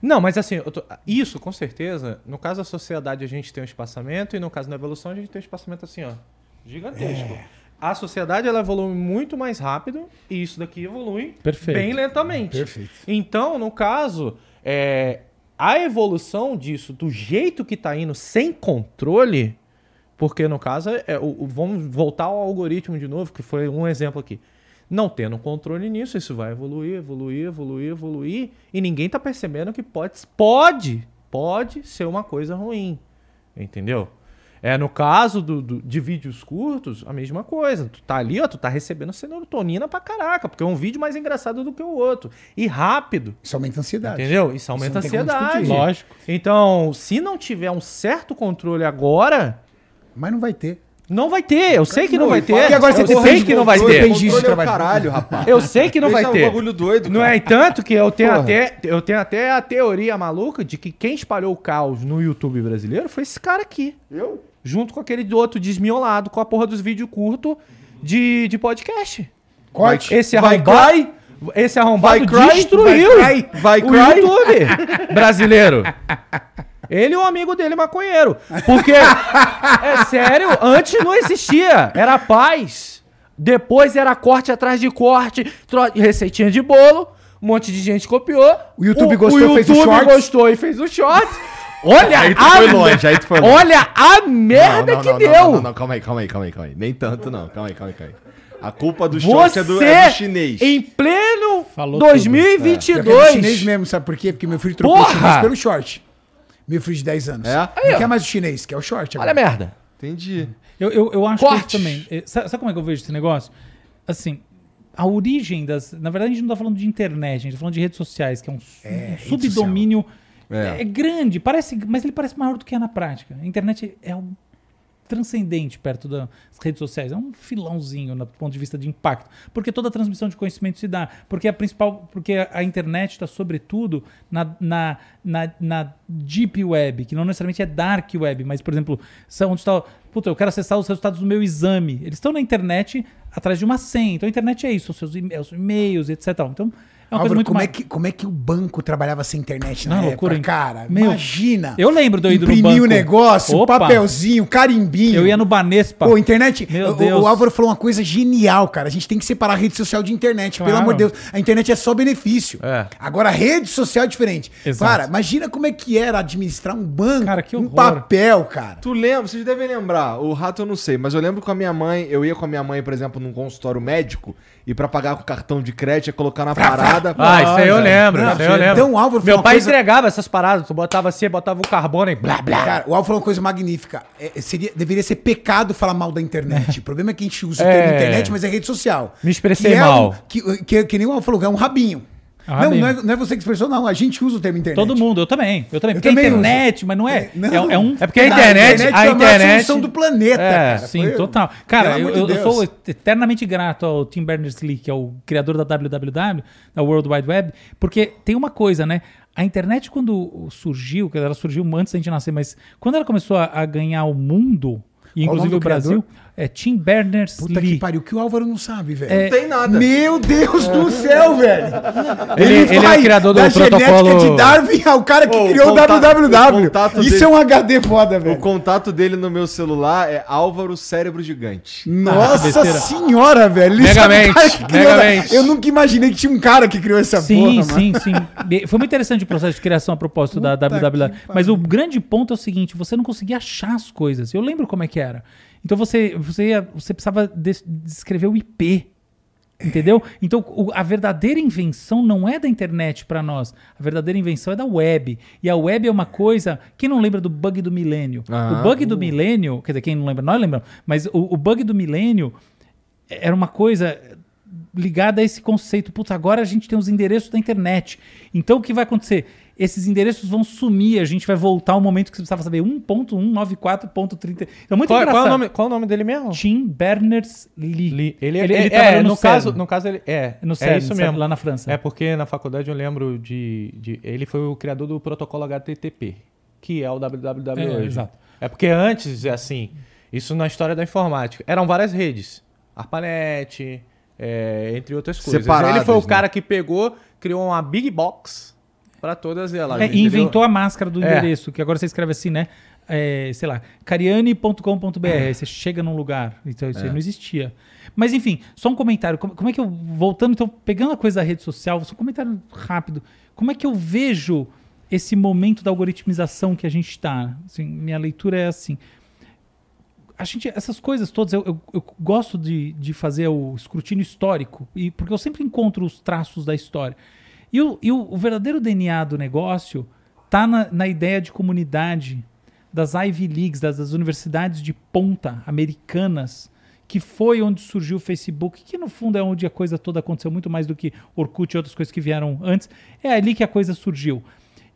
Não, mas assim, tô- isso com certeza. No caso da sociedade a gente tem um espaçamento e no caso da evolução a gente tem um espaçamento assim, ó, gigantesco. É. A sociedade ela evolui muito mais rápido e isso daqui evolui Perfeito. bem lentamente. Perfeito. Então, no caso, é, a evolução disso, do jeito que tá indo, sem controle, porque no caso, é, o- o- vamos voltar ao algoritmo de novo, que foi um exemplo aqui. Não tendo controle nisso, isso vai evoluir, evoluir, evoluir, evoluir, e ninguém tá percebendo que pode, pode, pode ser uma coisa ruim. Entendeu? É, no caso do, do- de vídeos curtos, a mesma coisa. Tu tá ali, ó, tu tá recebendo serotonina pra caraca, porque é um vídeo mais engraçado do que o outro. E rápido. Isso aumenta a ansiedade. Entendeu? Isso aumenta a tem como ansiedade. Lógico. Então, se não tiver um certo controle agora, Mas não vai ter. não vai ter. Eu sei que não, Não, vai ter. fala- E agora você eu tem sei que não vai ter. é caralho, rapaz. Eu sei que não vai é um ter. bagulho doido, Não é tanto que eu tenho Porra. até eu tenho até a teoria maluca de que quem espalhou o caos no YouTube brasileiro foi esse cara aqui. Eu? Junto com aquele outro desmiolado com a porra dos vídeos curtos de, de podcast. Corte. Esse Vai arrombado, cry? esse arrombado Vai cry? destruiu Vai cry? Vai o cry? YouTube [laughs] brasileiro. Ele e o amigo dele maconheiro. Porque, é sério, antes não existia. Era paz. Depois era corte atrás de corte, tro- receitinha de bolo. Um monte de gente copiou. O YouTube gostou, fez o YouTube shorts. gostou e fez o shorts. Olha Aí tu a foi longe, aí tu foi longe. Olha a merda Não, não, que não, deu. Não, não, não, calma aí, calma aí, calma aí, calma aí. Nem tanto não, calma aí, calma aí, calma aí. A culpa do short é do, é do chinês. em pleno Falou Eu quero 2022, chinês mesmo, sabe por quê? Porque meu filho trocou Porra! o chinês pelo short. Meu filho de 10 anos. É? Não quer mais o chinês, quer o short olha a agora. merda. Entendi. Eu, eu, eu acho que Cortes. isso também. eh, Sabe, sabe como é que eu vejo esse negócio? Assim, a origem das. Na verdade, a gente não tá falando de internet, a gente tá falando de redes sociais, que é um, su- um subdomínio. É. É. grande, parece, mas ele parece maior do que é na prática. A internet é um transcendente perto das redes sociais. É um filãozinho no ponto de vista de impacto. Porque toda a transmissão de conhecimento se dá. Porque a principal. Porque a, internet está, sobretudo, na, na, na, na Deep Web, que não necessariamente é Dark Web, mas, por exemplo, são onde está. Puta, eu quero acessar os resultados do meu exame. Eles estão na internet atrás de uma senha. Então a internet é isso, seus e- os e-mails, etc. Então, é uma coisa Álvaro, muito como, mais. é que, como é que o banco trabalhava sem internet na Não, época, loucura, cara? Meu, imagina. eu lembro de eu ir no Imprimir o banco. negócio, Opa. papelzinho, carimbinho. Eu ia no Banespa. Pô, internet. Meu o- o, Deus. o Álvaro falou uma coisa genial, cara. A gente tem que separar a rede social de internet, pelo Claro. amor de Deus. A internet é só benefício. É. Agora, a rede social é diferente. Exato. Cara, imagina como é que era administrar um banco, Cara, que um papel, cara. Tu lembra, vocês devem lembrar, o rato eu não sei, mas eu lembro com a minha mãe, eu ia com a minha mãe, por exemplo, num consultório médico, e pra pagar com cartão de crédito, ia colocar na [laughs] parada. Ah, isso aí eu lembro. Não, isso aí eu lembro. então o Álvaro Meu pai coisa- entregava essas paradas. Tu botava assim, botava o carbono e blá blá. Cara, o Álvaro falou uma coisa magnífica. É, seria, deveria ser pecado falar mal da internet. O problema é que a gente usa o É. termo internet, mas é rede social. Me expressei Que é mal. um- que, que, que nem o Álvaro falou, é um rabinho. É um não, não é, não é você que expressou, não. A gente usa o termo internet. Todo mundo, eu também. Eu também. Eu porque também é internet, mas não é. É, não. É, é um. É porque a internet, a é a internet. solução do planeta, É, cara. Sim, Foi- total. Cara, eu, eu- eu sou eternamente grato ao Tim Berners-Lee, que é o criador da WWW, da World Wide Web, porque tem uma coisa, né? A internet, quando surgiu, ela surgiu antes da gente nascer, mas quando ela começou a, a ganhar o mundo, e o inclusive do o Brasil, criador? É Tim Puta que Berners-Lee. pariu, que o Álvaro não sabe, velho. É, Não tem nada. Meu Deus do céu, velho. Ele- ele é o criador do da protocolo- genética de Darwin ao cara que Ô, o criou o contato- www. o Isso dele- é um HD foda, O velho. contato dele no meu celular é Álvaro Cérebro Gigante. Nossa senhora, velho. Isso Megamente, é o Megamente. Eu nunca imaginei que tinha um cara que criou essa Sim, porra, mano. sim, sim. E Foi muito interessante o processo de criação a propósito da Puta WWW. que Mas o grande ponto é o seguinte: você não conseguia achar as coisas. Eu lembro como é que era. Então você, você, ia- você precisava des- descrever o IP. Entendeu? Então, o- a verdadeira invenção não é da internet para nós. A verdadeira invenção é da web. E a web é uma coisa. Quem não lembra do bug do milênio? Ah. o bug do milênio, quer dizer, quem não lembra, nós lembramos, mas o, o bug do milênio era uma coisa ligada a esse conceito. Putz, agora a gente tem os endereços da internet. Então o que vai acontecer? Esses endereços vão sumir, a gente vai voltar ao momento que você precisava saber 1.194.30. Então muito Qual, qual é engraçado. o nome, qual é o nome dele mesmo? Tim Berners-Lee. Lee. Ele, Ele- é, ele é, trabalhou no no, caso, no caso ele é. No é CERN, isso sabe, mesmo. lá na França. É porque na faculdade eu lembro de, de- ele foi o criador do protocolo HTTP, que é o www É, hoje. exato. É porque antes, é assim, isso na história da informática, eram várias redes. ARPANET, é, entre outras coisas. Separadas, ele foi o né? cara que pegou, criou uma big box para todas elas. É, e inventou a máscara do É. endereço, que agora você escreve assim, né? É, sei lá, cariane.com.br. Aí você chega num lugar. Então isso aí não existia. Mas enfim, só um comentário. Como, como é que eu. Voltando, então, pegando a coisa da rede social, só um comentário rápido. Como é que eu vejo esse momento da algoritmização que a gente está? Assim, minha leitura é assim. A gente, essas coisas todas, eu, eu- eu gosto de, de fazer o escrutínio histórico, e, porque eu sempre encontro os traços da história. E o, e o- verdadeiro DNA do negócio está na, na ideia de comunidade, das Ivy Leagues, das, das universidades de ponta americanas, que foi onde surgiu o Facebook, que no fundo é onde a coisa toda aconteceu muito mais do que Orkut e outras coisas que vieram antes. É ali que a coisa surgiu.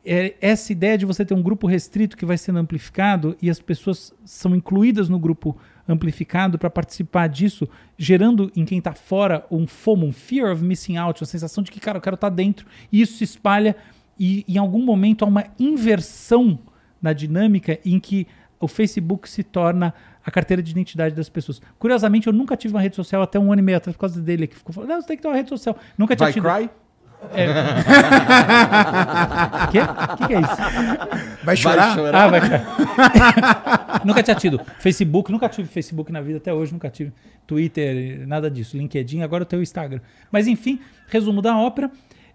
É essa ideia de você ter um grupo restrito que vai sendo amplificado e as pessoas são incluídas no grupo amplificado para participar disso, gerando em quem está fora um FOMO, um fear of missing out, uma sensação de que, cara, eu quero estar tá dentro, e isso se espalha e em algum momento há uma inversão na dinâmica em que o Facebook se torna a carteira de identidade das pessoas. Curiosamente, eu nunca tive uma rede social até um ano e meio atrás por causa dele que ficou falando, não, você tem que ter uma rede social. Nunca tinha Vai tido. cry? É... [laughs] Quê? Que, que é isso? Vai chorar? Ah, vai. [laughs] nunca tinha tido Facebook, nunca tive Facebook na vida até hoje, nunca tive Twitter, nada disso, LinkedIn, agora eu tenho o Instagram. Mas enfim, resumo da ópera.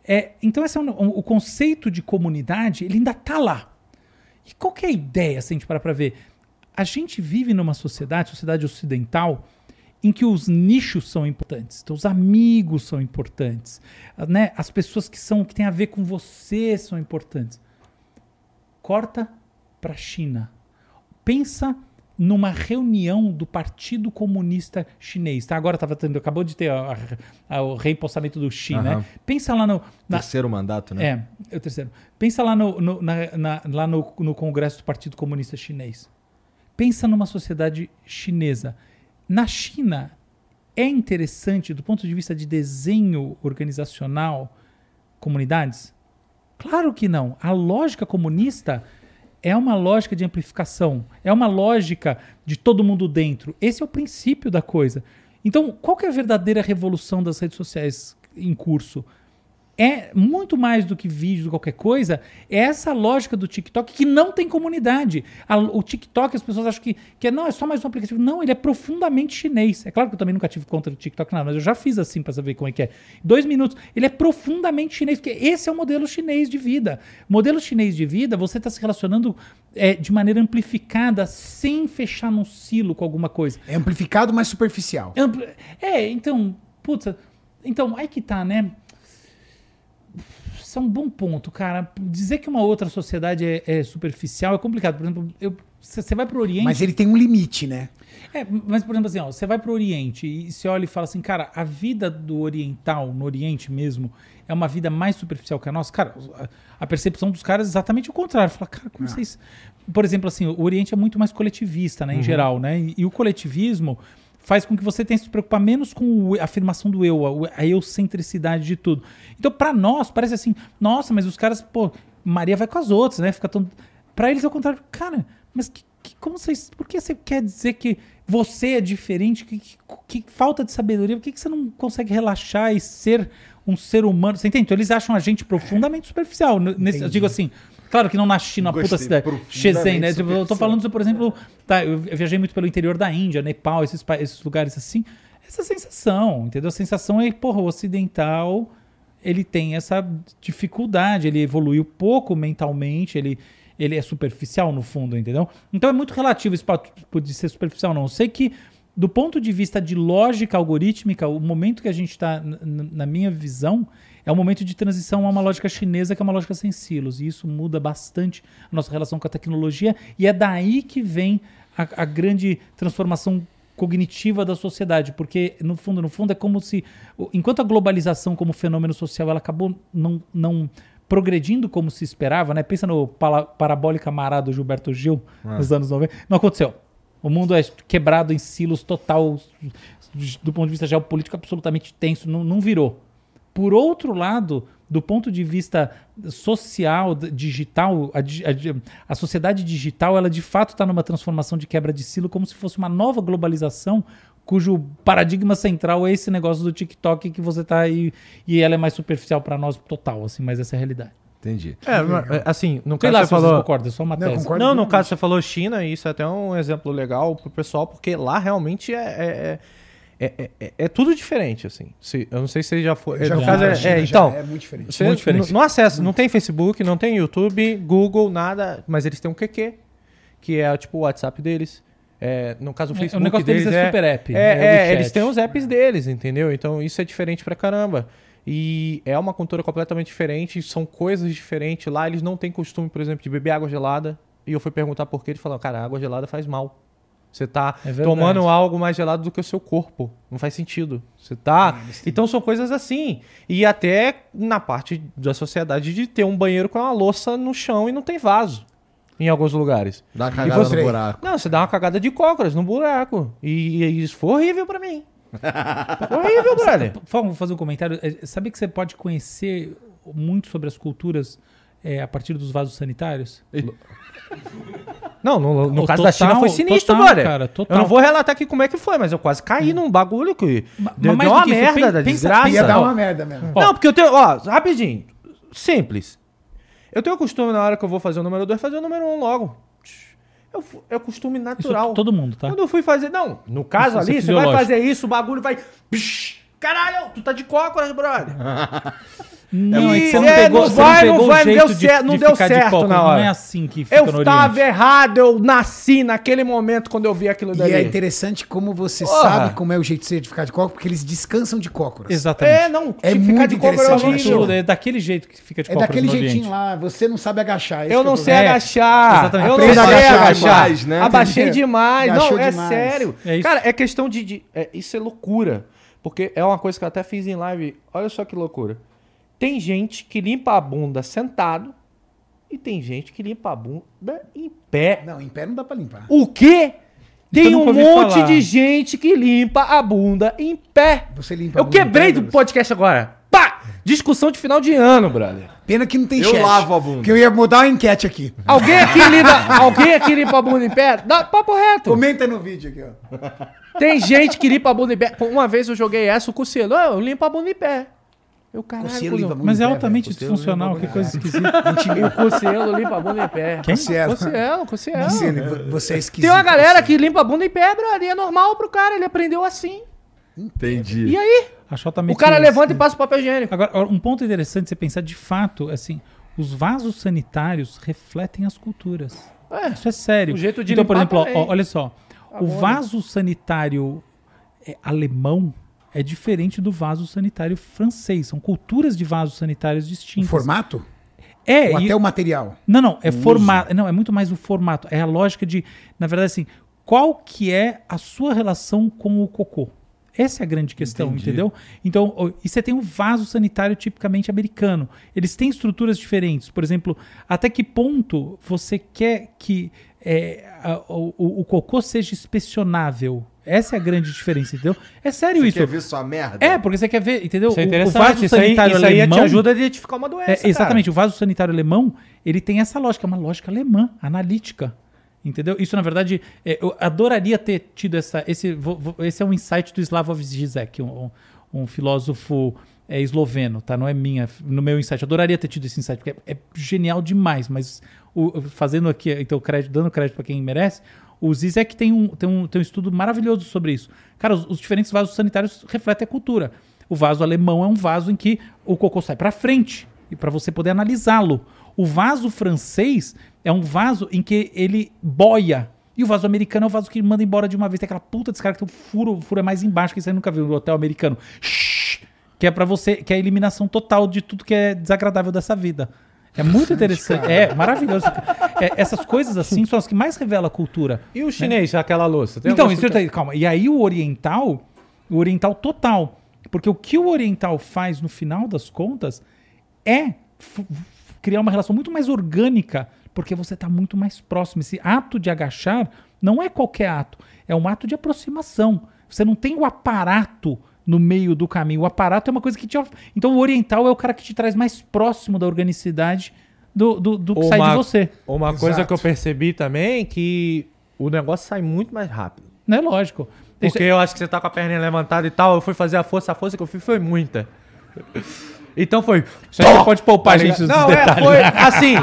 É, então esse é um, um, o conceito de comunidade, ele ainda está lá. E qual que é a ideia, se a gente parar para ver? A gente vive numa sociedade, sociedade ocidental, em que os nichos são importantes, então os amigos são importantes, né? As pessoas que são que têm a ver com você são importantes. Corta para a China. Pensa numa reunião do Partido Comunista Chinês. Tá? Agora tava tendo, acabou de ter a, a, a, o reempossamento do Xi, né? Aham. Pensa lá no na- Terceiro mandato, né? é, é o terceiro. Pensa lá, no, no- na- na- lá no, no Congresso do Partido Comunista Chinês. Pensa numa sociedade chinesa. Na China, é interessante, do ponto de vista de desenho organizacional, comunidades? Claro que não. A lógica comunista é uma lógica de amplificação, é uma lógica de todo mundo dentro. Esse é o princípio da coisa. Então, qual é a verdadeira revolução das redes sociais em curso? É muito mais do que vídeo, do que qualquer coisa, é essa lógica do TikTok que não tem comunidade. A- o TikTok, as pessoas acham que, que é, não, é só mais um aplicativo. Não, ele é profundamente chinês. É claro que eu também nunca tive conta do TikTok, nada, mas eu já fiz assim para saber como é que é. Dois minutos. Ele é profundamente chinês, porque esse é o modelo chinês de vida. Modelo chinês de vida, você está se relacionando é, de maneira amplificada, sem fechar num silo com alguma coisa. É amplificado, mas superficial. Ampli- É, então, putz, então, aí que tá, né? Isso é um bom ponto, cara. Dizer que uma outra sociedade é, é superficial é complicado. Por exemplo, você vai pro Oriente. Mas ele tem um limite, né? É, mas, por exemplo, assim, ó, você vai pro Oriente e você olha e fala assim, cara, a vida do oriental, no Oriente mesmo, é uma vida mais superficial que a nossa. Cara, a, percepção dos caras é exatamente o contrário. Fala, cara, como vocês. Por exemplo, assim, o Oriente é muito mais coletivista, né, em geral, né? E, e o coletivismo faz com que você tenha que se preocupar menos com a afirmação do eu, a, a eucentricidade de tudo. Então, pra nós, parece assim, nossa, mas os caras, pô, Maria vai com as outras, né? Fica tão. Pra eles é o contrário. Cara, mas que, que- como vocês. Por que você quer dizer que você é diferente? Que, que- que falta de sabedoria? Por que, que você não consegue relaxar e ser um ser humano? Você entende? Então, eles acham a gente profundamente superficial. Nesse, eu digo assim. Claro que não na China, uma puta Gostei, cidade. Shenzhen, né? Tipo, eu tô falando, por exemplo, tá, eu viajei muito pelo interior da Índia, Nepal, esses, esses lugares assim. Essa sensação, entendeu? A sensação é, porra, o ocidental, ele tem essa dificuldade, ele evoluiu pouco mentalmente, ele, ele é superficial no fundo, entendeu? Então é muito relativo esse papo de ser superficial, não. Eu sei que, do ponto de vista de lógica algorítmica, o momento que a gente está, na minha visão, é um momento de transição a uma lógica chinesa que é uma lógica sem silos. E isso muda bastante a nossa relação com a tecnologia. E é daí que vem a, a grande transformação cognitiva da sociedade, porque no fundo, no fundo é como se enquanto a globalização como fenômeno social ela acabou não, não progredindo como se esperava, né? Pensa no pala- parabólica mará do Gilberto Gil nos anos 90, não aconteceu. O mundo é quebrado em silos total do ponto de vista geopolítico absolutamente tenso, não, não virou. Por outro lado, do ponto de vista social, digital, a, a a sociedade digital, ela de fato está numa transformação de quebra de silo, como se fosse uma nova globalização, cujo paradigma central é esse negócio do TikTok que você tá aí e ela é mais superficial para nós total, assim, mas essa é a realidade. Entendi. É, mas, assim, no Sei caso lá você falou. concordam, é só uma Não, tese. concordo. Não, no caso você falou China, e isso é até um exemplo legal pro pessoal, porque lá realmente é. é- é- é- é- é tudo diferente, assim. Se- eu não sei se você já foi. Já no caso é, é, já então, é muito diferente. Você Muito diferente. Não, acessa, não tem Facebook, não tem YouTube, Google, nada, mas eles têm um QQ, que é tipo o WhatsApp deles. É, no caso, o É, Facebook o negócio deles é super app, É, é o do é, eles têm os apps deles, entendeu? Então isso é diferente pra caramba. E é uma cultura completamente diferente, são coisas diferentes. Lá eles não têm costume, por exemplo, de beber água gelada. E eu fui perguntar por quê. Ele falou, cara, a água gelada faz mal. Você tá É tomando algo mais gelado do que o seu corpo. Não faz sentido. Você tá. Então são coisas assim. E até na parte da sociedade de ter um banheiro com uma louça no chão e não tem vaso. Em alguns lugares. Dá uma cagada você? no buraco. Não, você dá uma cagada de cócoras no buraco. E, e isso foi horrível pra mim. [laughs] foi horrível, brother. Vou fazer um comentário. É, Sabia que você pode conhecer muito sobre as culturas é, a partir dos vasos sanitários? Não, no, no caso da China total- foi sinistro, total, brother. cara, total. Eu não vou relatar aqui como é que foi, mas eu quase caí num bagulho que Ma- deu, deu uma que isso, merda pen- da pensa- desgraça. Ia dar uma merda mesmo. Ó. Não, porque eu tenho. Ó, rapidinho. Simples. Eu tenho o costume, na hora que eu vou fazer o número 2, fazer o número 1 um logo. Eu, é o costume Isso natural. todo mundo, tá? Quando eu fui fazer. Não, no caso Isso é ali, você vai fazer isso, o bagulho vai. Psh, Caralho, tu tá de cócoras, brother. [laughs] Não, é que você não É, pegou, não você vai, não não pegou vai, o não jeito deu de, certo, não de deu ficar de certo cócoras. na hora. Não é assim que fica Eu no tava Oriente. errado, eu nasci naquele momento quando eu vi aquilo E dali. é interessante como você Porra. sabe como é o jeito de ficar de cócoras, porque eles descansam de cócoras. Exatamente. É, não, É que ficar muito de cócoras né, horrível. Tudo, é daquele jeito que fica de É cócoras daquele no jeitinho lá, você não sabe agachar. Eu é não sei problema. agachar. Exatamente. Eu não sei agachar demais, né? Abaixei demais. Agachou não, é demais. sério. É. Cara, é questão de. de- é, isso é loucura. Porque é uma coisa que eu até fiz em live. Olha só que loucura. Tem gente que limpa a bunda sentado e tem gente que limpa a bunda em pé. Não, em pé não dá pra limpar. O quê? eu Tem um monte falar. de gente que limpa a bunda em pé. Você limpa a Eu bunda em quebrei pé, do podcast agora. Pá! Discussão de final de ano, brother. Pena que não tem Eu chat. lavo a bunda. Porque eu ia mudar uma enquete aqui. Alguém aqui limpa, alguém aqui limpa a bunda em pé? Dá papo reto. Comenta no vídeo aqui, ó. Tem gente que limpa a bunda em pé. Uma vez eu joguei essa, o. "Ah, eu limpo a bunda em pé. Eu, caralho, Cossielo cuzão. limpa a bunda Mas é pé, altamente velho. disfuncional, que coisa esquisita. [laughs] O Cossielo limpa a bunda em pé. Quem? Cossielo. Cossielo, Cossielo. Cossielo, vo- Você é esquisito. Tem uma galera que limpa a bunda em pé, brother. E é normal pro cara, ele aprendeu assim. Entendi. E aí? Acho altamente O cara isso. levanta e passa o papel higiênico. Agora, um ponto interessante você pensar, de fato, assim, os vasos sanitários refletem as culturas. É. Isso é sério. O jeito de então, por exemplo, ó, olha só. o Agora. vaso sanitário é, alemão é diferente do vaso sanitário francês. São culturas de vasos sanitários O distintas. formato? É, Ou e- até o material? Não, não, é formato. Não, é muito mais o formato. É a lógica de, na verdade, assim, qual que é a sua relação com o cocô? Essa é a grande questão, Entendi. entendeu? Então, e você tem um vaso sanitário tipicamente americano. Eles têm estruturas diferentes. Por exemplo, até que ponto você quer que é, a- o, o- o cocô seja inspecionável? Essa é a grande diferença, entendeu? É sério Você isso. quer ver sua merda? É, porque você quer ver, entendeu? Isso é O- o, interessante. vaso isso aí, sanitário isso aí te alemão... ajuda a identificar uma doença. É, exatamente, o vaso sanitário alemão, ele tem essa lógica, é uma lógica alemã, analítica. Entendeu? Isso, na verdade, é, eu adoraria ter tido essa. Esse, vou- vou- esse é um insight do Slavoj Zizek, um, um filósofo é, esloveno, tá? Não é minha, no meu insight. Eu adoraria ter tido esse insight, porque é, é genial demais, mas o- fazendo aqui, então, crédito, dando crédito para quem merece, o Zizek tem um, tem, um, tem um estudo maravilhoso sobre isso. Cara, os, os diferentes vasos sanitários refletem a cultura. O vaso alemão é um vaso em que o cocô sai para frente e para você poder analisá-lo. O vaso francês é um vaso em que ele boia. E o vaso americano é o vaso que manda embora de uma vez. Tem aquela puta descarga que tem o furo, o furo é mais embaixo, que você nunca viu no hotel americano. Shhh, que é para você, que é a eliminação total de tudo que é desagradável dessa vida. É muito interessante. É maravilhoso. É, essas coisas assim são as que mais revelam a cultura. E o chinês, aquela louça? Tem Então, isso calma. E aí o oriental, o oriental total. Porque o que o oriental faz no final das contas é criar uma relação muito mais orgânica, porque você está muito mais próximo. Esse ato de agachar não é qualquer ato, é um ato de aproximação. Você não tem o aparato no meio do caminho. O aparato é uma coisa que te. Então o oriental é o cara que te traz mais próximo da organicidade do, do, do que sai de você. Uma Exato. coisa que eu percebi também que o negócio sai muito mais rápido. Não é lógico. Isso Porque eu acho que você tá com a perninha levantada e tal. Eu fui fazer a força, a força que eu fiz foi muita. Então foi. Isso aí pode poupar a gente dos Não, é, detalhes. foi [laughs] assim.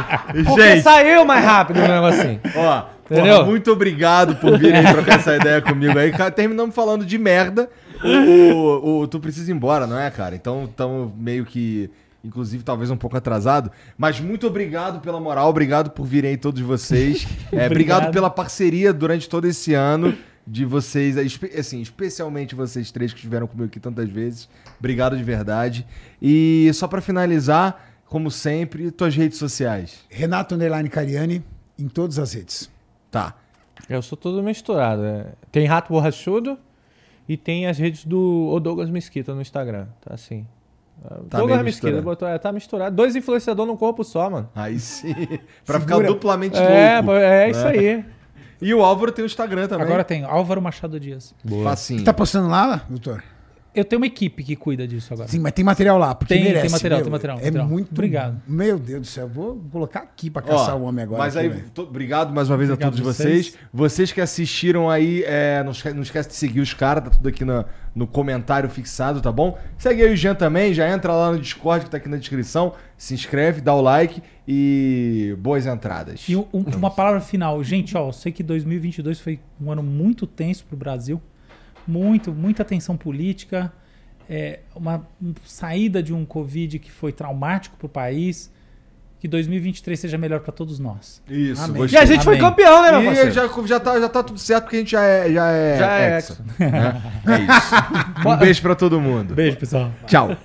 Porque Gente. saiu mais rápido o negocinho. Ó, Entendeu? porra, muito obrigado por vir aí trocar essa ideia comigo aí. Terminamos falando de merda. O, o- o- tu precisa ir embora, não é, cara? Então estamos meio que, inclusive, talvez um pouco atrasado. Mas muito obrigado pela moral, obrigado por virem aí todos vocês. [laughs] É, obrigado. Obrigado. pela parceria durante todo esse ano. De vocês, espe- assim, especialmente vocês três que estiveram comigo aqui tantas vezes. Obrigado de verdade. E só pra finalizar, como sempre, tuas redes sociais. Renato Underline Cariani. Em todas as redes. Tá. Eu sou todo misturado. é. Tem Rato Borrachudo e tem as redes do O Douglas Mesquita no Instagram. Tá assim. Tá Douglas Mesquita botou, é, tá misturado. Dois influenciadores num corpo só, mano. Aí sim. [laughs] pra ficar Segura. duplamente É, louco. é isso né? aí. E o Álvaro tem o Instagram também. Agora tem Álvaro Machado Dias. Facinho. Tá postando lá, doutor? Eu tenho uma equipe que cuida disso agora. Sim, mas tem material lá, porque Tem, tem merece. material, meu. tem material, É material. muito... Obrigado. Meu Deus do céu, vou colocar aqui pra Ó, caçar o homem agora. Mas aqui, aí, to- obrigado mais uma vez a Obrigado todos vocês. vocês. Vocês que assistiram aí, é, não, esque- não esquece de seguir os caras, tá tudo aqui na- no comentário fixado, tá bom? Segue aí o Jean também, já entra lá no Discord que tá aqui na descrição, se inscreve, dá o like e boas entradas. E um- uma palavra final. Gente, ó, eu sei que 2022 foi um ano muito tenso pro Brasil. Muito, muita tensão política. É, uma um- saída de um Covid que foi traumático pro país. Que 2023 seja melhor para todos nós. Isso, Amém. E gostei. a gente foi Amém. campeão, né, meu E parceiro? já, já, tá, já tá tudo certo porque a gente já é, já é, Já é hexa, né? É isso. [laughs] um beijo pra todo mundo. Beijo, pessoal. Tchau.